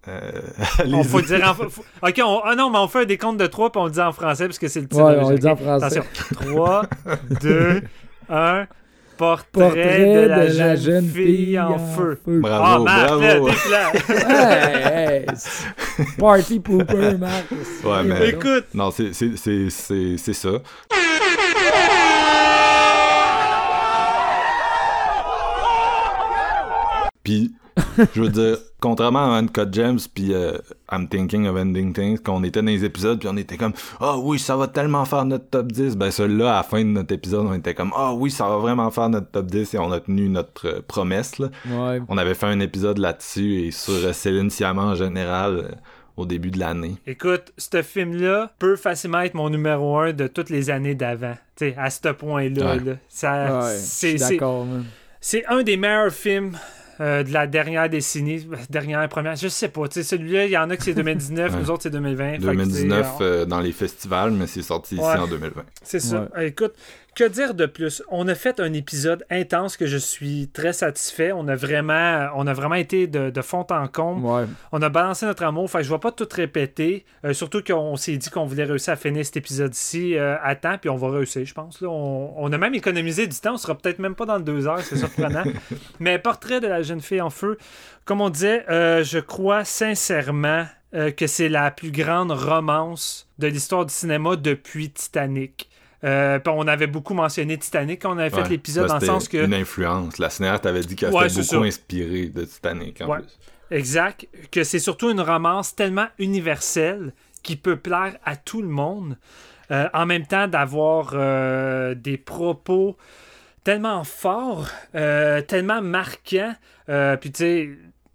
Euh, On faut dire en... Ok, on... ah non, mais on fait un décompte de 3 puis on le dit en français parce que c'est le titre. Ouais, on le dit en français. Attention. 3, 2, 1. Portrait, Portrait de la, jeune, fille, en feu. Ah, Bravo, Marc, là, bravo. Hey, hey, Party pooper, Marc. Ouais, mais- Écoute, Non, c'est, c'est, c'est, c'est, c'est ça. Puis, je veux dire, contrairement à Uncut Gems puis euh, I'm Thinking of Ending Things, qu'on était dans les épisodes puis on était comme « Ah oui, ça va tellement faire notre top 10 », ben celui-là, à la fin de notre épisode, on était comme « Ah oui, ça va vraiment faire notre top 10 » et on a tenu notre euh, promesse, là. Ouais. On avait fait un épisode là-dessus et sur euh, Céline Sciamma en général euh, au début de l'année. écoute, ce film-là peut facilement être mon numéro 1 de toutes les années d'avant. Tu sais, à ce point-là. Ouais. là. Ça, Ouais. C'est un des meilleurs films euh, de la dernière décennie, dernière, première, je sais pas. tu sais, Celui-là, il y en a que c'est 2019, Ouais. nous autres c'est 2020. fait que, 2019 tu sais, euh, dans les festivals, mais c'est sorti ici en 2020. C'est ça. Euh, Écoute, que dire de plus? On a fait un épisode intense que je suis très satisfait. On a vraiment, on a vraiment été de, de fond en comble. Ouais. On a balancé notre amour. Fait que je vais pas tout répéter. Euh, surtout qu'on s'est dit qu'on voulait réussir à finir cet épisode-ci euh, à temps. Puis on va réussir, je pense. Là. On, on a même économisé du temps. On sera peut-être même pas dans le deux heures. C'est surprenant. Mais Portrait de la jeune fille en feu, comme on disait, euh, je crois sincèrement que c'est la plus grande romance de l'histoire du cinéma depuis Titanic. Euh, on avait beaucoup mentionné Titanic quand on avait fait Ouais. l'épisode Ben, dans le sens que... Une influence. La cinéaste avait dit qu'elle Ouais, s'était c'est beaucoup inspirée de Titanic en Ouais. plus. Exact. Que c'est surtout une romance tellement universelle qui peut plaire à tout le monde. Euh, en même temps, d'avoir euh, des propos tellement forts, tellement marquants. Puis tu sais.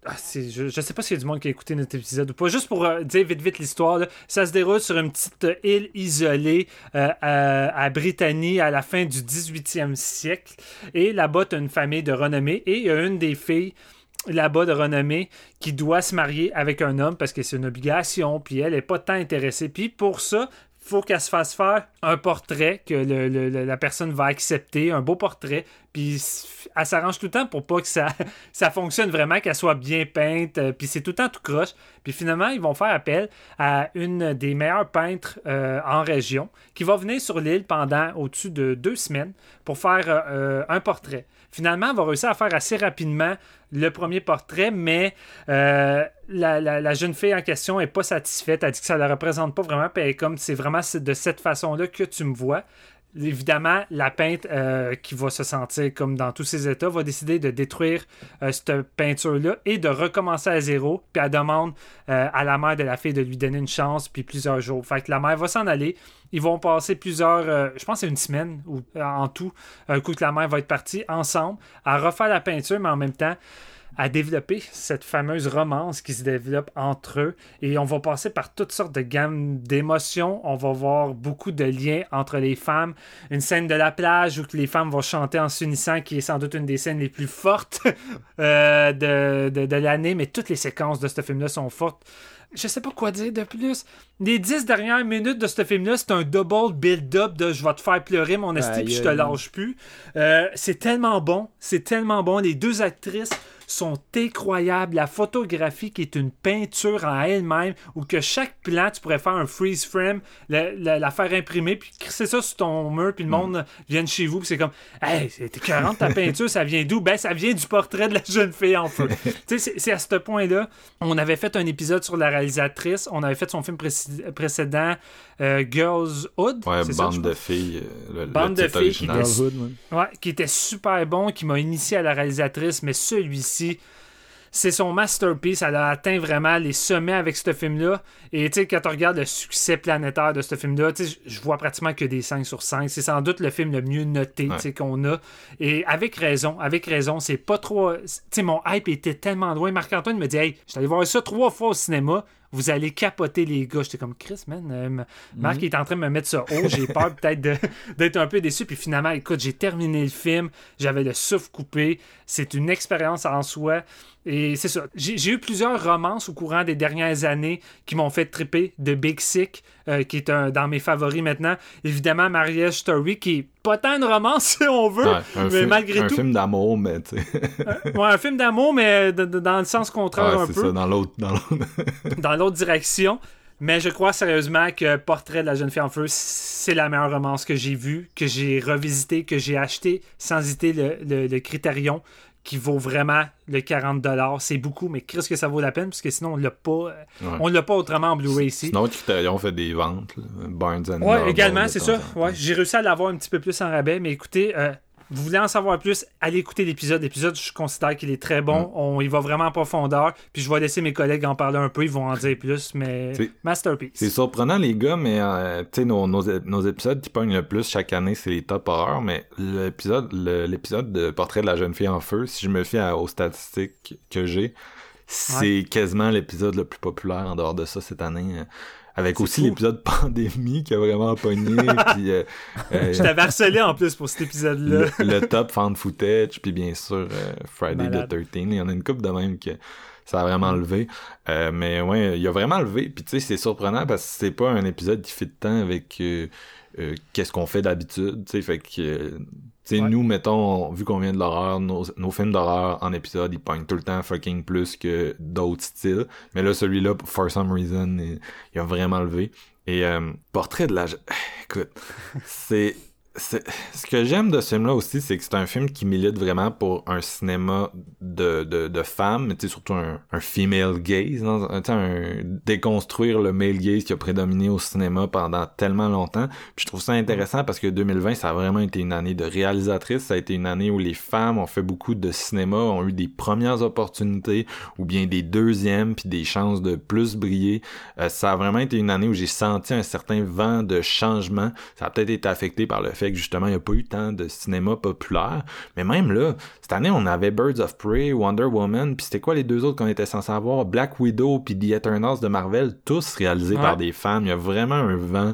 Ah, je, je sais pas s'il y a du monde qui a écouté notre épisode ou pas. Juste pour euh, dire vite vite l'histoire, ça se déroule sur une petite euh, île isolée euh, à, Britannie à la fin du 18e siècle. Et là-bas, tu une famille de renommée et il y a une des filles là-bas de renommée qui doit se marier avec un homme parce que c'est une obligation, puis elle n'est pas tant intéressée. Puis pour ça, faut qu'elle se fasse faire un portrait que la personne va accepter, un beau portrait, puis elle s'arrange tout le temps pour pas que ça, fonctionne vraiment, qu'elle soit bien peinte, euh, puis c'est tout le temps tout croche. Puis finalement, ils vont faire appel à une des meilleures peintres euh, en région qui va venir sur l'île pendant au-dessus de deux semaines pour faire euh, un portrait. Finalement, elle va réussir à faire assez rapidement le premier portrait, mais euh, la, jeune fille en question est pas satisfaite. Elle dit que ça ne la représente pas vraiment. Puis comme c'est vraiment de cette façon-là que tu me vois évidemment, la peinte euh, qui va se sentir comme dans tous ses états va décider de détruire euh, cette peinture-là et de recommencer à zéro. Puis elle demande à la mère de la fille de lui donner une chance, puis plusieurs jours. Fait que la mère va s'en aller. Ils vont passer plusieurs, je pense c'est une semaine ou en tout, un coup que la mère va être partie ensemble à refaire la peinture, mais en même temps à développer cette fameuse romance qui se développe entre eux. Et on va passer par toutes sortes de gammes d'émotions. On va voir beaucoup de liens entre les femmes. Une scène de la plage où les femmes vont chanter en s'unissant, qui est sans doute une des scènes les plus fortes euh, de, de, l'année. Mais toutes les séquences de ce film-là sont fortes je sais pas quoi dire de plus. Les dix dernières minutes de ce film-là, c'est un double build-up de je vais te faire pleurer mon esti puis je te lâche plus. Euh, c'est tellement bon, c'est tellement bon. Les deux actrices sont incroyables. La photographie qui est une peinture en elle-même, ou que chaque plan, tu pourrais faire un freeze frame, la, faire imprimer, puis crisser ça sur ton mur, puis le mm. monde vient chez vous, puis c'est comme, hey, c'est 40 ta peinture, ça vient d'où? Ben, ça vient du portrait de la jeune fille en feu. c'est à ce point-là. On avait fait un épisode sur la réalisatrice, on avait fait son film précédent, euh, Girls Hood. Ouais, bande de filles. Euh, bande de filles qui ouais, qui était super bon, qui m'a initié à la réalisatrice, mais celui-ci, c'est son masterpiece. Elle a atteint vraiment les sommets avec ce film-là. Et tu sais, quand on regarde le succès planétaire de ce film-là, je vois pratiquement que des 5 sur 5. C'est sans doute le film le mieux noté qu'on a. Et avec raison, avec raison, c'est pas trop. Tu sais, mon hype était tellement loin. Marc-Antoine me dit Hey, je suis allé voir ça trois fois au cinéma vous allez capoter les gars. J'étais comme Chris, man. Euh, Marc mhm. est en train de me mettre ça haut. J'ai peur peut-être d'être un peu déçu. Puis finalement, écoute, j'ai terminé le film. J'avais le souffle coupé. C'est une expérience en soi. Et c'est ça. J'ai eu plusieurs romances au courant des dernières années qui m'ont fait triper. De Big Sick, euh, qui est un, dans mes favoris maintenant. Évidemment, Marriage Story, qui est pas tant une romance si on veut, mais malgré tout. Un film d'amour, mais tu. Euh, ouais, un film d'amour, mais dans le sens contraire un peu. Ça, dans l'autre. Dans l'autre direction. Mais je crois sérieusement que Portrait de la jeune fille en feu, c'est la meilleure romance que j'ai vue, que j'ai revisité, que j'ai acheté sans hésiter le, le, le Critérion qui vaut vraiment le 40$. C'est beaucoup, mais qu'est-ce que ça vaut la peine? Parce que sinon, on l'a pas. On l'a pas autrement en Blu-ray ici. Sinon, Criterion fait des ventes. Barnes Ouais, également, c'est ça. Ouais, j'ai réussi à l'avoir un petit peu plus en rabais, mais écoutez, euh, vous voulez en savoir plus, allez écouter l'épisode. L'épisode, je considère qu'il est très bon. Mm. On, il va vraiment en profondeur. Puis je vais laisser mes collègues en parler un peu. Ils vont en dire plus, mais masterpiece. C'est surprenant, les gars, mais euh, tu sais, nos, nos, épisodes qui pognent le plus chaque année, c'est les top horreurs. Mais l'épisode l'épisode de Portrait de la jeune fille en feu, si je me fie aux statistiques que j'ai, c'est quasiment l'épisode le plus populaire en dehors de ça cette année. Avec aussi l'épisode pandémie qui a vraiment pogné. puis, euh, euh, je t'avais harcelé en plus pour cet épisode-là. le, top fan footage, puis bien sûr euh, Friday the 13. Il y en a une coupe de même que ça a vraiment levé. mais ouais, il a vraiment levé. Puis tu sais, c'est surprenant parce que c'est pas un épisode qui fait de temps avec qu'est-ce qu'on fait d'habitude. Tu sais, fait que sais, nous, mettons, vu qu'on vient de l'horreur, nos, films d'horreur en épisode, ils pognent tout le temps fucking plus que d'autres styles. Mais là, celui-là, for some reason, il, a vraiment levé. Et euh, Portrait de la... Écoute, c'est ce que j'aime de ce film-là aussi, c'est que c'est un film qui milite vraiment pour un cinéma de, de, de femmes, surtout un, un female gaze, un, déconstruire le male gaze qui a prédominé au cinéma pendant tellement longtemps. Puis je trouve ça intéressant parce que 2020, ça a vraiment été une année de réalisatrice, ça a été une année où les femmes ont fait beaucoup de cinéma, ont eu des premières opportunités ou bien des deuxièmes, puis des chances de plus briller. Euh, ça a vraiment été une année où j'ai senti un certain vent de changement. Ça a peut-être été affecté par le fait que justement, il n'y a pas eu tant de cinéma populaire. Mais même là, cette année, on avait Birds of Prey, Wonder Woman, puis c'était quoi les deux autres qu'on était censés avoir? Black Widow puis The Eternals de Marvel, tous réalisés par des femmes. Il y a vraiment un vent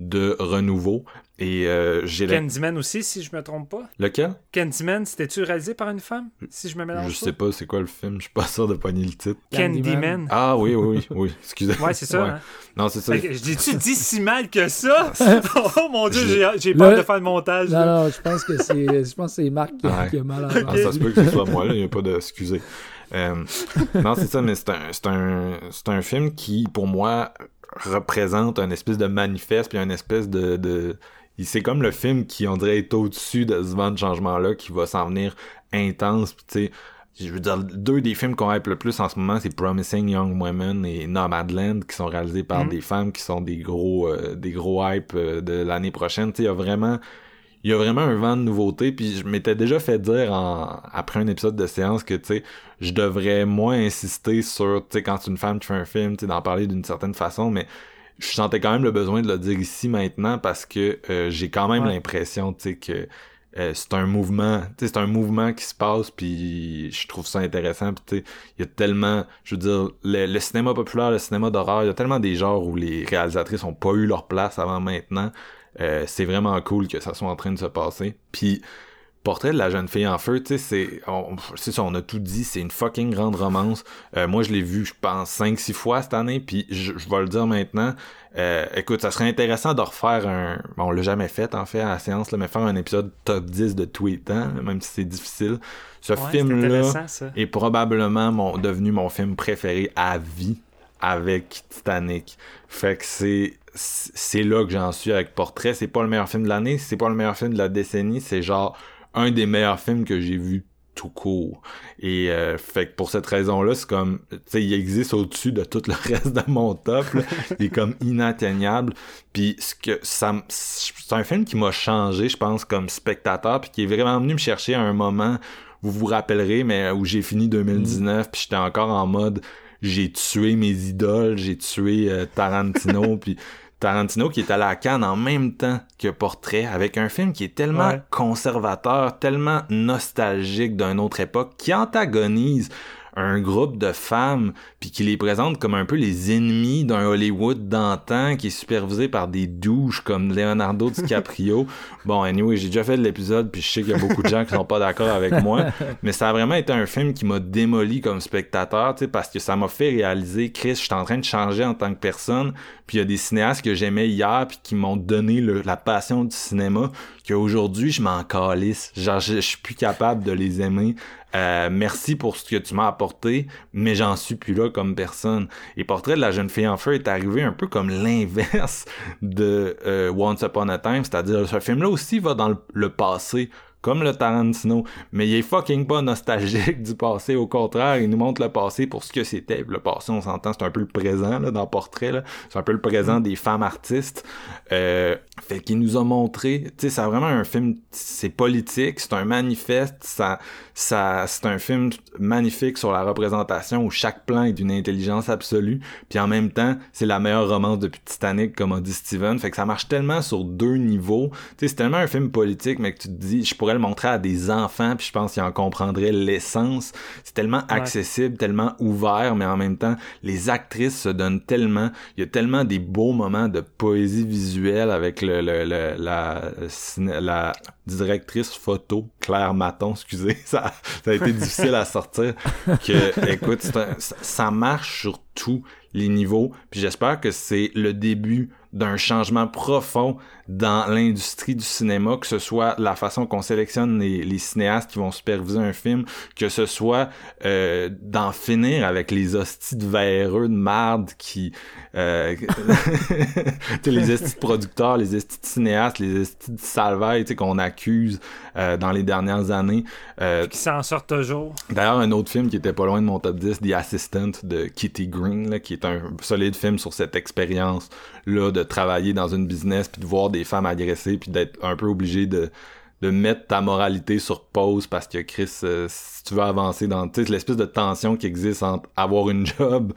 de renouveau. Et euh, j'ai Candyman aussi, si je me trompe pas. Lequel? Candyman, c'était-tu réalisé par une femme Si je me mélange Je sais pas, c'est quoi le film? Je suis pas sûr de pogner le titre. Candyman. Ah oui, oui, oui, excusez. ouais, c'est ça. Hein. Non, c'est ça. J'ai-tu dit si mal que ça? Oh mon dieu, j'ai peur de faire le montage. Non, non, je pense que c'est je pense c'est Marc qui, a mal à ah, Ça se peut que ce soit moi, là, il n'y a pas de. Excusez. Euh, non, c'est ça, mais c'est un, un, un film qui, pour moi, représente un espèce de manifeste puis un espèce de, de c'est comme le film qui, on dirait, est au-dessus de ce vent de changement-là, qui va s'en venir intense. Tu sais, je veux dire, deux des films qu'on hype le plus en ce moment, c'est Promising Young Women et Nomadland, qui sont réalisés par Mhm. des femmes qui sont des gros, euh, des gros hype euh, de l'année prochaine. Tu sais, il y a vraiment, il y a vraiment un vent de nouveauté. Puis je m'étais déjà fait dire en, après un épisode de séance que, tu sais, je devrais moins insister sur, tu sais, quand une femme qui fait un film, tu sais, d'en parler d'une certaine façon, mais je sentais quand même le besoin de le dire ici maintenant parce que euh, j'ai quand même Ouais. l'impression, tu sais, que euh, c'est un mouvement, tu sais, c'est un mouvement qui se passe, puis je trouve ça intéressant, puis tu sais, il y a tellement, je veux dire, le, le cinéma populaire, le cinéma d'horreur, il y a tellement des genres où les réalisatrices ont pas eu leur place avant maintenant. Euh, c'est vraiment cool que ça soit en train de se passer. Puis Portrait de la jeune fille en feu, tu sais, c'est, ça, on a tout dit, c'est une fucking grande romance. Euh, moi, je l'ai vu, je pense, 5-6 fois cette année, puis je, je vais le dire maintenant. Euh, écoute, ça serait intéressant de refaire un... Bon, on l'a jamais fait, en fait, à la séance, là, mais faire un épisode top 10 de les temps, même si c'est difficile. Ce Ouais, film-là est probablement mon, devenu mon film préféré à vie avec Titanic. Fait que c'est c'est là que j'en suis avec Portrait. C'est pas le meilleur film de l'année, c'est pas le meilleur film de la décennie, c'est genre un des meilleurs films que j'ai vu tout court. Et euh, fait que pour cette raison-là, c'est comme, tu sais, il existe au-dessus de tout le reste de mon top. là. Il est comme inatteignable. Puis ce que ça, c'est un film qui m'a changé, je pense, comme spectateur, puis qui est vraiment venu me chercher à un moment. Vous vous rappellerez, mais où j'ai fini 2019, puis j'étais encore en mode, j'ai tué mes idoles, j'ai tué euh, Tarantino, puis Tarantino qui est à la canne en même temps que Portrait, avec un film qui est tellement Ouais. conservateur, tellement nostalgique d'une autre époque, qui antagonise un groupe de femmes, puis qui les présente comme un peu les ennemis d'un Hollywood d'antan, qui est supervisé par des douches comme Leonardo DiCaprio. bon, anyway, j'ai déjà fait de l'épisode, puis je sais qu'il y a beaucoup de gens qui sont pas d'accord avec moi, mais ça a vraiment été un film qui m'a démoli comme spectateur, tu sais, parce que ça m'a fait réaliser, Chris, je suis en train de changer en tant que personne, puis il y a des cinéastes que j'aimais hier, puis qui m'ont donné le- la passion du cinéma, qu'aujourd'hui, je m'en calisse. Genre, je, je suis plus capable de les aimer. Euh, merci pour ce que tu m'as apporté, mais j'en suis plus là comme personne. Et Portrait de la jeune fille en feu est arrivé un peu comme l'inverse de euh, Once Upon a Time, c'est-à-dire ce film-là aussi va dans le, le passé, comme le Tarantino, mais il est fucking pas nostalgique du passé, au contraire, il nous montre le passé pour ce que c'était. Le passé, on s'entend, c'est un peu le présent là, dans Portrait, là. c'est un peu le présent des femmes artistes. Euh, fait qu'il nous a montré, tu sais, c'est vraiment un film, c'est politique, c'est un manifeste, ça, ça, c'est un film magnifique sur la représentation où chaque plan est d'une intelligence absolue, puis en même temps, c'est la meilleure romance depuis Titanic, comme a dit Steven, fait que ça marche tellement sur deux niveaux, tu sais, c'est tellement un film politique, mais que tu te dis, je pourrais le montrer à des enfants, puis je pense qu'ils en comprendraient l'essence, c'est tellement accessible, tellement ouvert, mais en même temps, les actrices se donnent tellement, il y a tellement des beaux moments de poésie visuelle avec le, le, le- la, directrice photo, Claire Maton, excusez, ça, ça a été difficile à sortir, que, écoute, un- ça marche sur tous les niveaux, puis j'espère que c'est le début d'un changement profond dans l'industrie du cinéma, que ce soit la façon qu'on sélectionne les, les cinéastes qui vont superviser un film, que ce soit euh, d'en finir avec les hosties de véreux de marde qui... Euh, les hosties de producteurs, les hosties de cinéastes, les hosties de salvaille, tu sais, qu'on accuse euh, dans les dernières années. Euh, Qui s'en sort toujours. D'ailleurs, un autre film qui était pas loin de mon top 10, The Assistant de Kitty Green, là, qui est un solide film sur cette expérience-là de travailler dans une business, puis de voir des femmes agressées, puis d'être un peu obligé de, de mettre ta moralité sur pause parce que Chris, euh, si tu veux avancer dans tu sais, l'espèce de tension qui existe entre avoir une job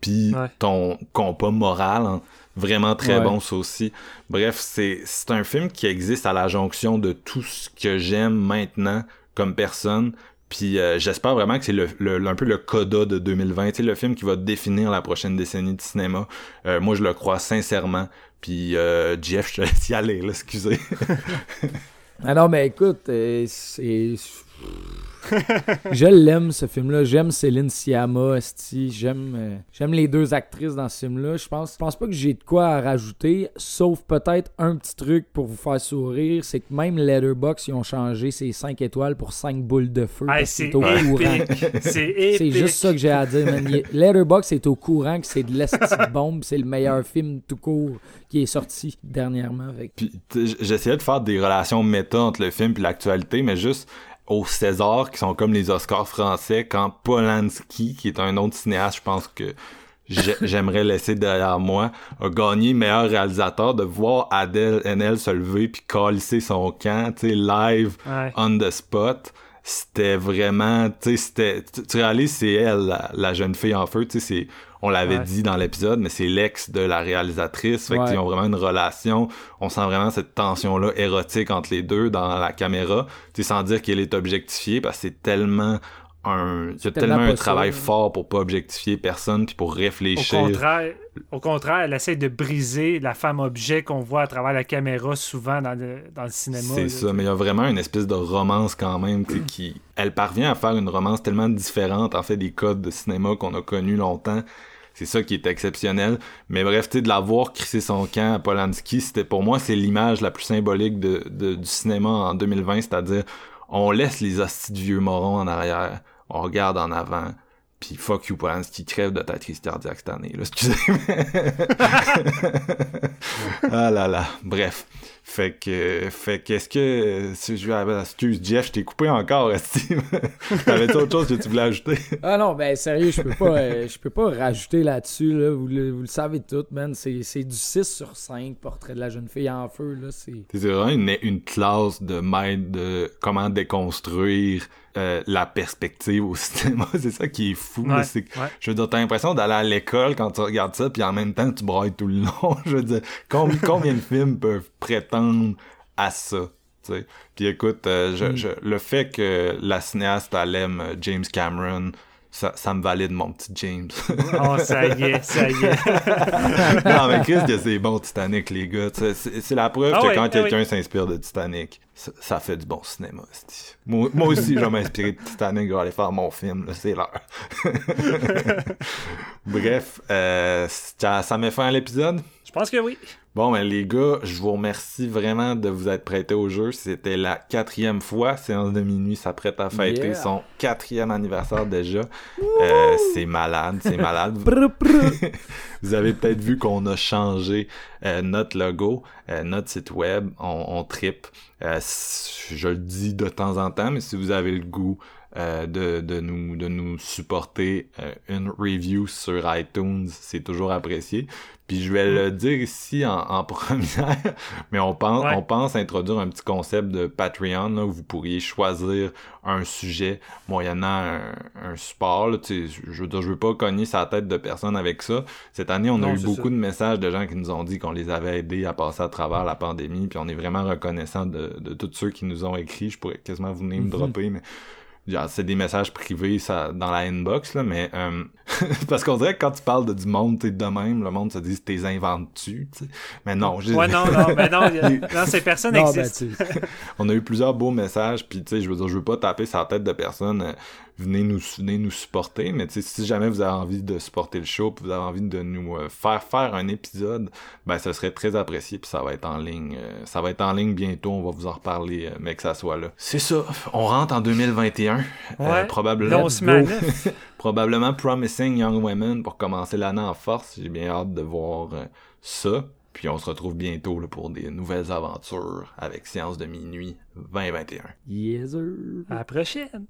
puis Ouais. ton compas moral, hein, vraiment très Ouais. bon ça aussi. Bref, c'est c'est un film qui existe à la jonction de tout ce que j'aime maintenant comme personne. Puis euh, j'espère vraiment que c'est le, le- un peu le coda de 2020, tu sais, le film qui va définir la prochaine décennie de cinéma. Euh, moi, je le crois sincèrement. Puis euh, Jeff, je te laisse y aller, là, excusez. Ah non, mais écoute, euh, c'est. je l'aime, ce film-là. J'aime Céline esti. J'aime euh, j'aime les deux actrices dans ce film-là. Je pense, je pense pas que j'ai de quoi à rajouter, sauf peut-être un petit truc pour vous faire sourire. C'est que même Letterboxd, ils ont changé ses 5 étoiles pour 5 boules de feu. Hey, c'est. C'est juste ça que j'ai à dire, man. Letterboxd est au courant que c'est de l'esti de bombe. C'est le meilleur film tout court qui est sorti dernièrement. Avec... J'essayais de faire des relations méta entre le film et l'actualité, mais juste au César, qui sont comme les Oscars français, quand Polanski, qui est un autre cinéaste, je pense que j'ai- j'aimerais laisser derrière moi, a gagné meilleur réalisateur, de voir Adèle Haenel se lever puis calisser son camp, tu sais, live, Ouais. on the spot. C'était vraiment, tu sais, c'était, tu, tu réalises, c'est elle, la, la jeune fille en feu, tu sais, c'est, on l'avait Ouais. dit dans l'épisode, mais c'est l'ex de la réalisatrice, fait Ouais. qu'ils ont vraiment une relation, on sent vraiment cette tension-là érotique entre les deux dans la caméra, tu sais, sans dire qu'elle est objectifiée, parce que c'est tellement un, il y a tellement un travail fort pour pas objectifier personne puis pour Au réfléchir. contraire, au contraire, elle essaie de briser la femme objet qu'on voit à travers la caméra souvent dans le, dans le cinéma. C'est ça, mais il y a vraiment une espèce de romance quand même, tu sais, qui... Elle parvient à faire une romance tellement différente, en fait, des codes de cinéma qu'on a connus longtemps. C'est ça qui est exceptionnel. Mais bref, tu de la voir crisser son camp à Polanski, c'était pour moi, c'est l'image la plus symbolique du cinéma en 2020, c'est-à-dire, on laisse les hosties vieux morons en arrière, on regarde en avant, puis fuck you Polanski, crève de ta crise cardiaque cette année, là, excusez. ah là là, bref. Fait que, fait qu'est-ce que, si je excuse Jeff, je t'ai coupé encore, Steve. T'avais-tu autre chose que tu voulais ajouter? Ah non, ben sérieux, je peux pas, euh, je peux pas rajouter là-dessus. Là. Vous, le, vous le savez tout, man. C'est c'est du 6 sur 5, portrait de la jeune fille en feu. Là. C'est... C'est vraiment une, une classe de maître de comment déconstruire euh, la perspective au cinéma. C'est ça qui est fou. là. Ouais, C'est- ouais. Je veux dire, t'as l'impression d'aller à l'école quand tu regardes ça, puis en même temps, tu brailles tout le long. Je veux dire, combien, combien de films peuvent prétendre à ça? tu sais? Puis écoute, euh, je, je- le fait que la cinéaste elle aime euh, James Cameron, ça, ça me valide mon petit James. Oh, ça y est, ça y est. non, mais Chris, que c'est bon Titanic, les gars. C'est la preuve Ah que ouais, quand ah quelqu'un s'inspire de Titanic, ça, ça fait du bon cinéma. Moi, moi aussi, je vais m'inspirer de Titanic, je vais aller faire mon film, c'est l'heure. Bref, euh, ça, ça met fin à l'épisode? Je pense que oui. Bon, ben les gars, je vous remercie vraiment de vous être prêtés au jeu. C'était la quatrième fois. Séance de minuit s'apprête à fêter Yeah. son quatrième anniversaire déjà. Euh, c'est malade, c'est malade. Vous avez peut-être vu qu'on a changé euh, notre logo, euh, notre site web, on, on tripe. Je le dis de temps en temps, mais si vous avez le goût euh, de, de, nous, de nous supporter, euh, une review sur iTunes, c'est toujours apprécié. Puis je vais le dire ici en, en première, mais on pense, Ouais. on pense introduire un petit concept de Patreon là, où vous pourriez choisir un sujet moyennant un, un support. Là, je veux dire, je veux pas cogner sa tête de personne avec ça. Cette année, on a eu beaucoup ça. de messages de gens qui nous ont dit qu'on les avait aidés à passer à travers la pandémie, puis on est vraiment reconnaissant de, de tous ceux qui nous ont écrit. Je pourrais quasiment vous venir me Mhm. dropper, mais c'est des messages privés ça, dans la inbox, là, mais euh, parce qu'on dirait que quand tu parles de du monde, t'es de même, le monde se dit t'es inventes-tu, tu sais. Mais non, je Ouais, non, non, mais non, y a- non, ces personnes Non, ben, existent. tu sais, on a eu plusieurs beaux messages, puis tu sais, je veux dire, je veux pas taper sur la tête de personne. Venez nous venez nous supporter, mais si jamais vous avez envie de supporter le show, puis vous avez envie de nous euh, faire faire un épisode, ben ce serait très apprécié, puis ça va être en ligne, euh, ça va être en ligne bientôt, on va vous en reparler, euh, mais que ça soit là. C'est ça, on rentre en 2021, euh, Ouais. probablement. Probablement Promising Young Women pour commencer l'année en force. J'ai bien hâte de voir euh, ça. Puis on se retrouve bientôt là, pour des nouvelles aventures avec Séance de minuit 2021. yes, sir. À la prochaine.